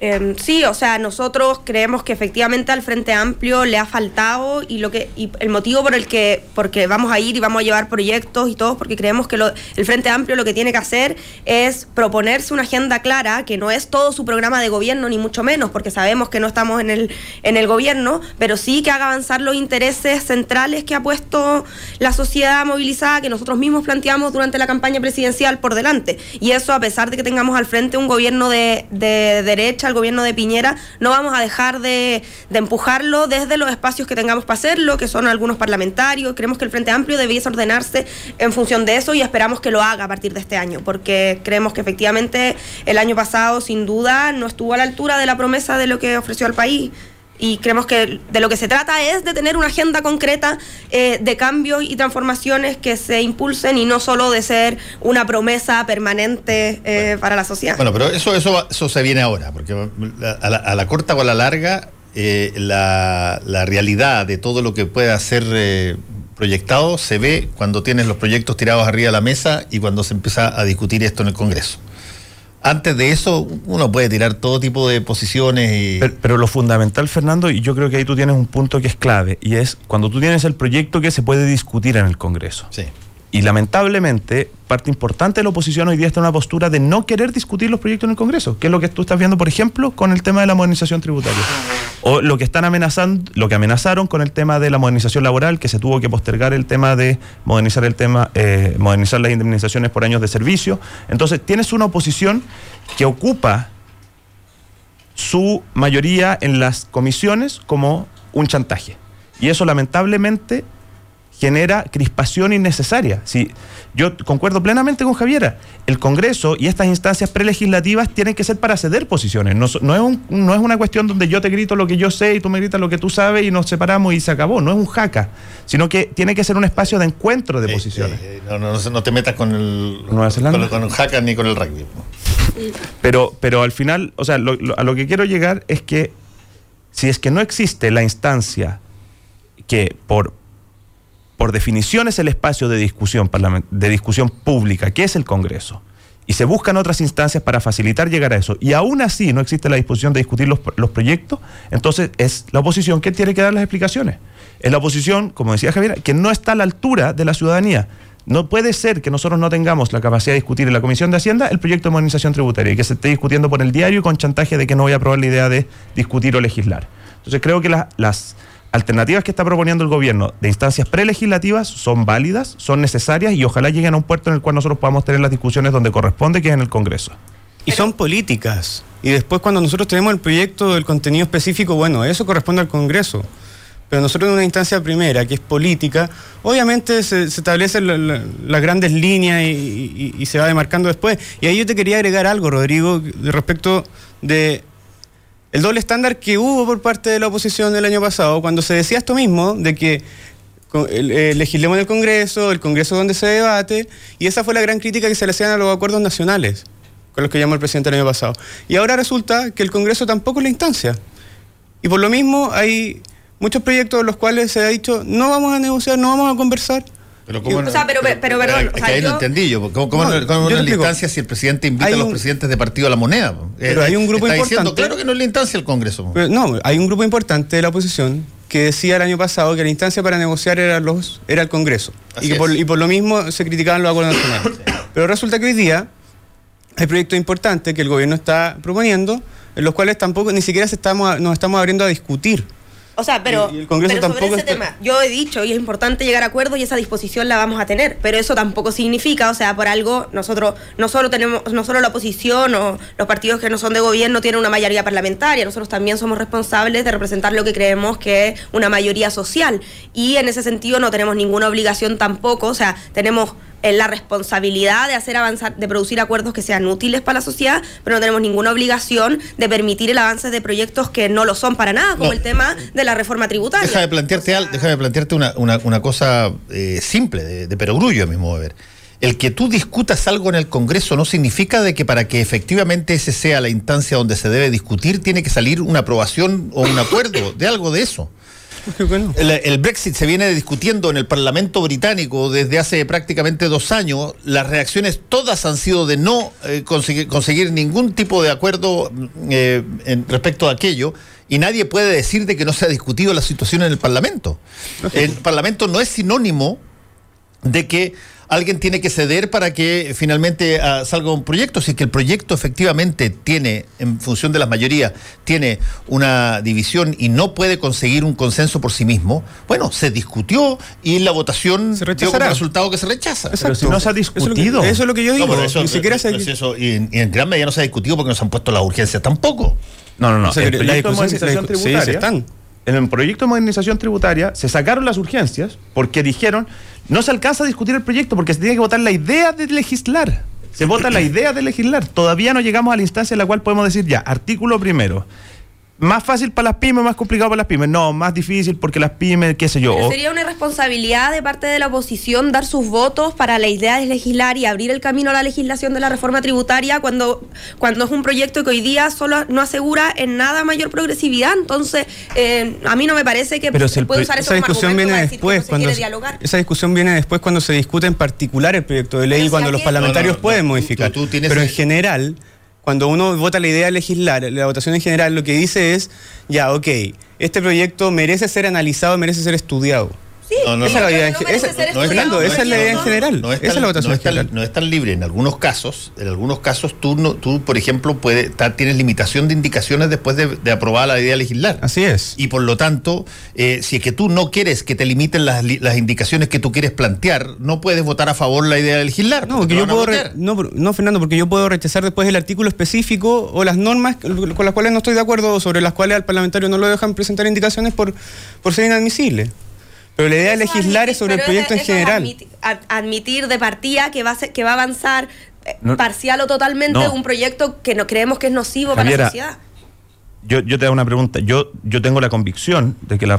Eh, sí, o sea, nosotros creemos que efectivamente al Frente Amplio le ha faltado y lo que el motivo por el que porque vamos a ir y vamos a llevar proyectos y todo porque creemos que el Frente Amplio lo que tiene que hacer es proponerse una agenda clara que no es todo su programa de gobierno ni mucho menos porque sabemos que no estamos en el en el gobierno, pero sí que haga avanzar los intereses centrales que ha puesto la sociedad movilizada que nosotros mismos planteamos durante la campaña presidencial por delante. Y eso a pesar de que tengamos al frente un gobierno de, de derecha, el gobierno de Piñera, no vamos a dejar de, de empujarlo desde los espacios que tengamos para hacerlo, que son algunos parlamentarios. Creemos que el Frente Amplio debiese ordenarse en función de eso y esperamos que lo haga a partir de este año, porque creemos que efectivamente el año pasado, sin duda, no estuvo a la altura de la promesa de lo que ofreció al país. Y creemos que de lo que se trata es de tener una agenda concreta eh, de cambios y transformaciones que se impulsen y no solo de ser una promesa permanente eh, para la sociedad. Bueno, pero eso, eso, eso se viene ahora, porque a la, a la corta o a la larga, eh, la, la realidad de todo lo que pueda ser eh, proyectado se ve cuando tienes los proyectos tirados arriba de la mesa y cuando se empieza a discutir esto en el Congreso. Antes de eso, uno puede tirar todo tipo de posiciones y... Pero, pero lo fundamental, Fernando, y yo creo que ahí tú tienes un punto que es clave, y es cuando tú tienes el proyecto que se puede discutir en el Congreso. Sí. Y lamentablemente, parte importante de la oposición hoy día está en una postura de no querer discutir los proyectos en el Congreso, que es lo que tú estás viendo, por ejemplo, con el tema de la modernización tributaria. O lo que están amenazando, lo que amenazaron con el tema de la modernización laboral, que se tuvo que postergar el tema de modernizar el tema, eh, modernizar las indemnizaciones por años de servicio. Entonces, tienes una oposición que ocupa su mayoría en las comisiones como un chantaje. Y eso lamentablemente genera crispación innecesaria. Sí, yo concuerdo plenamente con Javiera. El Congreso y estas instancias prelegislativas tienen que ser para ceder posiciones. No, es un- no es una cuestión donde yo te grito lo que yo sé y tú me gritas lo que tú sabes y nos separamos y se acabó. No es un jaca, sino que tiene que ser un espacio de encuentro de Eh, posiciones. eh, no, no, no te metas con el, Nueva Zelanda. con, con el hacker ni con el rugby. Pero, pero al final, o sea, lo- lo- a lo que quiero llegar es que si es que no existe la instancia que por, por definición es el espacio de discusión, de discusión pública, que es el Congreso, y se buscan otras instancias para facilitar llegar a eso, y aún así no existe la disposición de discutir los, los proyectos, entonces es la oposición que tiene que dar las explicaciones. Es la oposición, como decía Javier, que no está a la altura de la ciudadanía. No puede ser que nosotros no tengamos la capacidad de discutir en la Comisión de Hacienda el proyecto de modernización tributaria y que se esté discutiendo por el diario con chantaje de que no voy a aprobar la idea de discutir o legislar. Entonces creo que la- las alternativas que está proponiendo el gobierno de instancias prelegislativas son válidas, son necesarias y ojalá lleguen a un puerto en el cual nosotros podamos tener las discusiones donde corresponde, que es en el Congreso. Y son políticas. Y después cuando nosotros tenemos el proyecto del contenido específico, bueno, eso corresponde al Congreso. Pero nosotros en una instancia primera, que es política, obviamente se, establecen la- la- las grandes líneas y, y- se va demarcando después. Y ahí yo te quería agregar algo, Rodrigo, respecto de el doble estándar que hubo por parte de la oposición el año pasado, cuando se decía esto mismo, de que eh, legislemos en el Congreso, el Congreso donde se debate, y esa fue la gran crítica que se le hacían a los acuerdos nacionales, con los que llamó el presidente el año pasado. Y ahora resulta que el Congreso tampoco es la instancia. Y por lo mismo hay muchos proyectos en los cuales se ha dicho, no vamos a negociar, no vamos a conversar. Pero O sea, pero- pero, perdón, Es o que ahí no entendí yo. ¿Cómo, cómo, No, no- cómo yo no instancia si el presidente invita Hay a los un- presidentes de partido a la moneda? Pero hay un grupo está diciendo, importante. claro que no es la instancia del Congreso. Pero no, hay un grupo importante de la oposición que decía el año pasado que la instancia para negociar era, los, era el Congreso. Y, que por, y por lo mismo se criticaban los acuerdos nacionales. Pero resulta que hoy día hay proyectos importantes que el gobierno está proponiendo, en los cuales tampoco ni siquiera se estamos, nos estamos abriendo a discutir. O sea, pero, Y el Congreso pero sobre ese está- tema, yo he dicho y es importante llegar a acuerdos y esa disposición la vamos a tener, pero eso tampoco significa, o sea, por algo nosotros no solo tenemos, no solo la oposición o los partidos que no son de gobierno tienen una mayoría parlamentaria, nosotros también somos responsables de representar lo que creemos que es una mayoría social y en ese sentido no tenemos ninguna obligación tampoco, o sea, tenemos eh, la responsabilidad de hacer avanzar, de producir acuerdos que sean útiles para la sociedad, pero no tenemos ninguna obligación de permitir el avance de proyectos que no lo son para nada, como No. el tema de la reforma tributaria. Déjame plantearte, al- déjame plantearte una, una- una cosa eh, simple, de, de perogrullo a mi modo de ver. El que tú discutas algo en el Congreso no significa de que para que efectivamente ese sea la instancia donde se debe discutir, tiene que salir una aprobación o un acuerdo de algo de eso. Bueno. El, el Brexit se viene discutiendo en el Parlamento británico desde hace prácticamente dos años. Las reacciones todas han sido de no eh, conseguir, conseguir ningún tipo de acuerdo mm, eh, en- respecto a aquello. Y nadie puede decir de que no se ha discutido la situación en el Parlamento. El Parlamento no es sinónimo de que alguien tiene que ceder para que finalmente ah, salga un proyecto. Si es que el proyecto efectivamente tiene, en función de las mayorías, tiene una división y no puede conseguir un consenso por sí mismo, bueno, se discutió y la votación Se dio como resultado que se rechaza. Pero si no se ha Eso es lo que- discutido. Eso es lo que yo digo. No, pero eso- Ni siquiera se. pues eso- y, en, y en gran medida no se ha discutido porque no se han puesto las urgencias tampoco. No, no, no. O sea, el la discusión- sí, están. En el proyecto de modernización tributaria se sacaron las urgencias porque dijeron no se alcanza a discutir el proyecto porque se tiene que votar la idea de legislar. Se vota la idea de legislar. Todavía no llegamos a la instancia en la cual podemos decir ya, artículo primero. Más fácil para las pymes, más complicado para las pymes. No, más difícil porque las pymes, qué sé yo. Pero sería una irresponsabilidad de parte de la oposición dar sus votos para la idea de legislar y abrir el camino a la legislación de la reforma tributaria cuando, cuando es un proyecto que hoy día solo no asegura en nada mayor progresividad. Entonces, eh, a mí no me parece que Pero si se el puede usar Esa como discusión viene después no se cuando quiere dialogar. esa discusión viene después cuando se discute en particular el proyecto de ley y si cuando los parlamentarios No, no, no, pueden modificar. tú- tú Pero en el- general, cuando uno vota la idea de legislar, la votación en general lo que dice es, ya, ok, este proyecto merece ser analizado, merece ser estudiado. Sí, No, no, esa es la idea en no no, Fernando, esa es la idea en no, no. general. No es esa es tan- la votación no en es tan- general. no es tan libre. En algunos casos, en algunos casos tú, no, tú por ejemplo, puede, ta- tienes limitación de indicaciones después de, de aprobada la idea de legislar. Así es. Y por lo tanto, eh, si es que tú no quieres que te limiten las, indicaciones que tú quieres plantear, no puedes votar a favor la idea de legislar. No, porque porque yo puedo re- no, no, Fernando, porque yo puedo rechazar después el artículo específico o las normas con las cuales no estoy de acuerdo o sobre las cuales al parlamentario no lo dejan presentar indicaciones por, por ser inadmisible. Pero la idea de legislar admitir- es sobre el proyecto en general. admiti- ad- admitir de partida que va a, ser- que va a avanzar eh, No. parcial o totalmente No. un proyecto que no creemos que es nocivo para la sociedad. yo, yo te hago una pregunta. Yo, yo tengo la convicción de que, la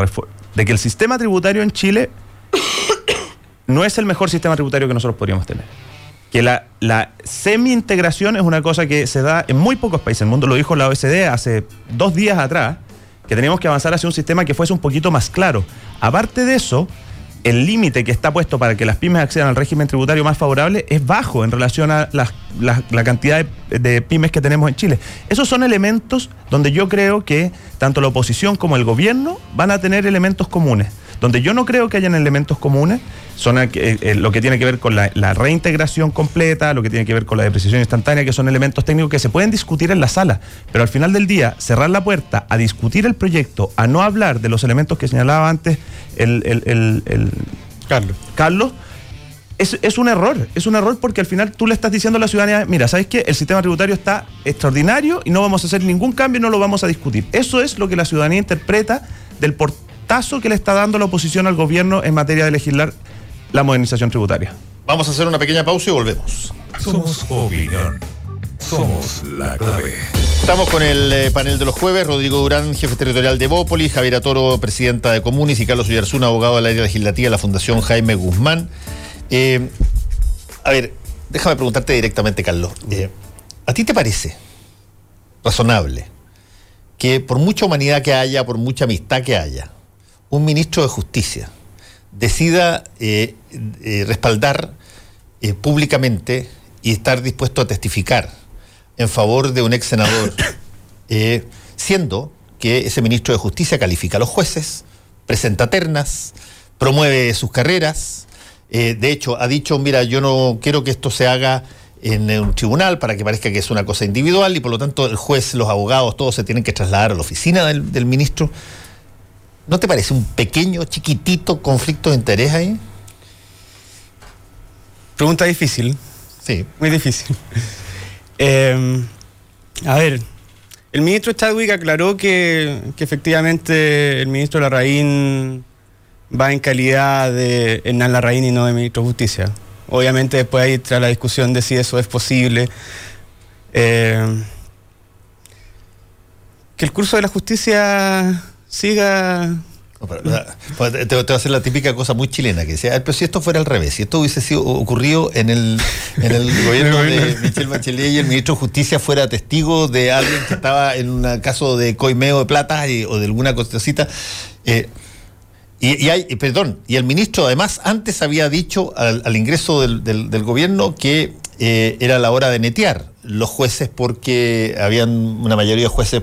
de que el sistema tributario en Chile no es el mejor sistema tributario que nosotros podríamos tener. Que la, la semi-integración es una cosa que se da en muy pocos países del mundo. Lo dijo la OECD hace dos días atrás, que teníamos que avanzar hacia un sistema que fuese un poquito más claro. Aparte de eso, el límite que está puesto para que las pymes accedan al régimen tributario más favorable es bajo en relación a las- la cantidad de pymes que tenemos en Chile. Esos son elementos donde yo creo que tanto la oposición como el gobierno van a tener elementos comunes. Donde yo no creo que hayan elementos comunes son eh, eh, lo que tiene que ver con la, la reintegración completa, lo que tiene que ver con la depreciación instantánea, que son elementos técnicos que se pueden discutir en la sala. Pero al final del día, cerrar la puerta a discutir el proyecto, a no hablar de los elementos que señalaba antes el, el- el- el Carlos. Carlos, es, es un error. Es un error porque al final tú le estás diciendo a la ciudadanía, mira, ¿sabes qué? El sistema tributario está extraordinario y no vamos a hacer ningún cambio y no lo vamos a discutir. Eso es lo que la ciudadanía interpreta del portazo que le está dando la oposición al gobierno en materia de legislar la modernización tributaria. Vamos a hacer una pequeña pausa y volvemos. Somos opinión. Somos la clave. Estamos con el eh, panel de los jueves, Rodrigo Durán, jefe territorial de Bópolis, Javier Toro, presidenta de Comunis, y Carlos Ullarzuna, abogado del área legislativa de la Fundación Jaime Guzmán. Eh, a ver, déjame preguntarte directamente, Carlos. Eh, ¿A ti te parece razonable que por mucha humanidad que haya, por mucha amistad que haya, un ministro de Justicia decida eh, eh, respaldar eh, públicamente y estar dispuesto a testificar en favor de un ex senador, siendo que ese ministro de Justicia califica a los jueces, presenta ternas, promueve sus carreras, de hecho ha dicho, mira, yo no quiero que esto se haga en un tribunal para que parezca que es una cosa individual y por lo tanto el juez, los abogados, todos se tienen que trasladar a la oficina del, del ministro. ¿No te parece un pequeño, chiquitito conflicto de interés ahí? Pregunta difícil. Sí. Muy difícil. Eh, a ver, el ministro Chadwick aclaró que, que efectivamente el ministro Larraín va en calidad de Hernán Larraín y no de ministro de Justicia. Obviamente después ahí entra la discusión de si eso es posible. Eh, que el curso de la justicia siga. Pues, te, te voy a hacer la típica cosa muy chilena que decía, "Ah, pero si esto fuera al revés, si esto hubiese sido ocurrido en el, en el gobierno de Michelle Bachelet y el ministro de Justicia fuera testigo de alguien que estaba en un caso de coimeo de plata y- o de alguna cosita, eh, y, y hay, perdón, y el ministro además antes había dicho al, al ingreso del, del- del gobierno que eh, era la hora de netear los jueces porque habían una mayoría de jueces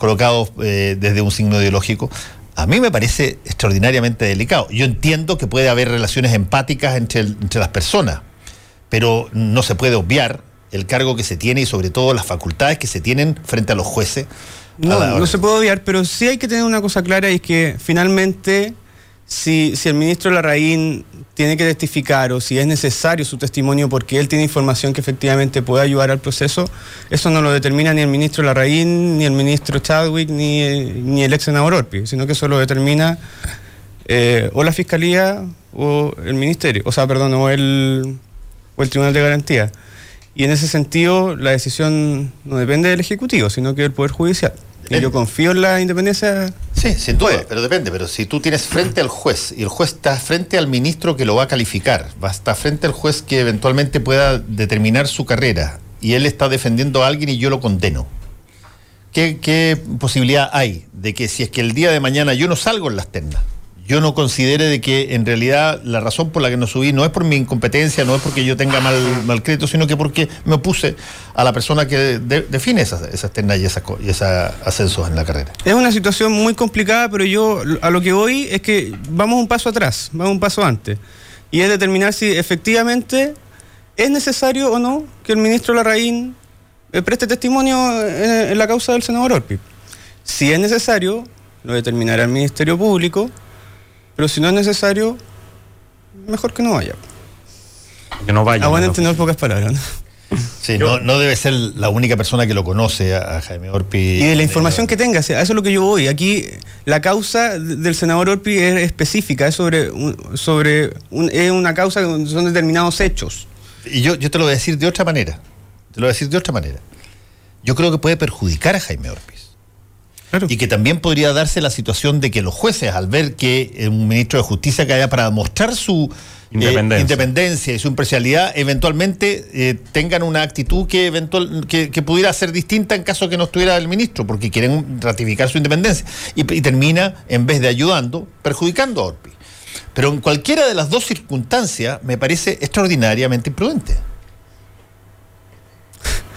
colocados eh, desde un signo ideológico. A mí me parece extraordinariamente delicado. Yo entiendo que puede haber relaciones empáticas entre, el- entre las personas, pero no se puede obviar el cargo que se tiene y sobre todo las facultades que se tienen frente a los jueces. No, no se puede obviar, pero sí hay que tener una cosa clara y es que finalmente si, si el ministro Larraín tiene que testificar o si es necesario su testimonio porque él tiene información que efectivamente puede ayudar al proceso, eso no lo determina ni el ministro Larraín, ni el ministro Chadwick, ni, ni el ex senador Orpi, sino que eso lo determina eh, o la Fiscalía o el Ministerio, o sea, perdón, o el, o el Tribunal de Garantía. Y en ese sentido, la decisión no depende del Ejecutivo, sino que del Poder Judicial. Y Depende. yo confío en la independencia. Sí, sin duda, pero depende. Pero si tú tienes frente al juez y el juez está frente al ministro que lo va a calificar, va a estar frente al juez que eventualmente pueda determinar su carrera y él está defendiendo a alguien y yo lo condeno. ¿Qué, qué posibilidad hay de que si es que el día de mañana yo no salgo en las ternas, yo no considere de que en realidad la razón por la que no subí no es por mi incompetencia, no es porque yo tenga mal, crédito, sino que porque me opuse a la persona que de- define esas, esas ternas y, esas, y ascensos en la carrera? Es una situación muy complicada, pero yo a lo que voy es que vamos un paso atrás, vamos un paso antes. Y es determinar si efectivamente es necesario o no que el ministro Larraín eh, preste testimonio en, en la causa del senador Orpi. Si es necesario, lo determinará el Ministerio Público, pero si no es necesario, mejor que no vaya. Que no vaya. A buen ¿no? entender pocas palabras. ¿no? Sí, no, no debe ser la única persona que lo conoce a, a Jaime Orpi. Y de la información que tenga, o sea, eso es lo que yo voy. Aquí la causa de- del senador Orpi es específica, es sobre, un- sobre un- es una causa donde son determinados hechos. Y yo, yo te lo voy a decir de otra manera. Te lo voy a decir de otra manera. Yo creo que puede perjudicar a Jaime Orpis. Claro. Y que también podría darse la situación de que los jueces, al ver que eh, un ministro de justicia que haya para mostrar su eh, Independencia. independencia y su imparcialidad, eventualmente eh, tengan una actitud que, eventual, que, que pudiera ser distinta en caso que no estuviera el ministro, porque quieren ratificar su independencia. Y, y termina, en vez de ayudando, perjudicando a Orpi. Pero en cualquiera de las dos circunstancias me parece extraordinariamente imprudente.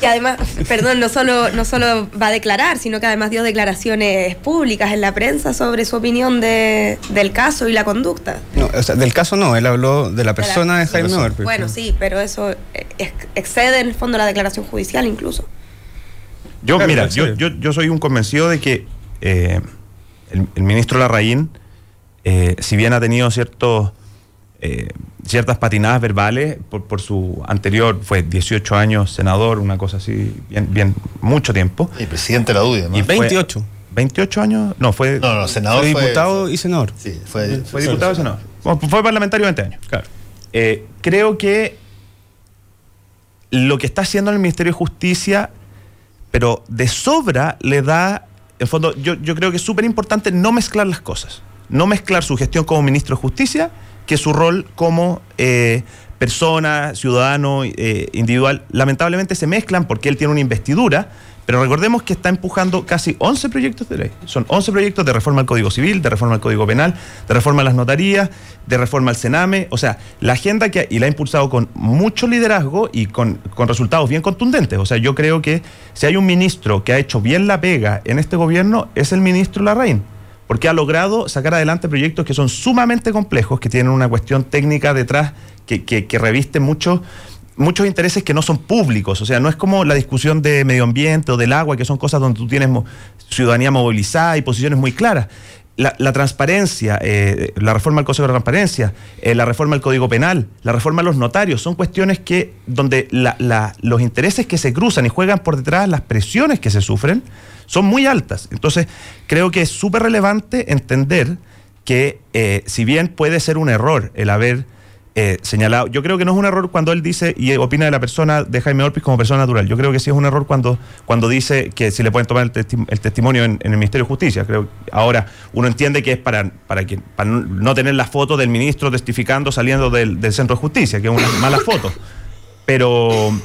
Y además, perdón, no solo, no solo va a declarar, sino que además dio declaraciones públicas en la prensa sobre su opinión de, del caso y la conducta. No, o sea, del caso no, él habló de la persona de Jaime persona. Orpi. Bueno, sí, pero eso ex- excede en el fondo la declaración judicial incluso. Yo, Claro, mira, yo, yo, yo soy un convencido de que eh, el, el ministro Larraín, eh, si bien ha tenido ciertos, eh, ciertas patinadas verbales por, por su anterior, fue 18 años senador, una cosa así, bien, bien mucho tiempo. Y presidente de la UDI, además. Y fue- 28. 28 años, no, fue, No, no, senador Fue fue, diputado y senador. Sí, fue, fue diputado y senador. Bueno, fue parlamentario 20 años. Claro. Eh, creo que lo que está haciendo el Ministerio de Justicia, pero de sobra le da, en fondo, yo, yo creo que es súper importante no mezclar las cosas. No mezclar su gestión como ministro de Justicia que su rol como eh, persona, ciudadano, eh, individual. Lamentablemente se mezclan porque él tiene una investidura, pero recordemos que está empujando casi 11 proyectos de ley. Son 11 proyectos de reforma al Código Civil, de reforma al Código Penal, de reforma a las notarías, de reforma al Sename. O sea, la agenda que y la ha impulsado con mucho liderazgo y con, con resultados bien contundentes. O sea, yo creo que si hay un ministro que ha hecho bien la pega en este gobierno, es el ministro Larraín. Porque ha logrado sacar adelante proyectos que son sumamente complejos, que tienen una cuestión técnica detrás que, que, reviste mucho muchos intereses que no son públicos, o sea, no es como la discusión de medio ambiente o del agua, que son cosas donde tú tienes ciudadanía movilizada y posiciones muy claras. la, transparencia, eh, la reforma al Consejo de Transparencia, eh, la reforma al Código Penal, la reforma a los notarios, son cuestiones que donde los intereses que se cruzan y juegan por detrás, las presiones que se sufren, son muy altas. Entonces, creo que es súper relevante entender que eh, si bien puede ser un error el haber eh, señalado, yo creo que no es un error cuando él dice y opina de la persona de Jaime Orpiz como persona natural. Yo creo que sí es un error cuando, cuando dice que si le pueden tomar el, testi- el testimonio en, el Ministerio de Justicia. Creo ahora uno entiende que es para, para, que, no tener la foto del ministro testificando saliendo del, del centro de justicia, que es una mala foto. Pero,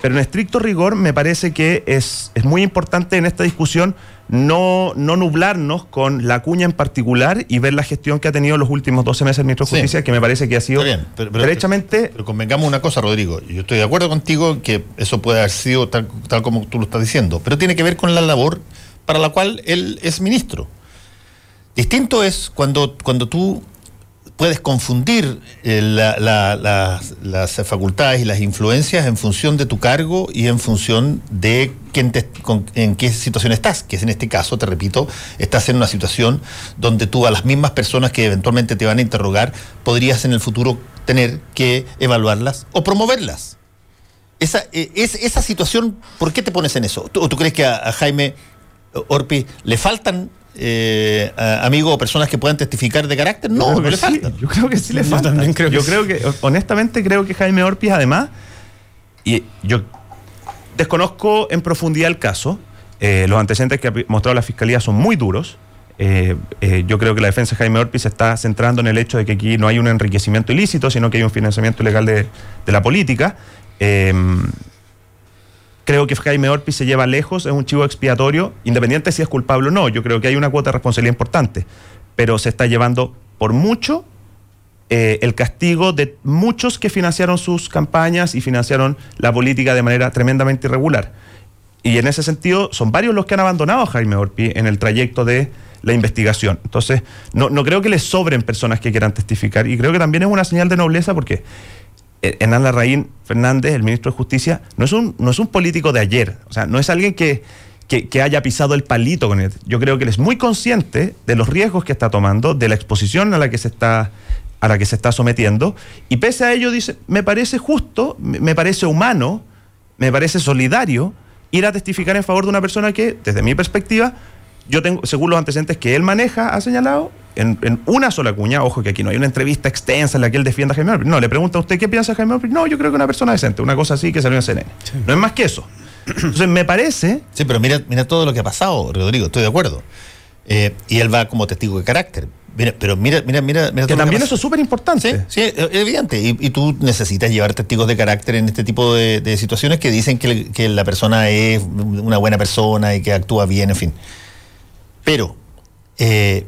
pero en estricto rigor me parece que es, es muy importante en esta discusión no, no nublarnos con la cuña en particular y ver la gestión que ha tenido los últimos 12 meses el ministro de Sí. Justicia, que me parece que ha sido bien, pero- pero- derechamente... Pero convengamos una cosa, Rodrigo. Yo estoy de acuerdo contigo que eso puede haber sido tal, tal como tú lo estás diciendo, pero tiene que ver con la labor para la cual él es ministro. Distinto es cuando, cuando tú puedes confundir eh, la- la- las- facultades y las influencias en función de tu cargo y en función de te- con- en qué situación estás, que es en este caso, te repito, estás en una situación donde tú a las mismas personas que eventualmente te van a interrogar, podrías en el futuro tener que evaluarlas o promoverlas. Esa, eh, es, esa situación, ¿por qué te pones en eso? ¿Tú, tú crees que a Jaime Orpi le faltan eh, amigos o personas que puedan testificar de carácter? No, no le sí, faltan. Yo creo que sí le Yo falta. también creo que yo creo que, honestamente, creo que Jaime Orpiz, además, y yo desconozco en profundidad el caso. eh, los antecedentes que ha mostrado la fiscalía son muy duros. eh, eh, yo creo que la defensa de Jaime Orpiz se está centrando en el hecho de que aquí no hay un enriquecimiento ilícito, sino que hay un financiamiento ilegal de, de la política. Creo que Jaime Orpiz se lleva lejos, es un chivo expiatorio, independiente si es culpable o no. Yo creo que hay una cuota de responsabilidad importante, pero se está llevando por mucho eh, el castigo de muchos que financiaron sus campañas y financiaron la política de manera tremendamente irregular. Y en ese sentido, son varios los que han abandonado a Jaime Orpi en el trayecto de la investigación. Entonces, no, no creo que les sobren personas que quieran testificar y creo que también es una señal de nobleza porque Hernán Larraín Fernández, el ministro de Justicia, no es un, no es un político de ayer, o sea, no es alguien que, que, que haya pisado el palito con él. Yo creo que él es muy consciente de los riesgos que está tomando, de la exposición a la que se está a la que se está sometiendo y pese a ello dice, me parece justo, me parece humano, me parece solidario ir a testificar en favor de una persona que, desde mi perspectiva, yo tengo, según los antecedentes que él maneja, ha señalado, en, en una sola cuña, ojo que aquí no hay una entrevista extensa en la que él defienda a Jaime Orpiz. No, le pregunta a usted qué piensa de Jaime Orpiz. No, yo creo que una persona decente, una cosa así que salió en CNN. No es más que eso. Entonces me parece Sí, pero mira, mira todo lo que ha pasado, Rodrigo, estoy de acuerdo. Eh, y él va como testigo de carácter. Mira, pero mira, mira, mira, mira que también eso es súper importante. Sí, sí, es evidente. Y, y tú necesitas llevar testigos de carácter en este tipo de, de situaciones que dicen que la persona es una buena persona y que actúa bien, en fin. Pero, eh,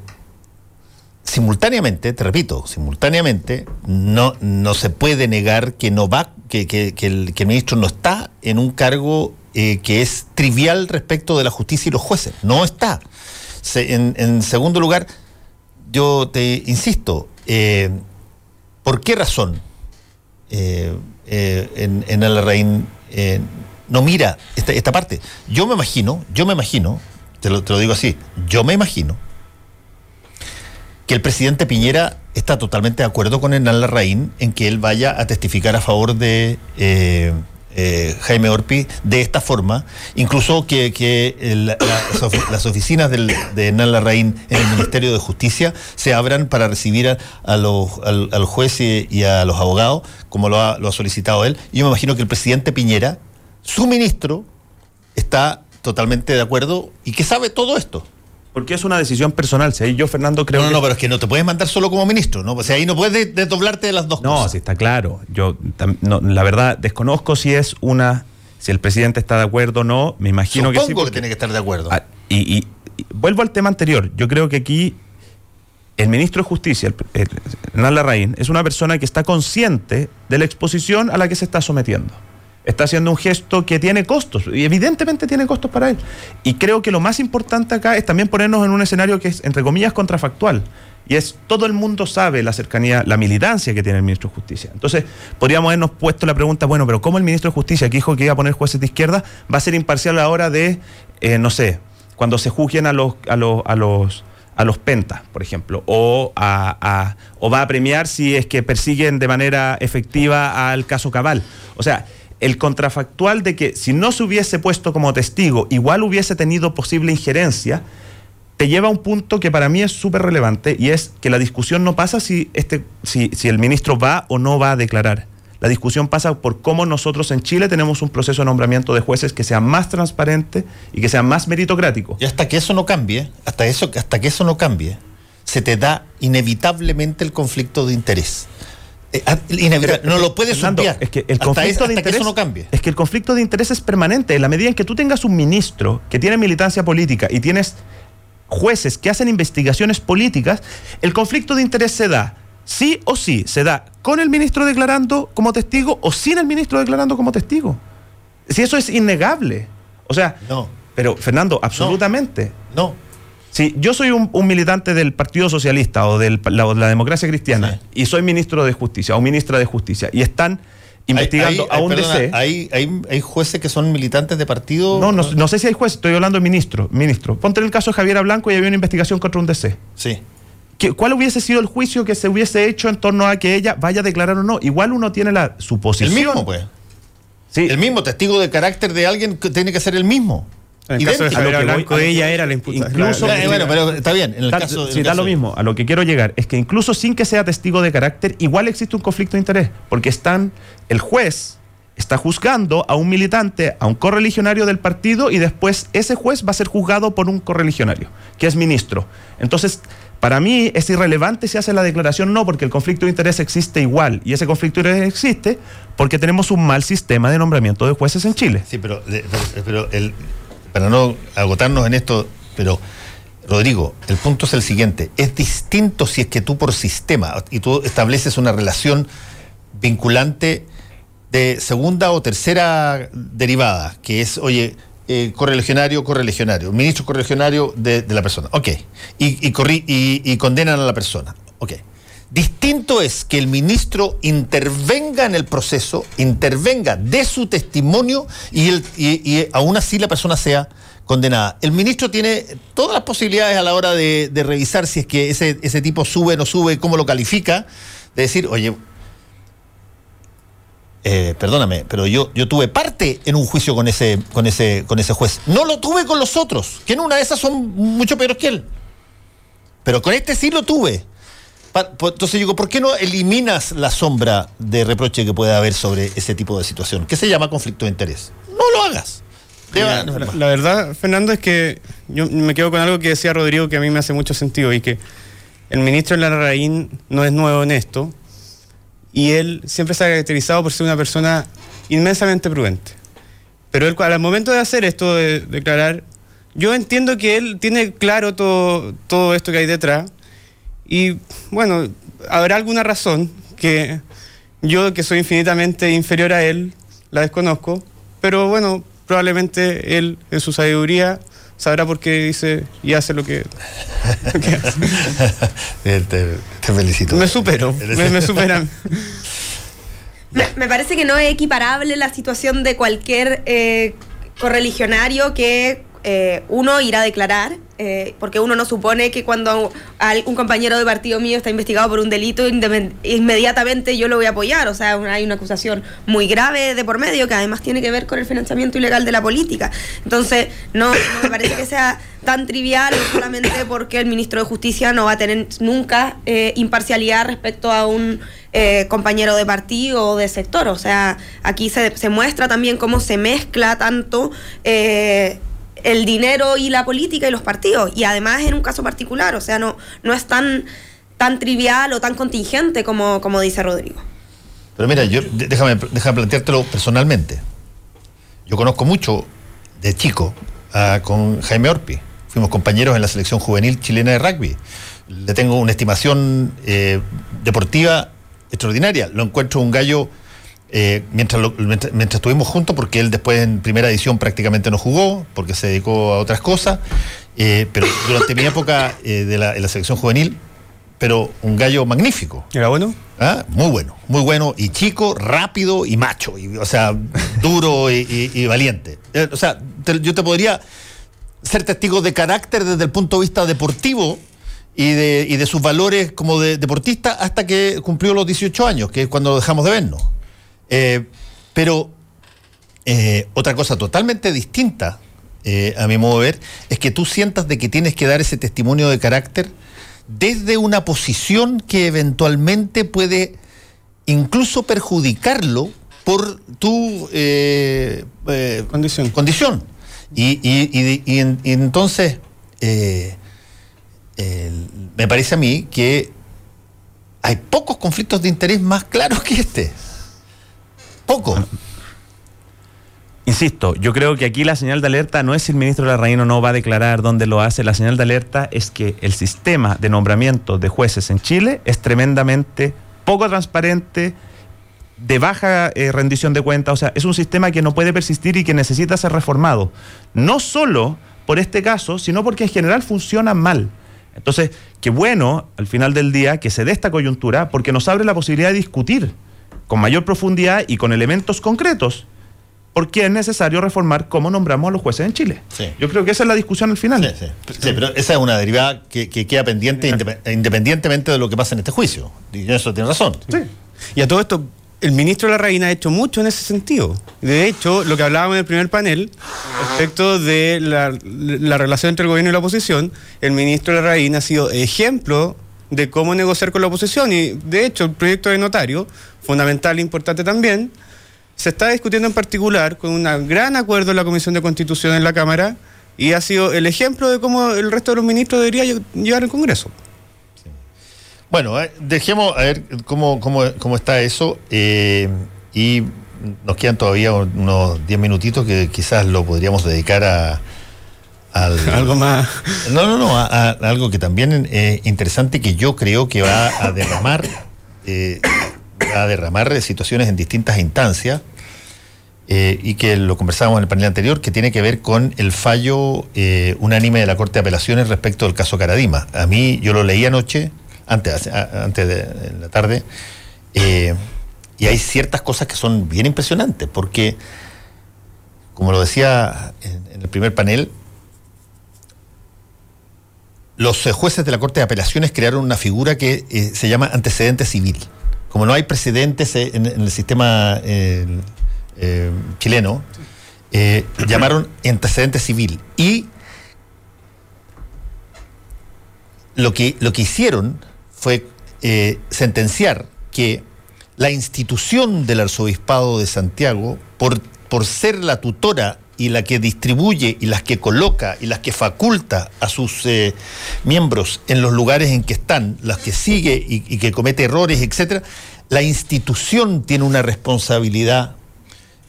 simultáneamente, te repito, simultáneamente, no, no se puede negar que no va, que, que- que el, que el ministro no está en un cargo eh, que es trivial respecto de la justicia y los jueces. No está. En, segundo lugar, yo te insisto, eh, ¿por qué razón en, en Alarraín eh, no mira esta, esta parte? Yo me imagino, yo me imagino, te lo, te lo digo así, yo me imagino que el presidente Piñera está totalmente de acuerdo con Hernán Larraín en que él vaya a testificar a favor de eh, eh, Jaime Orpi de esta forma, incluso que, que las, ofi- las oficinas de Hernán Larraín en el Ministerio de Justicia se abran para recibir a, los, al, al juez y, y a los abogados, como lo ha, lo ha solicitado él. Yo me imagino que el presidente Piñera, su ministro, está totalmente de acuerdo y que sabe todo esto. Porque es una decisión personal. Si ahí yo, Fernando, creo no, no, que- no, pero es que no te puedes mandar solo como ministro, ¿no? O sea, ahí no puedes desdoblarte de las dos No, cosas. sí está claro. Yo no, la verdad desconozco si es una si el presidente está de acuerdo o no. Me imagino Supongo que sí. que, porque- tiene que estar de acuerdo. Ah, y, y- y vuelvo al tema anterior. Yo creo que aquí el ministro de Justicia, Hernán Larraín, es una persona que está consciente de la exposición a la que se está sometiendo. Está haciendo un gesto que tiene costos, y evidentemente tiene costos para él. Y creo que lo más importante acá es también ponernos en un escenario que es, entre comillas, contrafactual. Y es, todo el mundo sabe la cercanía, la militancia que tiene el ministro de Justicia. Entonces, podríamos habernos puesto la pregunta, bueno, pero ¿cómo el ministro de Justicia, que dijo que iba a poner jueces de izquierda, va a ser imparcial a la hora de, eh, no sé, cuando se juzguen a los, a los, a los, a los pentas, por ejemplo, o, a, a- o va a premiar si es que persiguen de manera efectiva al caso Cabal. O sea, el contrafactual de que si no se hubiese puesto como testigo, igual hubiese tenido posible injerencia, te lleva a un punto que para mí es súper relevante y es que la discusión no pasa si, este, si, si el ministro va o no va a declarar. La discusión pasa por cómo nosotros en Chile tenemos un proceso de nombramiento de jueces que sea más transparente y que sea más meritocrático. Y hasta que eso no cambie, hasta, eso, hasta que eso no cambie, se te da inevitablemente el conflicto de interés. Eh, ah, inevitable- no lo puedes Fernando, obviar. Es que el Hasta conflicto de que interés eso no cambie. Es que el conflicto de interés es permanente. En la medida en que tú tengas un ministro que tiene militancia política y tienes jueces que hacen investigaciones políticas, el conflicto de interés se da sí o sí, se da con el ministro declarando como testigo o sin el ministro declarando como testigo. Si eso es innegable. O sea, No. pero Fernando, absolutamente. No. Si yo soy un, un militante del Partido Socialista o de la, democracia cristiana Sí. y soy ministro de Justicia o ministra de Justicia y están investigando Hay- a un perdona, DC. Hay, hay, hay jueces que son militantes de partido. no, no, no sé si hay juez, estoy hablando de ministro. Ministro, ponte en el caso de Javiera Blanco y había una investigación contra un DC. Sí. ¿Qué- ¿Cuál hubiese sido el juicio que se hubiese hecho en torno a que ella vaya a declarar o no? Igual uno tiene la El suposición. mismo, pues. Sí, El mismo testigo de carácter de alguien que tiene que ser el mismo. En el caso de Javier voy- Blanco, que ella voy- era la imputada. incluso- bueno, pero está bien. En el Da- caso. en sí, el caso lo mismo. A lo que quiero llegar es que incluso sin que sea testigo de carácter, igual existe un conflicto de interés. Porque están, el juez está juzgando a un militante, a un correligionario del partido, y después ese juez va a ser juzgado por un correligionario, que es ministro. Entonces, para mí es irrelevante si hace la declaración o no, porque el conflicto de interés existe igual. Y ese conflicto de interés existe porque tenemos un mal sistema de nombramiento de jueces en Chile. Sí, pero- pero el, para no agotarnos en esto, pero Rodrigo, el punto es el siguiente. Es distinto si es que tú por sistema y tú estableces una relación vinculante de segunda o tercera derivada, que es, oye, eh, correligionario, correligionario, ministro correligionario de, de la persona. Ok. Y, y, corri- y- y condenan a la persona. Ok. Distinto es que el ministro intervenga en el proceso, intervenga de su testimonio y, aún así la persona sea condenada. El ministro tiene todas las posibilidades a la hora de, revisar si es que ese, tipo sube no sube, cómo lo califica, de decir, oye, eh, perdóname, pero yo, yo tuve parte en un juicio con ese, con, ese, con ese juez. No lo tuve con los otros, que en una de esas son mucho peores que él. Pero con este sí lo tuve. Entonces digo, ¿por qué no eliminas la sombra de reproche que puede haber sobre ese tipo de situación? ¿Qué se llama conflicto de interés? No lo hagas. Mira, la, la verdad, Fernando, es que yo me quedo con algo que decía Rodrigo que a mí me hace mucho sentido y que el ministro Larraín no es nuevo en esto y él siempre se ha caracterizado por ser una persona inmensamente prudente. Pero él, al momento de hacer esto, de declarar, yo entiendo que él tiene claro todo, todo esto que hay detrás y bueno, habrá alguna razón que yo, que soy infinitamente inferior a él, la desconozco, pero bueno, probablemente él en su sabiduría sabrá por qué dice y hace lo que, lo que hace. Te, te felicito. Me supero, me, me superan. Me, me parece que no es equiparable la situación de cualquier eh, correligionario que eh, uno irá a declarar, eh, porque uno no supone que cuando un compañero de partido mío está investigado por un delito, inmediatamente yo lo voy a apoyar. O sea, hay una acusación muy grave de por medio que además tiene que ver con el financiamiento ilegal de la política. Entonces, no, me parece que sea tan trivial solamente porque el ministro de Justicia no va a tener nunca eh, imparcialidad respecto a un compañero de partido o de sector. O sea, aquí se, muestra también cómo se mezcla tanto el dinero y la política y los partidos. Y además en un caso particular, o sea, no, no es tan, tan trivial o tan contingente como, como dice Rodrigo. Pero mira, yo, déjame, déjame planteártelo personalmente. Yo conozco mucho de chico a- con Jaime Orpi. Fuimos compañeros en la selección juvenil chilena de rugby. Le tengo una estimación eh, deportiva extraordinaria. Lo encuentro un gallo eh, mientras, lo- mientras, mientras estuvimos juntos, porque él después en primera edición prácticamente no jugó, porque se dedicó a otras cosas. Eh, pero durante mi época eh, de la, en la selección juvenil, pero un gallo magnífico. ¿Era bueno? ¿Ah? Muy bueno, muy bueno, y chico, rápido y macho, y, o sea, duro y, y- y valiente. O sea, te- yo te podría ser testigo de carácter desde el punto de vista deportivo y de, y de sus valores como de deportista hasta que cumplió los 18 años, que es cuando dejamos de vernos. Eh, pero eh, otra cosa totalmente distinta, eh, a mi modo de ver, es que tú sientas de que tienes que dar ese testimonio de carácter desde una posición que eventualmente puede incluso perjudicarlo por tu eh, eh, Condición. condición. Y, y- y- y en- y entonces, eh, me parece a mí que hay pocos conflictos de interés más claros que este. Poco. Insisto, yo creo que aquí la señal de alerta no es si el ministro Larraín o no va a declarar dónde lo hace. La señal de alerta es que el sistema de nombramiento de jueces en Chile es tremendamente poco transparente, de baja eh, rendición de cuentas. O sea, es un sistema que no puede persistir y que necesita ser reformado. No solo por este caso, sino porque en general funciona mal. Entonces, qué bueno al final del día que se dé esta coyuntura porque nos abre la posibilidad de discutir con mayor profundidad y con elementos concretos por qué es necesario reformar cómo nombramos a los jueces en Chile. Sí. Yo creo que esa es la discusión al final. Sí, sí. Sí, pero esa es una derivada que, que queda pendiente indep- independientemente de lo que pasa en este juicio. Y eso tiene razón. Y a todo esto, el ministro Larraín ha hecho mucho en ese sentido. De hecho, lo que hablábamos en el primer panel, respecto de la, la relación entre el gobierno y la oposición, el ministro Larraín ha sido ejemplo de cómo negociar con la oposición. Y de hecho, el proyecto de notario, fundamental e importante también, se está discutiendo en particular con un gran acuerdo en la Comisión de Constitución en la Cámara y ha sido el ejemplo de cómo el resto de los ministros debería lle- llevar el Congreso. Bueno, eh, dejemos a ver cómo, cómo, cómo está eso. eh, y nos quedan todavía unos 10 minutitos que quizás lo podríamos dedicar a. Al, Algo más. No, no, no, a, a algo que también es interesante que yo creo que va a derramar, eh, va a derramar situaciones en distintas instancias eh, y que lo conversábamos en el panel anterior, que tiene que ver con el fallo eh, unánime de la Corte de Apelaciones respecto del caso Caradima. A mí, yo lo leí anoche, antes, a- antes de, la tarde, eh, y hay ciertas cosas que son bien impresionantes, porque, como lo decía en- en el primer panel, los jueces de la Corte de Apelaciones crearon una figura que eh, se llama antecedente civil. Como no hay precedentes eh, en, el sistema eh, chileno, llamaron antecedente civil. Y lo que, lo que hicieron fue sentenciar que la institución del arzobispado de Santiago, por, por ser la tutora y la que distribuye y las que coloca y las que faculta a sus eh, miembros en los lugares en que están, las que sigue y, que comete errores, etcétera, la institución tiene una responsabilidad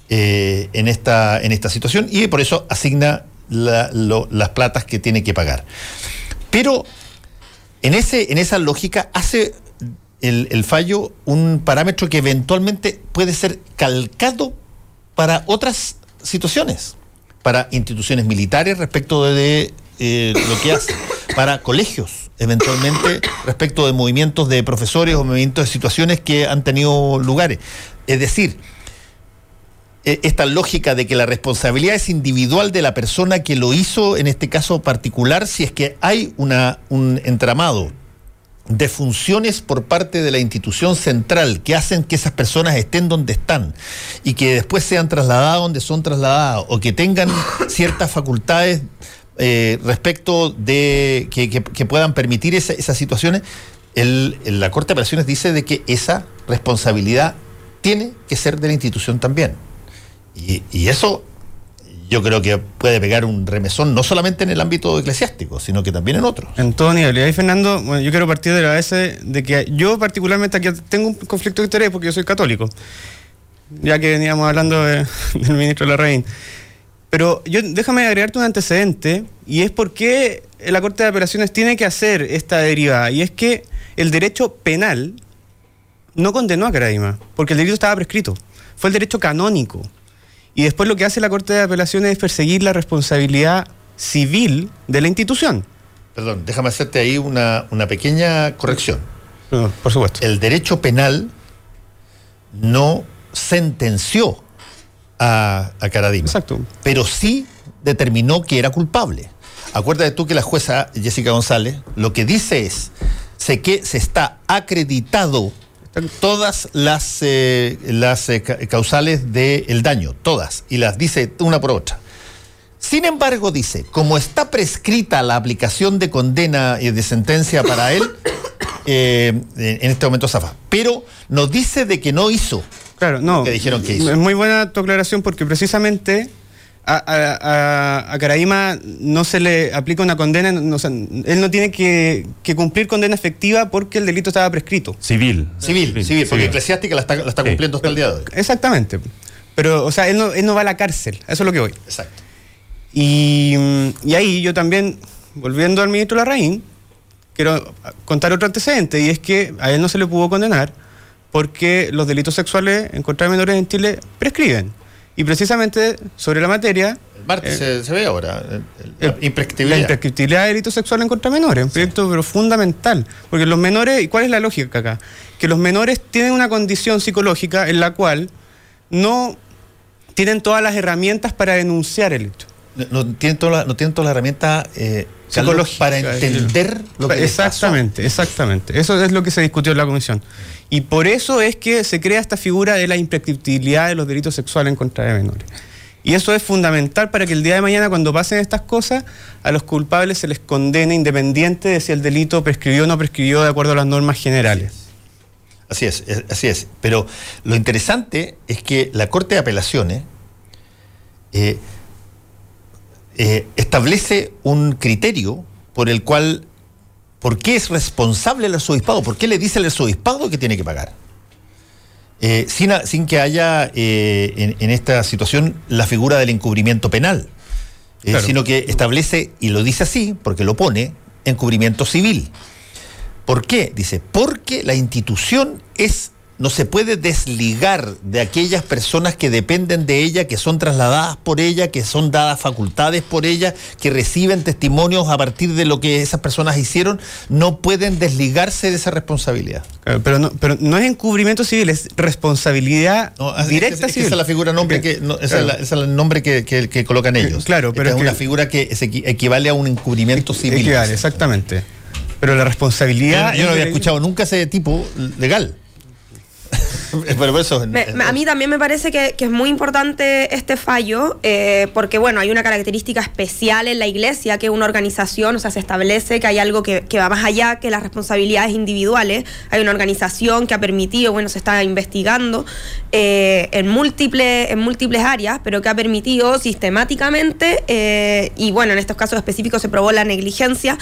eh, en, esta, en esta situación y por eso asigna las platas que tiene que pagar. Pero en, ese, en esa lógica hace el, el fallo un parámetro que eventualmente puede ser calcado para otras situaciones, para instituciones militares respecto de eh, lo que hace, para colegios eventualmente respecto de movimientos de profesores o movimientos de situaciones que han tenido lugares. Es decir, eh, esta lógica de que la responsabilidad es individual de la persona que lo hizo, en este caso particular, si es que hay una, un entramado de funciones por parte de la institución central que hacen que esas personas estén donde están y que después sean trasladadas donde son trasladadas o que tengan ciertas facultades eh, respecto de que, que- que puedan permitir esa- esas situaciones, el- la Corte de Apelaciones dice de que esa responsabilidad tiene que ser de la institución también. Y, y eso yo creo que puede pegar un remesón no solamente en el ámbito eclesiástico, sino que también en otros. En todo nivel. Y ahí, Fernando, bueno, yo quiero partir de la base de que yo particularmente aquí tengo un conflicto de interés porque yo soy católico. Ya que veníamos hablando de- del ministro Larraín. Pero yo déjame agregarte un antecedente y es por qué la Corte de Apelaciones tiene que hacer esta derivada. Y es que el derecho penal no condenó a Caradima, porque el delito estaba prescrito. Fue el derecho canónico. Y después lo que hace la Corte de Apelaciones es perseguir la responsabilidad civil de la institución. Perdón, déjame hacerte ahí una, una pequeña corrección. No, por supuesto. El derecho penal no sentenció a, a Caradima, Exacto. pero sí determinó que era culpable. acuérdate tú que la jueza Jessica González lo que dice es sé que se está acreditado todas las, eh, las eh, ca- causales del daño, todas, y las dice una por otra. Sin embargo, dice, como está prescrita la aplicación de condena y de sentencia para él, eh, en este momento zafa. Pero nos dice de que no hizo. Claro, no. que dijeron que hizo. Es muy buena tu aclaración porque precisamente a, a, a- a Caraíma no se le aplica una condena, no, o sea, él no tiene que, que cumplir condena efectiva porque el delito estaba prescrito. Civil. Civil, civil, porque eclesiástica la está, la está Sí. cumpliendo hasta el día de hoy. Exactamente. Pero, o sea, él no, él no va a la cárcel, a eso es lo que voy. Exacto. Y, mm, y ahí yo también, volviendo al ministro Larraín, quiero contar otro antecedente, y es que a él no se le pudo condenar porque los delitos sexuales en contra de menores en Chile prescriben. Y precisamente sobre la materia, El martes Eh, se, se ve ahora. el- el- la imprescriptibilidad. la imprescriptibilidad de delitos sexuales en contra de menores, un proyecto pero fundamental. Porque los menores, ¿y cuál es la lógica acá? Que los menores tienen una condición psicológica en la cual no tienen todas las herramientas para denunciar el hecho. No, no tienen todas las no herramientas eh, Psicológica, para entender lo que les pasó. Exactamente, exactamente. Eso es lo que se discutió en la comisión. Y por eso es que se crea esta figura de la imprescriptibilidad de los delitos sexuales en contra de menores. Y eso es fundamental para que el día de mañana, cuando pasen estas cosas, a los culpables se les condene independiente de si el delito prescribió o no prescribió de acuerdo a las normas generales. Así es, es- así es. Pero lo interesante es que la Corte de Apelaciones eh, eh, establece un criterio por el cual, ¿por qué es responsable el arzobispado? ¿Por qué le dice al arzobispado que tiene que pagar? Eh, sin, a- sin que haya eh, en, en esta situación la figura del encubrimiento penal, Eh, Claro. sino que establece, y lo dice así, porque lo pone, encubrimiento civil. ¿Por qué? Dice, porque la institución es no se puede desligar de aquellas personas que dependen de ella, que son trasladadas por ella, que son dadas facultades por ella, que reciben testimonios a partir de lo que esas personas hicieron, no pueden desligarse de esa responsabilidad. Claro, Pero no, pero no es encubrimiento civil, es responsabilidad No, es- directa es- es que civil. esa es la figura nombre que, no, esa, es la- esa es el nombre que, que- que colocan ellos. Claro, pero Esta es es una figura que se equi- equivale a un encubrimiento civil. Equivale, exactamente. Pero la Yo, responsabilidad. yo no es había escuchado nunca ese tipo legal. A mí también me parece que, es muy importante este fallo, eh, porque bueno, hay una característica especial en la iglesia, que una organización, o sea, se establece que hay algo que, va más allá que las responsabilidades individuales. Hay una organización que ha permitido, bueno, se está investigando eh, en, múltiples, en múltiples áreas, pero que ha permitido sistemáticamente, eh, y bueno, en estos casos específicos se probó la negligencia,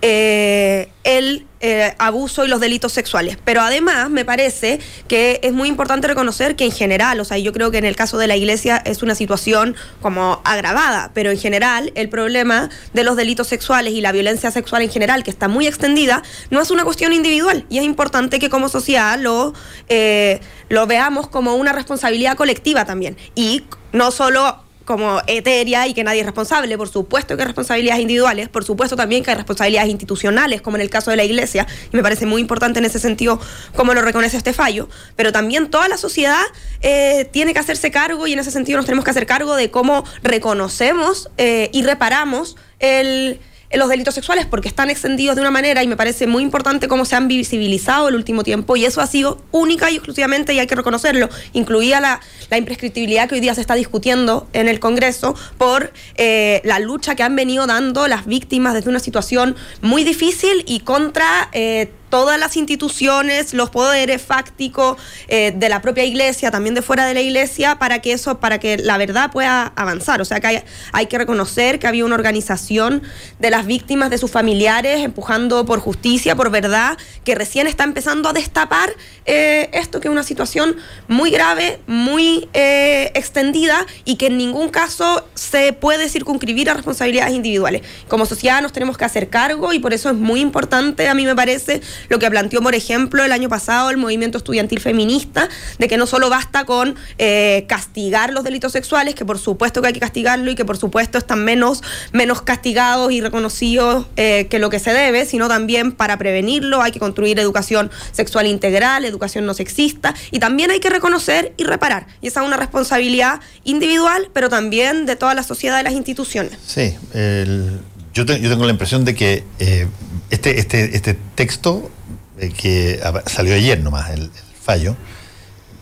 el eh, abuso y los delitos sexuales. Pero además me parece que es muy importante reconocer que en general, o sea, yo creo que en el caso de la iglesia es una situación como agravada, pero en general el problema de los delitos sexuales y la violencia sexual en general, que está muy extendida, no es una cuestión individual y es importante que como sociedad lo, eh, lo veamos como una responsabilidad colectiva también. Y no solo como etérea y que nadie es responsable. Por supuesto que hay responsabilidades individuales, por supuesto también que hay responsabilidades institucionales, como en el caso de la Iglesia, y me parece muy importante en ese sentido cómo lo reconoce este fallo, pero también toda la sociedad eh, tiene que hacerse cargo y en ese sentido nos tenemos que hacer cargo de cómo reconocemos eh, y reparamos el los delitos sexuales porque están extendidos de una manera y me parece muy importante cómo se han visibilizado el último tiempo y eso ha sido única y exclusivamente y hay que reconocerlo, incluida la, imprescriptibilidad que hoy día se está discutiendo en el Congreso por eh, la lucha que han venido dando las víctimas desde una situación muy difícil y contra... eh, todas las instituciones, los poderes fácticos eh, de la propia iglesia, también de fuera de la iglesia, para que eso, para que la verdad pueda avanzar. O sea que hay, que reconocer que había una organización de las víctimas, de sus familiares, empujando por justicia, por verdad, que recién está empezando a destapar eh, esto que es una situación muy grave, muy eh, extendida y que en ningún caso se puede circunscribir a responsabilidades individuales. Como sociedad nos tenemos que hacer cargo y por eso es muy importante, a mí me parece, lo que planteó, por ejemplo, el año pasado el movimiento estudiantil feminista, de que no solo basta con eh, castigar los delitos sexuales, que por supuesto que hay que castigarlo y que por supuesto están menos, menos castigados y reconocidos eh, que lo que se debe, sino también para prevenirlo hay que construir educación sexual integral, educación no sexista, y también hay que reconocer y reparar. Y esa es una responsabilidad individual, pero también de toda la sociedad y las instituciones. Sí, el- yo, te- yo tengo la impresión de que eh, este, este, este texto eh, que salió ayer nomás, el, el fallo,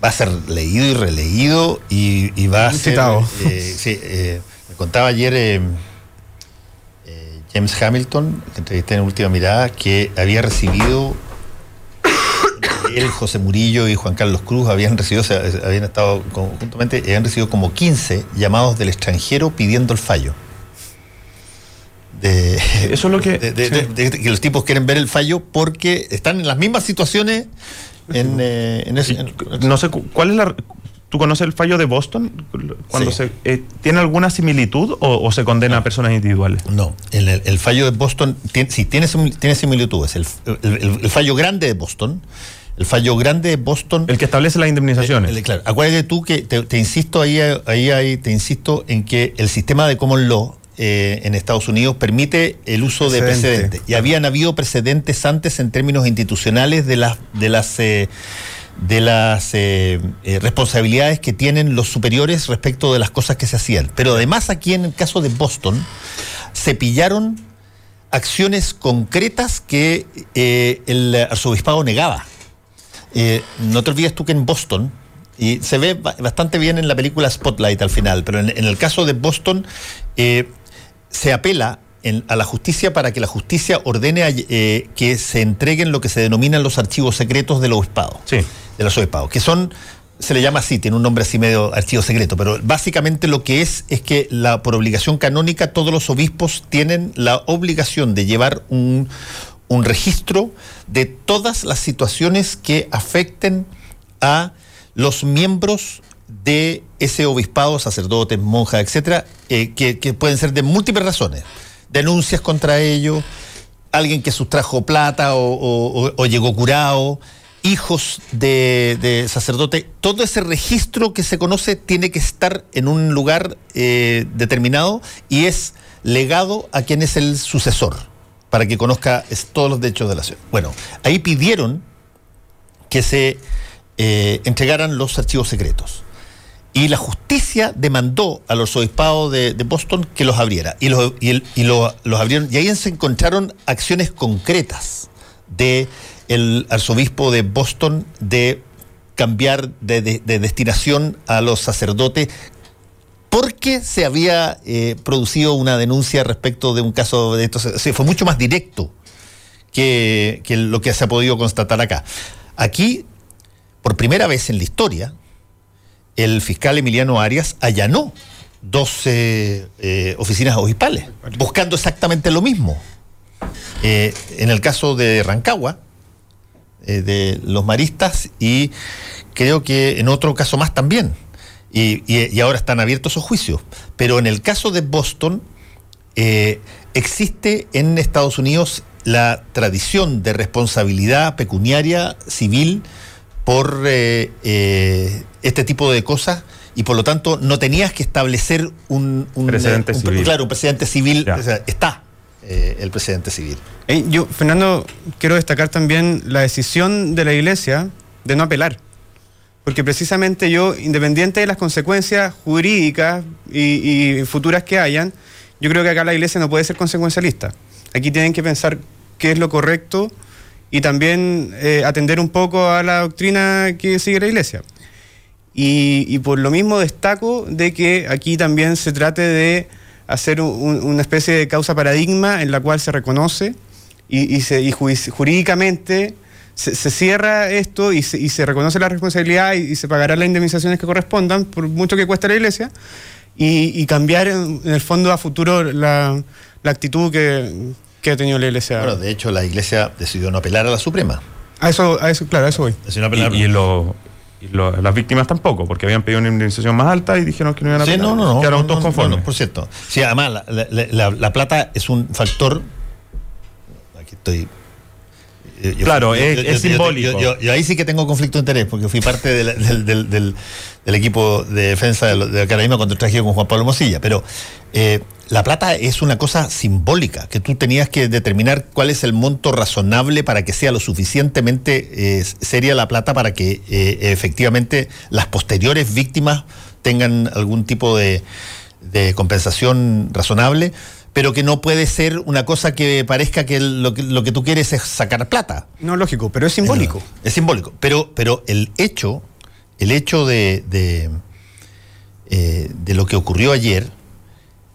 va a ser leído y releído y, y va a ser... citado. eh, sí, eh, me contaba ayer James Hamilton, que entrevisté en Última Mirada, que había recibido él, José Murillo y Juan Carlos Cruz habían recibido, o sea, habían estado conjuntamente, habían recibido como 15 llamados del extranjero pidiendo el fallo. De, Eso es lo que- de- de- que los tipos quieren ver el fallo porque están en las mismas situaciones en, eh, en ese- en- No sé, cu- ¿cuál es la... ¿Tú conoces el fallo de Boston? Cuando Sí. se, eh, ¿Tiene alguna similitud o, o se condena a personas individuales? No, el, el- el fallo de Boston tiene, sí, tiene, tiene similitudes. El, fallo grande de Boston, el fallo grande de Boston. El que establece las indemnizaciones. claro, acuérdate tú que te, te insisto ahí, ahí, ahí, te insisto en que el sistema de common law eh, en Estados Unidos permite el uso de Precedente. precedentes. Y habían habido precedentes antes en términos institucionales de las de las eh, de las eh, responsabilidades que tienen los superiores respecto de las cosas que se hacían. Pero además aquí en el caso de Boston se pillaron acciones concretas que el arzobispado negaba. No te olvides tú que en Boston, y se ve ba- bastante bien en la película Spotlight al final, pero en, en el caso de Boston eh, se apela en- a la justicia para que la justicia ordene a- eh, que se entreguen lo que se denominan los archivos secretos del obispado. Sí. Del arzobispado, que son, se le llama así, tiene un nombre así medio archivo secreto, pero básicamente lo que es es que la, por obligación canónica todos los obispos tienen la obligación de llevar un, un registro de todas las situaciones que afecten a los miembros de ese obispado, sacerdotes, monjas, etcétera, eh, que, pueden ser de múltiples razones. Denuncias contra ellos, alguien que sustrajo plata o, llegó curado, hijos de, de sacerdote. Todo ese registro que se conoce tiene que estar en un lugar eh, determinado y es legado a quien es el sucesor, para que conozca todos los derechos de la ciudad. Bueno, ahí pidieron que se eh, entregaran los archivos secretos. Y la justicia demandó al arzobispado de, de Boston que los abriera. Y, los, y, lo- los abrieron. Y ahí se encontraron acciones concretas de arzobispo de Boston de cambiar de, de- de destinación a los sacerdotes porque se había eh, producido una denuncia respecto de un caso de estos. O fue mucho más directo que, que lo que se ha podido constatar acá. Aquí, por primera vez en la historia, el fiscal Emiliano Arias allanó dos eh, oficinas obispales, buscando exactamente lo mismo. Eh, en el caso de Rancagua, eh, de los maristas, y creo que en otro caso más también. Y, y- y ahora están abiertos esos juicios. Pero en el caso de Boston, eh, existe en Estados Unidos la tradición de responsabilidad pecuniaria civil por eh, eh, este tipo de cosas y por lo tanto no tenías que establecer un, un, Precedente eh, un- civil. claro un precedente civil o sea, está eh, el precedente civil yo, Fernando, quiero destacar también la decisión de la Iglesia de no apelar. Porque precisamente yo, independiente de las consecuencias jurídicas y, y futuras que hayan, yo creo que acá la Iglesia no puede ser consecuencialista. Aquí tienen que pensar qué es lo correcto y también eh, atender un poco a la doctrina que sigue la Iglesia. Y, por lo mismo destaco de que aquí también se trate de hacer un- un- una especie de causa paradigma en la cual se reconoce y, y se, jurídicamente se, cierra esto y se, reconoce la responsabilidad y, se pagarán las indemnizaciones que correspondan, por mucho que cueste la iglesia, y, cambiar en, el fondo a futuro la actitud que, que ha tenido la iglesia. bueno de hecho la iglesia decidió no apelar a la Suprema a eso, a eso, claro, a eso voy. decidió no Y, apelar y lo- y lo- las víctimas tampoco, porque habían pedido una indemnización más alta y dijeron que no iban a Sí, apelar. no, no, no. Quedaron no, todos no, conformes. no, no, por cierto. Sí, además, la, la- la- la plata es un factor. Aquí estoy. Yo- Claro, yo- es- yo- simbólico. Yo, ahí sí que tengo conflicto de interés, porque fui parte de la- del, del- del- del equipo de defensa de, la Academia cuando traje con Juan Pablo Mosilla. Pero eh, la plata es una cosa simbólica, que tú tenías que determinar cuál es el monto razonable para que sea lo suficientemente eh, seria la plata para que eh, efectivamente las posteriores víctimas tengan algún tipo de, de compensación razonable. Pero que no puede ser una cosa que parezca que lo, que lo que tú quieres es sacar plata. No, lógico, pero es simbólico. Es simbólico. Pero, pero el hecho, el hecho de, de, eh, de lo que ocurrió ayer,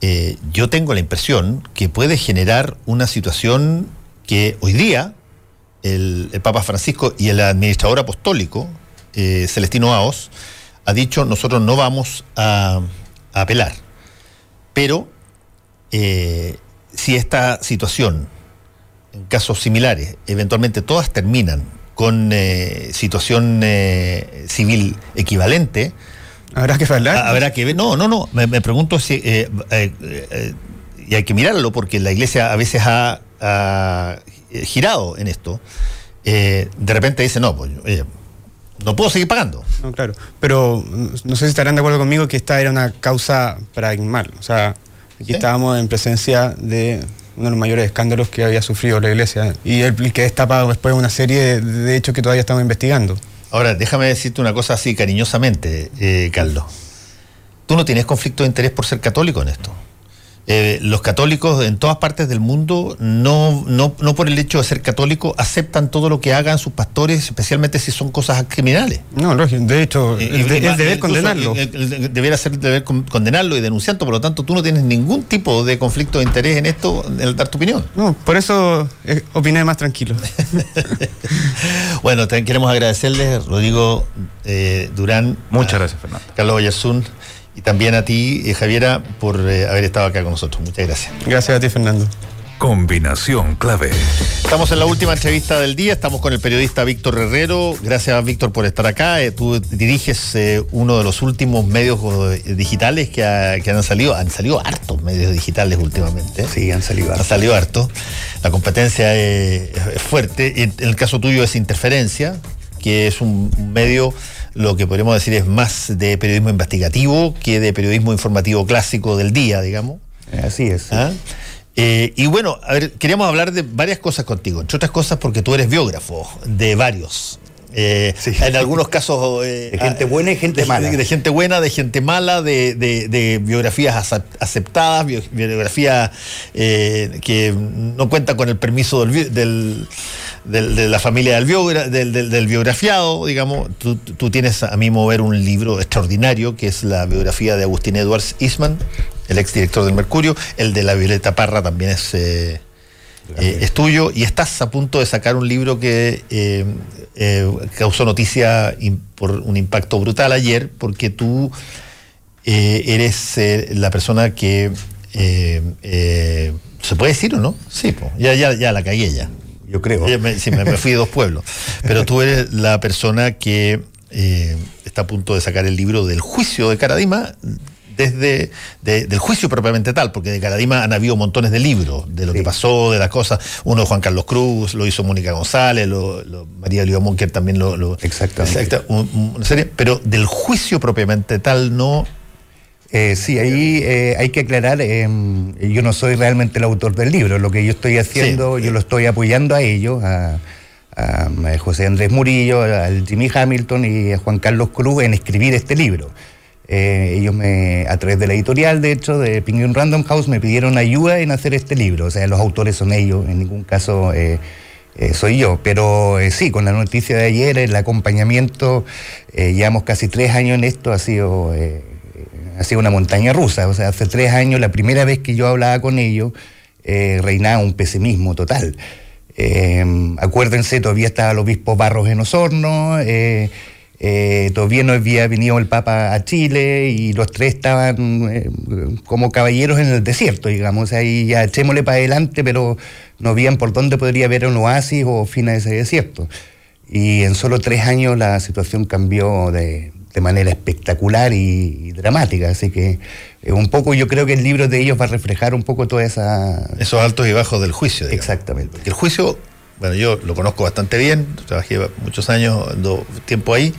eh, yo tengo la impresión que puede generar una situación que hoy día el, el Papa Francisco y el administrador apostólico, eh, Celestino Aos, ha dicho nosotros no vamos a, a apelar. Pero eh, si esta situación, en casos similares, eventualmente todas terminan con eh, situación eh, civil equivalente, Habrá que hablar. ha- habrá que ver. No, no, no. Me, me pregunto si. y hay que mirarlo porque la iglesia a veces ha, ha girado en esto. De repente dice, no, pues no puedo seguir pagando. No, claro. Pero mm, no sé si estarán de acuerdo conmigo que esta era una causa paradigmal. O sea, Sí. estábamos en presencia de uno de los mayores escándalos que había sufrido la iglesia y el que destapa después una serie de, de hechos que todavía estamos investigando. Ahora, déjame decirte una cosa así cariñosamente, eh, Carlos. Tú no tienes conflicto de interés por ser católico en esto. Eh, los católicos en todas partes del mundo, no, no, no por el hecho de ser católico, aceptan todo lo que hagan sus pastores, especialmente si son cosas criminales. No, lógico. De hecho, Eh, es, de- eh, es deber condenarlo. debiera ser deber con- condenarlo y denunciarlo, por lo tanto tú no tienes ningún tipo de conflicto de interés en esto, en dar tu opinión. No, por eso eh, opiné más tranquilo. bueno, te queremos agradecerles, Rodrigo eh, Durán. Muchas a gracias, Fernando. Carlos Oyarzún y también a ti, eh, Javiera, por eh, haber estado acá con nosotros. Muchas gracias. Gracias a ti, Fernando. Combinación clave. Estamos en la última entrevista del día, estamos con el periodista Víctor Herrero. Gracias, Víctor, por estar acá. Eh, tú diriges eh, uno de los últimos medios digitales que, ha- que han salido. Han salido hartos medios digitales últimamente. Sí, han salido Ha hartos. salido harto. La competencia es, es fuerte. En, en el caso tuyo es Interferencia, que es un medio, lo que podríamos decir es más de periodismo investigativo que de periodismo informativo clásico del día, digamos. Así es. ¿Ah? Eh, y bueno, a ver, queríamos hablar de varias cosas contigo, entre otras cosas porque tú eres biógrafo de varios. Eh, Sí. En algunos casos... eh, De gente buena y gente de- mala. De, gente buena, de gente mala, de, de- biografías acep- aceptadas, bio- biografías eh, que no cuentan con el permiso del, bi- del- del- de la familia biogra- del biografiado, digamos. Tú, tú tienes a mí mover un libro extraordinario que es la biografía de Agustín Edwards Eastman, el exdirector del Mercurio. El de la Violeta Parra también es... eh, es. tuyo y estás a punto de sacar un libro que eh, eh, causó noticia por un impacto brutal ayer porque tú eres la persona que se puede decir o no sí po, ya ya ya la cagué ya. Yo creo. ya me, sí, me- me fui de dos pueblos. Pero tú eres la persona que está a punto de sacar el libro del juicio de Caradima desde de- del juicio propiamente tal, porque de Caradima han habido montones de libros de lo Sí. que pasó, de las cosas. Uno de Juan Carlos Cruz, lo hizo Mónica González, lo, lo- María Oliva Munker también lo. lo- Exactamente. Exacta, un- un- una serie, pero del juicio propiamente tal no. Eh, sí, ahí eh, hay que aclarar, eh, yo no soy realmente el autor del libro, lo que yo estoy haciendo, Sí. yo lo estoy apoyando a ellos, a, a, a José Andrés Murillo, al Jimmy Hamilton y a Juan Carlos Cruz en escribir este libro. Eh, ellos me, a través de la editorial, de hecho, de Penguin Random House, me pidieron ayuda en hacer este libro. O sea, los autores son ellos, en ningún caso eh, eh, soy yo. Pero sí, con la noticia de ayer, el acompañamiento, llevamos casi tres años en esto, ha sido, ha sido una montaña rusa. O sea, hace tres años, la primera vez que yo hablaba con ellos, reinaba un pesimismo total. Acuérdense, todavía estaba el obispo Barros en Osorno, eh, todavía no había venido el Papa a Chile y los tres estaban eh, como caballeros en el desierto, digamos. Ahí ya echémosle para adelante, pero no veían por dónde podría haber un oasis o fin a ese desierto. Y en solo tres años la situación cambió de, de manera espectacular y, y dramática. Así que eh, un poco yo creo que el libro de ellos va a reflejar un poco toda esa... Esos altos y bajos del juicio. digamos. Exactamente. Porque el juicio, bueno, yo lo conozco bastante bien, trabajé muchos años, tiempo ahí,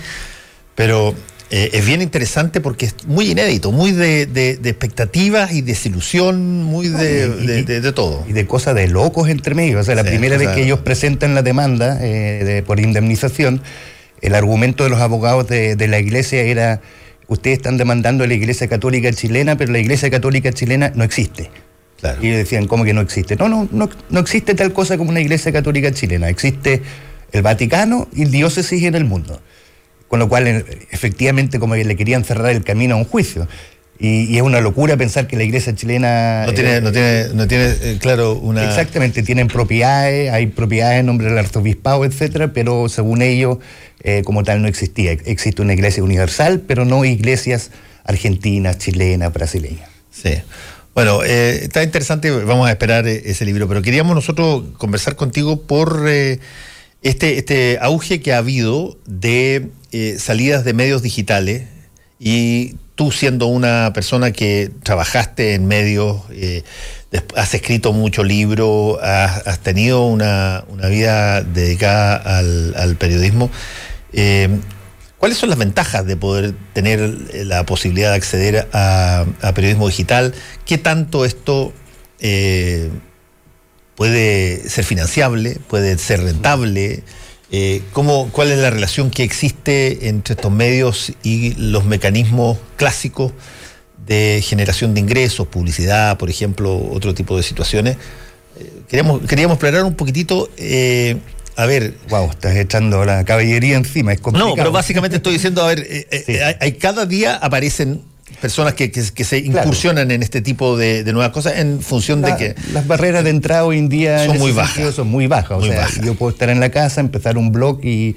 pero eh, es bien interesante porque es muy inédito, muy de, de- de expectativas y desilusión, muy de, todo. y de cosas de locos entre medio. O sea, la Sí, primera vez que ellos presentan la demanda eh, por indemnización, el argumento de los abogados de la iglesia era, ustedes están demandando a la iglesia católica chilena, pero la iglesia católica chilena no existe. Y ellos decían, ¿cómo que no existe? No, no, no, no existe tal cosa como una iglesia católica chilena. Existe el Vaticano y diócesis en el mundo. Con lo cual, efectivamente, como que le querían cerrar el camino a un juicio. Y, y es una locura pensar que la iglesia chilena... No tiene, eh, no tiene, no tiene eh, claro, una... Exactamente, tienen propiedades, hay propiedades en nombre del arzobispado, etcétera, pero según ellos, eh, como tal, no existía. Existe una iglesia universal, pero no iglesias argentinas, chilenas, brasileñas. Sí. Bueno, eh, está interesante, vamos a esperar eh, ese libro, pero queríamos nosotros conversar contigo por eh, este, este auge que ha habido de eh, salidas de medios digitales y tú siendo una persona que trabajaste en medios, has escrito mucho libro, has, has tenido una, una vida dedicada al, al periodismo. ¿Cuáles son las ventajas de poder tener eh, la posibilidad de acceder a, periodismo digital? ¿Qué tanto esto eh, puede ser financiable, puede ser rentable? Eh, ¿cómo, ¿Cuál es la relación que existe entre estos medios y los mecanismos clásicos de generación de ingresos, publicidad, por ejemplo, otro tipo de situaciones? Queríamos, queríamos explorar un poquitito, a ver, Wow, estás echando la caballería encima, es complicado. no, pero básicamente estoy diciendo, a ver, eh, eh, Sí. hay, cada día aparecen personas que, que- que se Claro. incursionan en este tipo de, de nuevas cosas en función La- de que... Las barreras de entrada hoy en día Son en muy bajas. Son muy bajas. Muy o sea, bajas. yo puedo estar en la casa, empezar un blog y,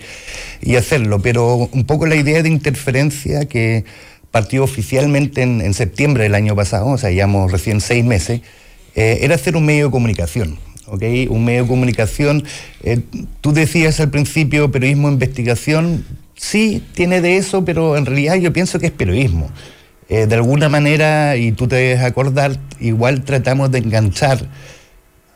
y hacerlo. Pero un poco la idea de interferencia que partió oficialmente en, en septiembre del año pasado, o sea, llevamos recién seis meses, eh, era hacer un medio de comunicación. ¿Ok? Un medio de comunicación, eh, tú decías al principio periodismo de investigación, sí, tiene de eso, pero en realidad yo pienso que es periodismo. Eh, de alguna manera, y tú te debes acordar, igual tratamos de enganchar,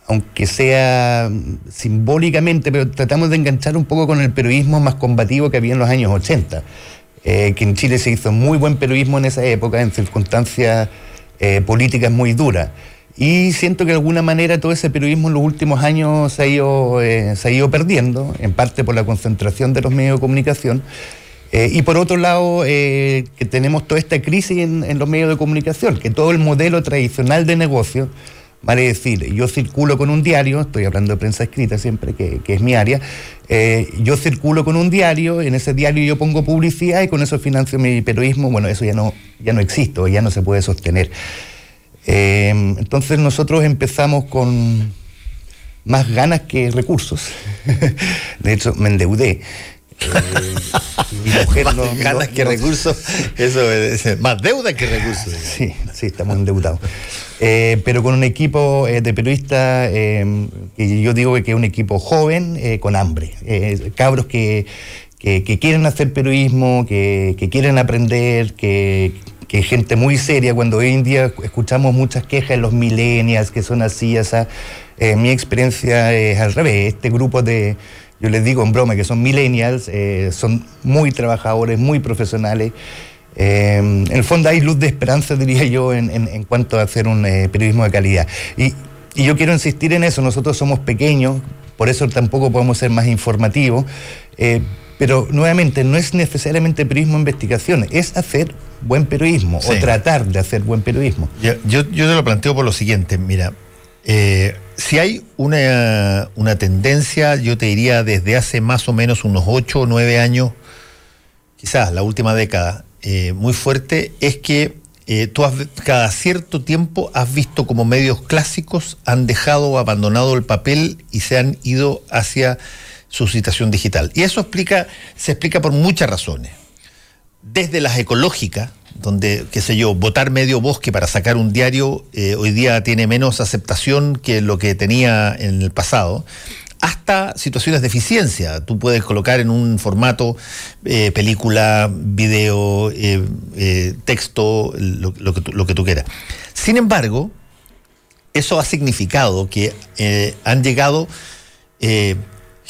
aunque sea simbólicamente, pero tratamos de enganchar un poco con el periodismo más combativo que había en los años 80. Eh, que en Chile se hizo muy buen periodismo en esa época, en circunstancias políticas muy duras. Y siento que de alguna manera todo ese periodismo en los últimos años se ha ido, eh, se ha ido perdiendo, en parte por la concentración de los medios de comunicación. Eh, y por otro lado, eh, que tenemos toda esta crisis en, los medios de comunicación, que todo el modelo tradicional de negocio, vale decir, yo circulo con un diario, estoy hablando de prensa escrita siempre, que, es mi área, yo circulo con un diario, en ese diario yo pongo publicidad y con eso financio mi periodismo, bueno, eso ya no, ya no existe, ya no se puede sostener. Eh, entonces nosotros empezamos con más ganas que recursos. De hecho, me endeudé. Eh, mi mujer Más no- ganas no- que no- recursos, eso es más deuda que recursos. Sí, sí, estamos endeudados. Eh, pero con un equipo eh, de periodistas eh, que yo digo que es un equipo joven eh, con hambre. Cabros que, que- que quieren hacer periodismo, que, que quieren aprender, que, que gente muy seria. Cuando hoy en día escuchamos muchas quejas de los millennials que son así, esa, eh, mi experiencia es al revés. Este grupo de, yo les digo en broma que son millennials, eh, son muy trabajadores, muy profesionales. Eh, en el fondo hay luz de esperanza, diría yo, en, en- en cuanto a hacer un periodismo de calidad. Y, y yo quiero insistir en eso, nosotros somos pequeños, por eso tampoco podemos ser más informativos, pero nuevamente no es necesariamente periodismo de investigación, es hacer buen periodismo Sí. o tratar de hacer buen periodismo. Yo, yo, yo te lo planteo por lo siguiente, mira, eh, si hay una, una tendencia, yo te diría desde hace más o menos unos 8 o 9 años, quizás la última década, eh, muy fuerte, es que eh, tú has, cada cierto tiempo has visto como medios clásicos han dejado o abandonado el papel y se han ido hacia su situación digital. Y eso explica, se explica por muchas razones desde las ecológicas, donde, qué sé yo, votar medio bosque para sacar un diario eh, hoy día tiene menos aceptación que lo que tenía en el pasado, hasta situaciones de eficiencia. Tú puedes colocar en un formato eh, película, video, eh, texto, lo, que tú, quieras. Sin embargo, eso ha significado que han llegado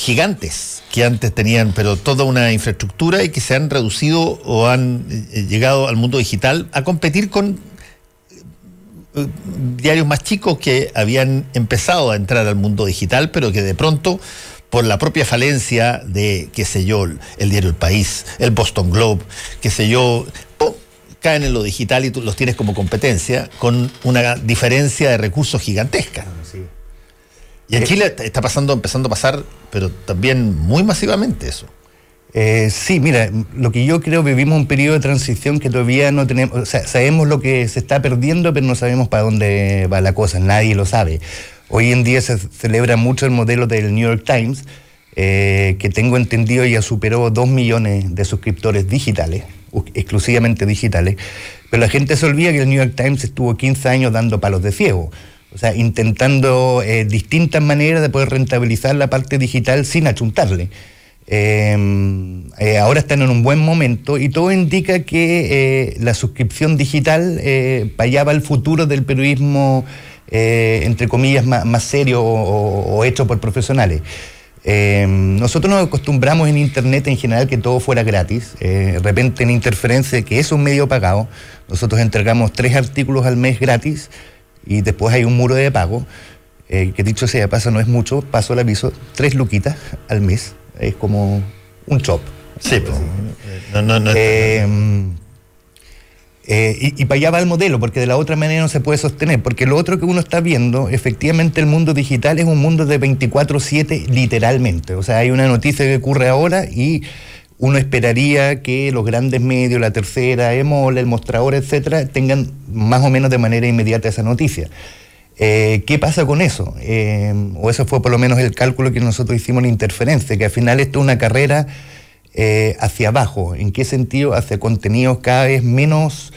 gigantes que antes tenían pero toda una infraestructura y que se han reducido o han eh, llegado al mundo digital a competir con eh, diarios más chicos que habían empezado a entrar al mundo digital pero que de pronto por la propia falencia de, qué sé yo, el diario El País, el Boston Globe, qué sé yo, caen en lo digital y tú los tienes como competencia, con una diferencia de recursos gigantesca. Y en Chile está pasando, empezando a pasar, pero también muy masivamente eso. Eh, sí, mira, lo que yo creo, vivimos un periodo de transición que todavía no tenemos, o sea, sabemos lo que se está perdiendo, pero no sabemos para dónde va la cosa, nadie lo sabe. Hoy en día se celebra mucho el modelo del New York Times, eh, que tengo entendido ya superó dos millones de suscriptores digitales, exclusivamente digitales, pero la gente se olvida que el New York Times estuvo 15 años dando palos de ciego. O sea, intentando eh, distintas maneras de poder rentabilizar la parte digital sin achuntarle. Em, eh, ahora están en un buen momento y todo indica que eh, la suscripción digital eh, va el futuro del periodismo, eh, entre comillas, más, serio o, hecho por profesionales. Em, nosotros nos acostumbramos en Internet en general que todo fuera gratis. de repente en Interferencia, que es un medio pagado, nosotros entregamos tres artículos al mes gratis y después hay un muro de pago, que dicho sea paso no es mucho, paso el aviso, tres luquitas al mes es como un chop. Sí, pues, no, no, no, eh, eh, y, para allá va el modelo, porque de la otra manera no se puede sostener, porque lo otro que uno está viendo, efectivamente el mundo digital es un mundo de 24/7 literalmente, o sea, hay una noticia que ocurre ahora y uno esperaría que los grandes medios, la tercera, EMOL, el mostrador, etcétera, tengan más o menos de manera inmediata esa noticia. Eh, ¿Qué pasa con eso? Eh, o eso fue por lo menos el cálculo que nosotros hicimos en interferencia, que al final esto es una carrera eh, hacia abajo. ¿En qué sentido? Hacia contenidos cada vez menos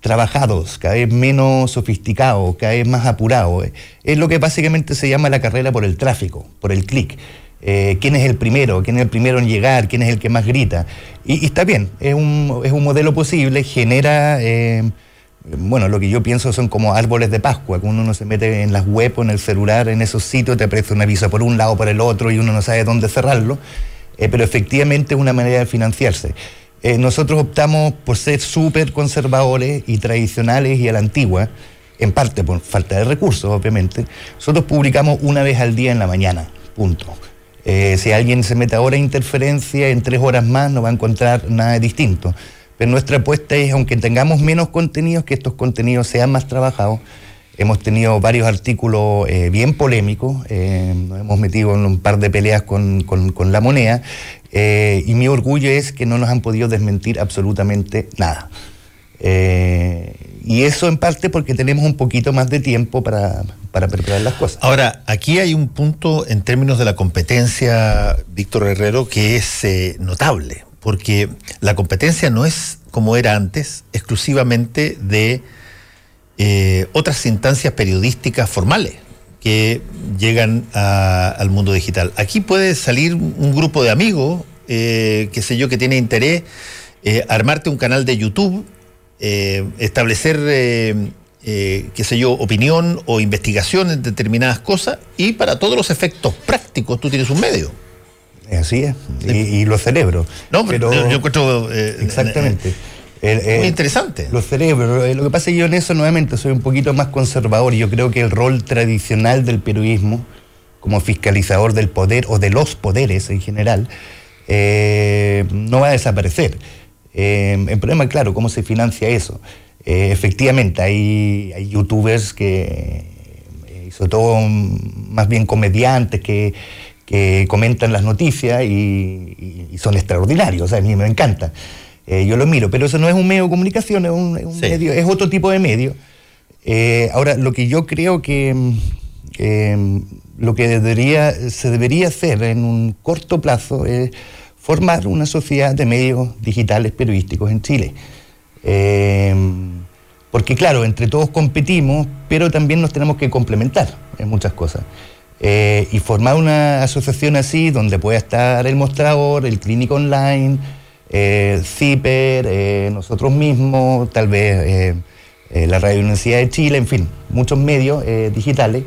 trabajados, cada vez menos sofisticados, cada vez más apurados. Es lo que básicamente se llama la carrera por el tráfico, por el clic. Quién es el primero, quién es el primero en llegar, quién es el que más grita. Y, está bien, es un, es un modelo posible, genera bueno, lo que yo pienso son como árboles de Pascua, que uno no se mete en las web o en el celular, en esos sitios, te aparece un aviso por un lado por el otro y uno no sabe dónde cerrarlo, eh, pero efectivamente es una manera de financiarse. Eh, nosotros optamos por ser súper conservadores y tradicionales y a la antigua, en parte por falta de recursos, obviamente. Nosotros publicamos una vez al día en la mañana, punto. Eh, si alguien se mete ahora a interferencia, en tres horas más no va a encontrar nada distinto. Pero nuestra apuesta es, aunque tengamos menos contenidos, que estos contenidos sean más trabajados. Hemos tenido varios artículos eh, bien polémicos, eh, nos hemos metido en un par de peleas con, la moneda y mi orgullo es que no nos han podido desmentir absolutamente nada. Y eso en parte porque tenemos un poquito más de tiempo para, para preparar las cosas. Ahora, aquí hay un punto en términos de la competencia, Víctor Herrero, que es notable porque la competencia no es como era antes, exclusivamente de eh, otras instancias periodísticas formales que llegan al mundo digital. Aquí puede salir un grupo de amigos, eh, qué sé yo, que tiene interés, eh, armarte un canal de YouTube, establecer, qué sé yo, opinión o investigación en determinadas cosas y para todos los efectos prácticos tú tienes un medio. Así es, y, los cerebros. No, pero yo, encuentro. Eh, exactamente. muy interesante. Los cerebros. Eh, lo que pasa es que yo en eso nuevamente soy un poquito más conservador. Yo creo que el rol tradicional del periodismo, como fiscalizador del poder o de los poderes en general, eh, no va a desaparecer. El problema, claro, cómo se financia eso. efectivamente, hay, hay youtubers que, sobre todo más bien comediantes, que que comentan las noticias y, son extraordinarios, o sea, a mí me encanta. Eh, yo lo miro, pero eso no es un medio de comunicación, es, un, medio, es otro tipo de medio. Eh, ahora, lo que yo creo que lo que debería, se debería hacer en un corto plazo es formar una sociedad de medios digitales periodísticos en Chile. Eh, porque claro, entre todos competimos, pero también nos tenemos que complementar en muchas cosas. Eh, y formar una asociación así donde pueda estar el mostrador, el clínico online, eh, CIPER, eh, nosotros mismos, tal vez la Radio Universidad de Chile, en fin, muchos medios digitales,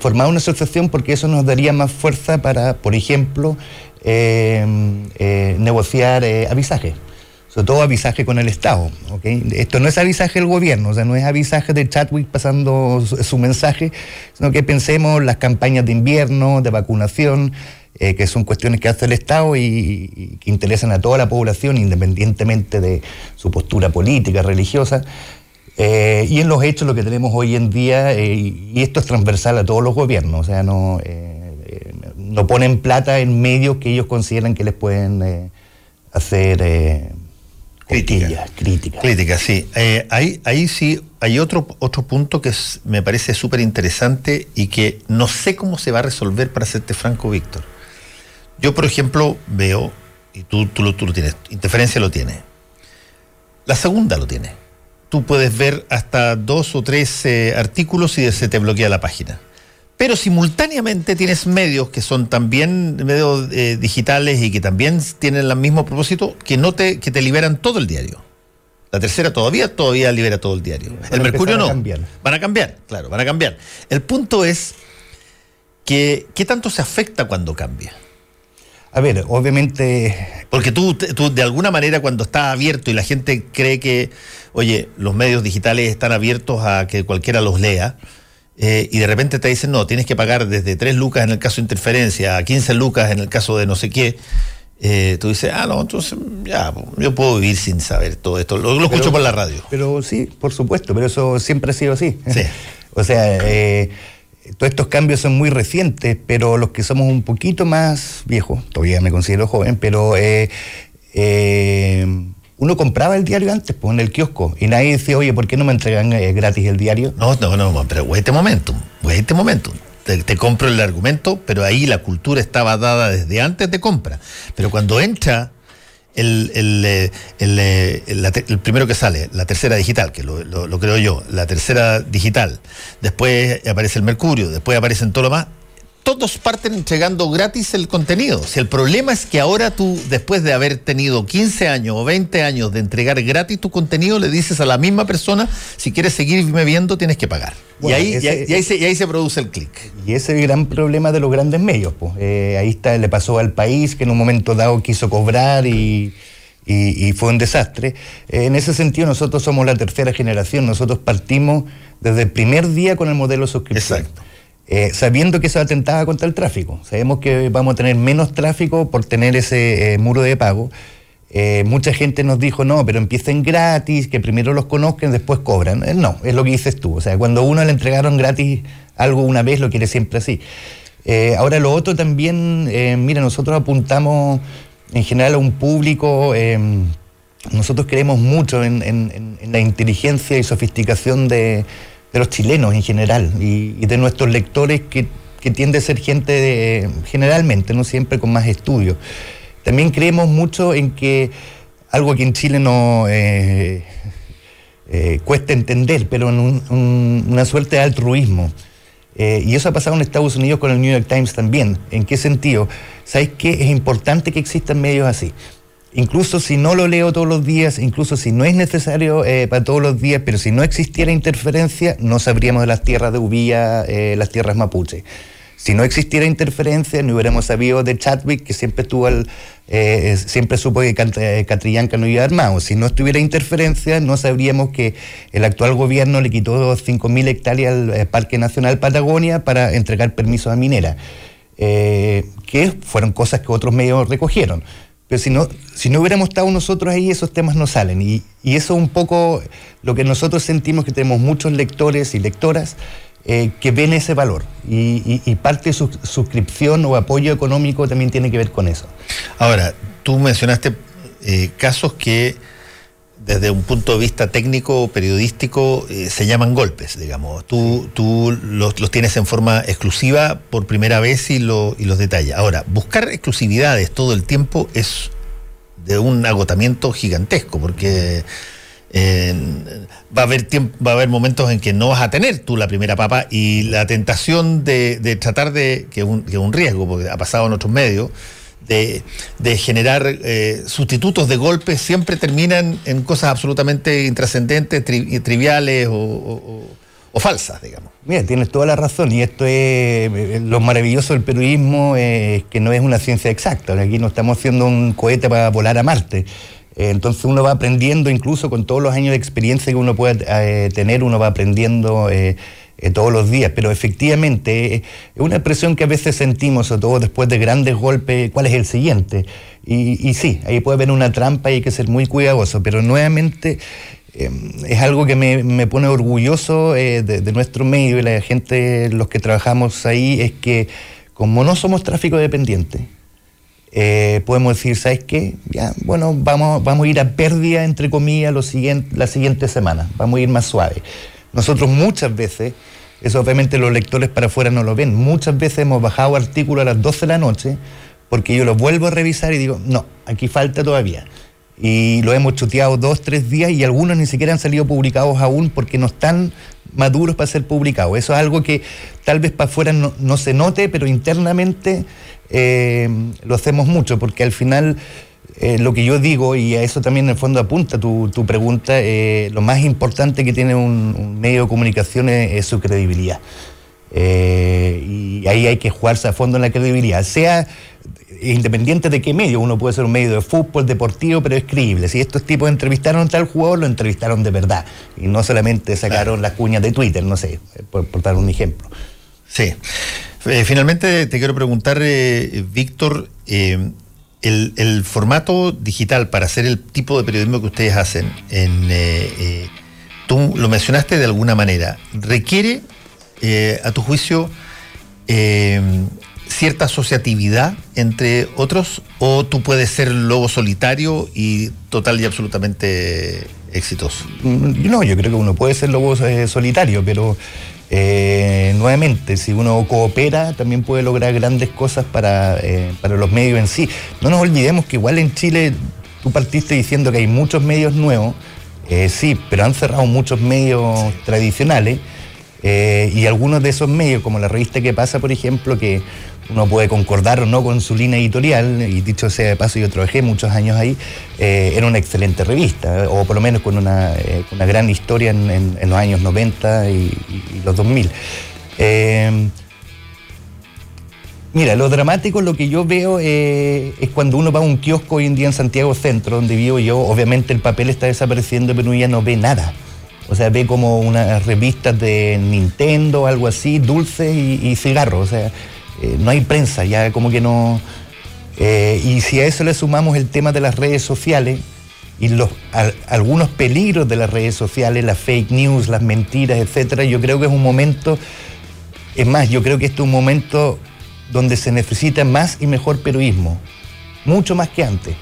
formar una asociación porque eso nos daría más fuerza para, por ejemplo, negociar avisajes sobre todo avisaje con el Estado. Esto no es avisaje del gobierno, o sea, no es avisaje de Chatwick pasando su, mensaje, sino que pensemos las campañas de invierno, de vacunación, eh, que son cuestiones que hace el Estado y, que interesan a toda la población, independientemente de su postura política, religiosa. Eh, y en los hechos lo que tenemos hoy en día, eh, y esto es transversal a todos los gobiernos, o sea, no, eh, eh, no ponen plata en medios que ellos consideran que les pueden eh, hacer eh, Crítica. críticas. Crítica, sí. Eh, ahí, ahí sí hay otro, otro punto que es- me parece súper interesante y que no sé cómo se va a resolver para serte franco, Víctor. Yo, por ejemplo, veo, y tú, tú lo tienes, interferencia lo tiene. La segunda lo tiene. Tú puedes ver hasta dos o tres eh, artículos y se te bloquea la página. Pero simultáneamente tienes medios que son también medios eh, digitales y que también tienen el mismo propósito que no te, que te liberan todo el diario. La tercera todavía, todavía libera todo el diario. Van el Mercurio no. a cambiar. Van a cambiar, claro, van a cambiar. El punto es que qué tanto se afecta cuando cambia. A ver, obviamente Porque tú, tú, de alguna manera, cuando está abierto y la gente cree que, oye, los medios digitales están abiertos a que cualquiera los lea, eh, y de repente te dicen, no, tienes que pagar desde 3 lucas en el caso de interferencia a 15 lucas en el caso de no sé qué, eh, tú dices, ah, no, entonces ya, yo puedo vivir sin saber todo esto. Lo, lo escucho Pero- por la radio. Pero sí, por supuesto, pero eso siempre ha sido así. Sí. o sea, eh, todos estos cambios son muy recientes, pero los que somos un poquito más viejos, todavía me considero joven, pero eh, eh, uno compraba el diario antes, pues en el kiosco, y nadie decía, oye, ¿por qué no me entregan eh, gratis el diario? No, no, no, pero este momento, este momento. Te, te compro el argumento, pero ahí la cultura estaba dada desde antes de compra. Pero cuando entra el, el, eh, el, eh, el- primero que sale, la tercera digital, que lo creo yo, la tercera digital, después aparece el Mercurio, después aparecen todo lo más, todos parten entregando gratis el contenido. Si el problema es que ahora tú, después de haber tenido 15 años o 20 años de entregar gratis tu contenido, le dices a la misma persona, si quieres seguirme viendo, tienes que pagar. Bueno, y, ahí, ese- y ahí- y ahí se, y ahí se produce el clic. Y ese es el gran problema de los grandes medios. Pues. Eh, ahí está, le pasó al país que en un momento dado quiso cobrar y, y- y fue un desastre. Eh, en ese sentido, nosotros somos la tercera generación. Nosotros partimos desde el primer día con el modelo suscripción. Exacto. Eh, sabiendo que eso atentaba contra el tráfico. Sabemos que vamos a tener menos tráfico por tener ese eh, muro de pago. Eh, mucha gente nos dijo, no, pero empiecen gratis, que primero los conozcan, después cobran. No, es lo que dices tú. O sea, cuando uno le entregaron gratis algo una vez, lo quiere siempre así. Ahora lo otro también, mira, nosotros apuntamos en general a un público, eh, nosotros creemos mucho en la inteligencia y sofisticación de, de los chilenos en general y, de nuestros lectores que, tiende a ser gente de- generalmente, no siempre con más estudios. También creemos mucho en que algo que en Chile no eh, eh, cuesta entender, pero en un- una suerte de altruismo. Eh, y eso ha pasado en Estados Unidos con el New York Times también. ¿En qué sentido? ¿Sabes qué? Es importante que existan medios así. Incluso si no lo leo todos los días, incluso si no es necesario eh, para todos los días, pero si no existiera interferencia, no sabríamos de las tierras de Ubilla, eh, las tierras mapuche. Si no existiera interferencia, no hubiéramos sabido de Chadwick, que siempre estuvo eh, siempre supo que eh, Catrillanca no iba armado. Si no estuviera interferencia, no sabríamos que el actual gobierno le quitó 5.000 hectáreas al eh, Parque Nacional Patagonia para entregar permisos a minera. Que fueron cosas que otros medios recogieron. Pero si no, si no hubiéramos estado nosotros ahí, esos temas no salen. Y, y eso es un poco lo que nosotros sentimos que tenemos muchos lectores y lectoras eh, que ven ese valor. Y, parte de su suscripción o apoyo económico también tiene que ver con eso. Ahora, tú mencionaste eh, casos que desde un punto de vista técnico, periodístico, eh, se llaman golpes, digamos. Tú, tú los, los tienes en forma exclusiva por primera vez y, lo, y los detallas. Ahora, buscar exclusividades todo el tiempo es de un agotamiento gigantesco, porque eh, va, a haber va a haber momentos en que no vas a tener tú la primera papa y la tentación de, de tratar de, que es un, que es un riesgo, porque ha pasado en otros medios, de, de generar eh, sustitutos de golpes siempre terminan en cosas absolutamente intrascendentes, tri- triviales o, falsas, digamos. Mira, tienes toda la razón. Y esto es eh, lo maravilloso del periodismo, es que no es una ciencia exacta. Aquí no estamos haciendo un cohete para volar a Marte. Eh, entonces uno va aprendiendo, incluso con todos los años de experiencia que uno puede eh, tener, uno va aprendiendo eh, todos los días, pero efectivamente eh, es una presión que a veces sentimos, sobre todo después de grandes golpes, ¿cuál es el siguiente? Y, y sí, ahí puede haber una trampa y hay que ser muy cuidadoso, pero nuevamente es algo que me, me pone orgulloso de, de, nuestro medio y la gente, los que trabajamos ahí, es que como no somos tráfico dependiente, eh, podemos decir, ¿sabes qué? Ya, bueno, vamos, vamos a ir a pérdida, entre comillas, los siguiente, la siguiente semana, vamos a ir más suave. Nosotros muchas veces, eso obviamente los lectores para afuera no lo ven, muchas veces hemos bajado artículos a las 12 de la noche porque yo los vuelvo a revisar y digo, no, aquí falta todavía. Y lo hemos chuteado dos, tres días y algunos ni siquiera han salido publicados aún porque no están maduros para ser publicados. Eso es algo que tal vez para afuera no, no se note, pero internamente eh, lo hacemos mucho, porque al final eh, lo que yo digo, y a eso también en el fondo apunta tu, tu pregunta, eh, lo más importante que tiene un, medio de comunicación es, su credibilidad. y ahí hay que jugarse a fondo en la credibilidad, sea independiente de qué medio, uno puede ser un medio de fútbol, deportivo, pero es creíble. Si estos tipos entrevistaron a tal jugador, lo entrevistaron de verdad, y no solamente sacaron las cuñas de Twitter, no sé, por, por dar un ejemplo. Sí. Eh, finalmente te quiero preguntar, eh, Víctor, eh, el, formato digital para hacer el tipo de periodismo que ustedes hacen, en, tú lo mencionaste de alguna manera, requiere, a tu juicio, cierta asociatividad entre otros o tú puedes ser lobo solitario y total y absolutamente exitoso? Mm, no, yo creo que uno puede ser lobo solitario, pero eh, nuevamente, si uno coopera, también puede lograr grandes cosas para, eh, para los medios en sí. No nos olvidemos que igual en Chile tú partiste diciendo que hay muchos medios nuevos, eh, sí, pero han cerrado muchos medios tradicionales y algunos de esos medios, como la revista que pasa, por ejemplo, que uno puede concordar o no con su línea editorial, y dicho sea de paso, yo trabajé muchos años ahí, eh, era una excelente revista, o por lo menos con una, eh, gran historia en, los años 90 y, los 2000. Eh, mira, lo dramático, lo que yo veo es cuando uno va a un kiosco hoy en día en Santiago Centro, donde vivo yo, obviamente el papel está desapareciendo, pero uno ya no ve nada. O sea, ve como unas revistas de Nintendo, algo así, dulces y, y cigarros. O sea, eh, no hay prensa, ya como que no... Eh, y si a eso le sumamos el tema de las redes sociales y los, algunos peligros de las redes sociales, las fake news, las mentiras, etcétera, yo creo que es un momento, es más, yo creo que este es un momento donde se necesita más y mejor periodismo, mucho más que antes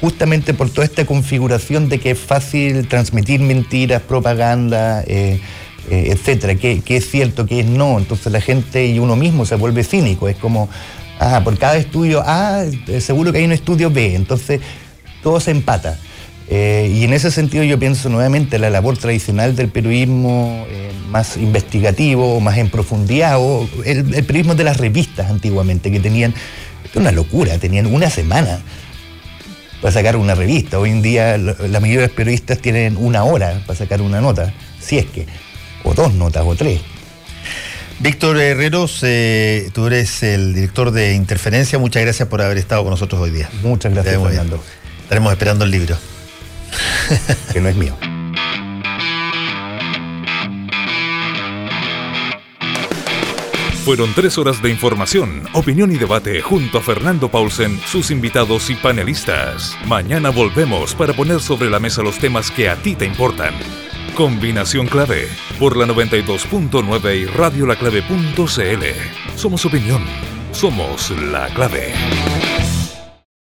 justamente por toda esta configuración de que es fácil transmitir mentiras, propaganda, eh, eh, etcétera, que, es cierto, que es no. Entonces la gente y uno mismo se vuelve cínico. Es como, ah, por cada estudio A, eh, seguro que hay un estudio B. Entonces todo se empata. Eh, y en ese sentido yo pienso nuevamente la labor tradicional del periodismo más investigativo, más en profundidad, o el, periodismo de las revistas antiguamente, que tenían, una locura, tenían una semana para sacar una revista. Hoy en día la mayoría de los periodistas tienen una hora para sacar una nota, si es que o dos notas o tres. Víctor Herreros, eh, tú eres el director de Interferencia. Muchas gracias por haber estado con nosotros hoy día. Muchas gracias, Fernando. Estaremos esperando el libro. que no es mío. Fueron tres horas de información, opinión y debate junto a Fernando Paulsen, sus invitados y panelistas. Mañana volvemos para poner sobre la mesa los temas que a ti te importan. Combinación clave por la 92.9 y radiolaclave.cl. Somos opinión. Somos la clave.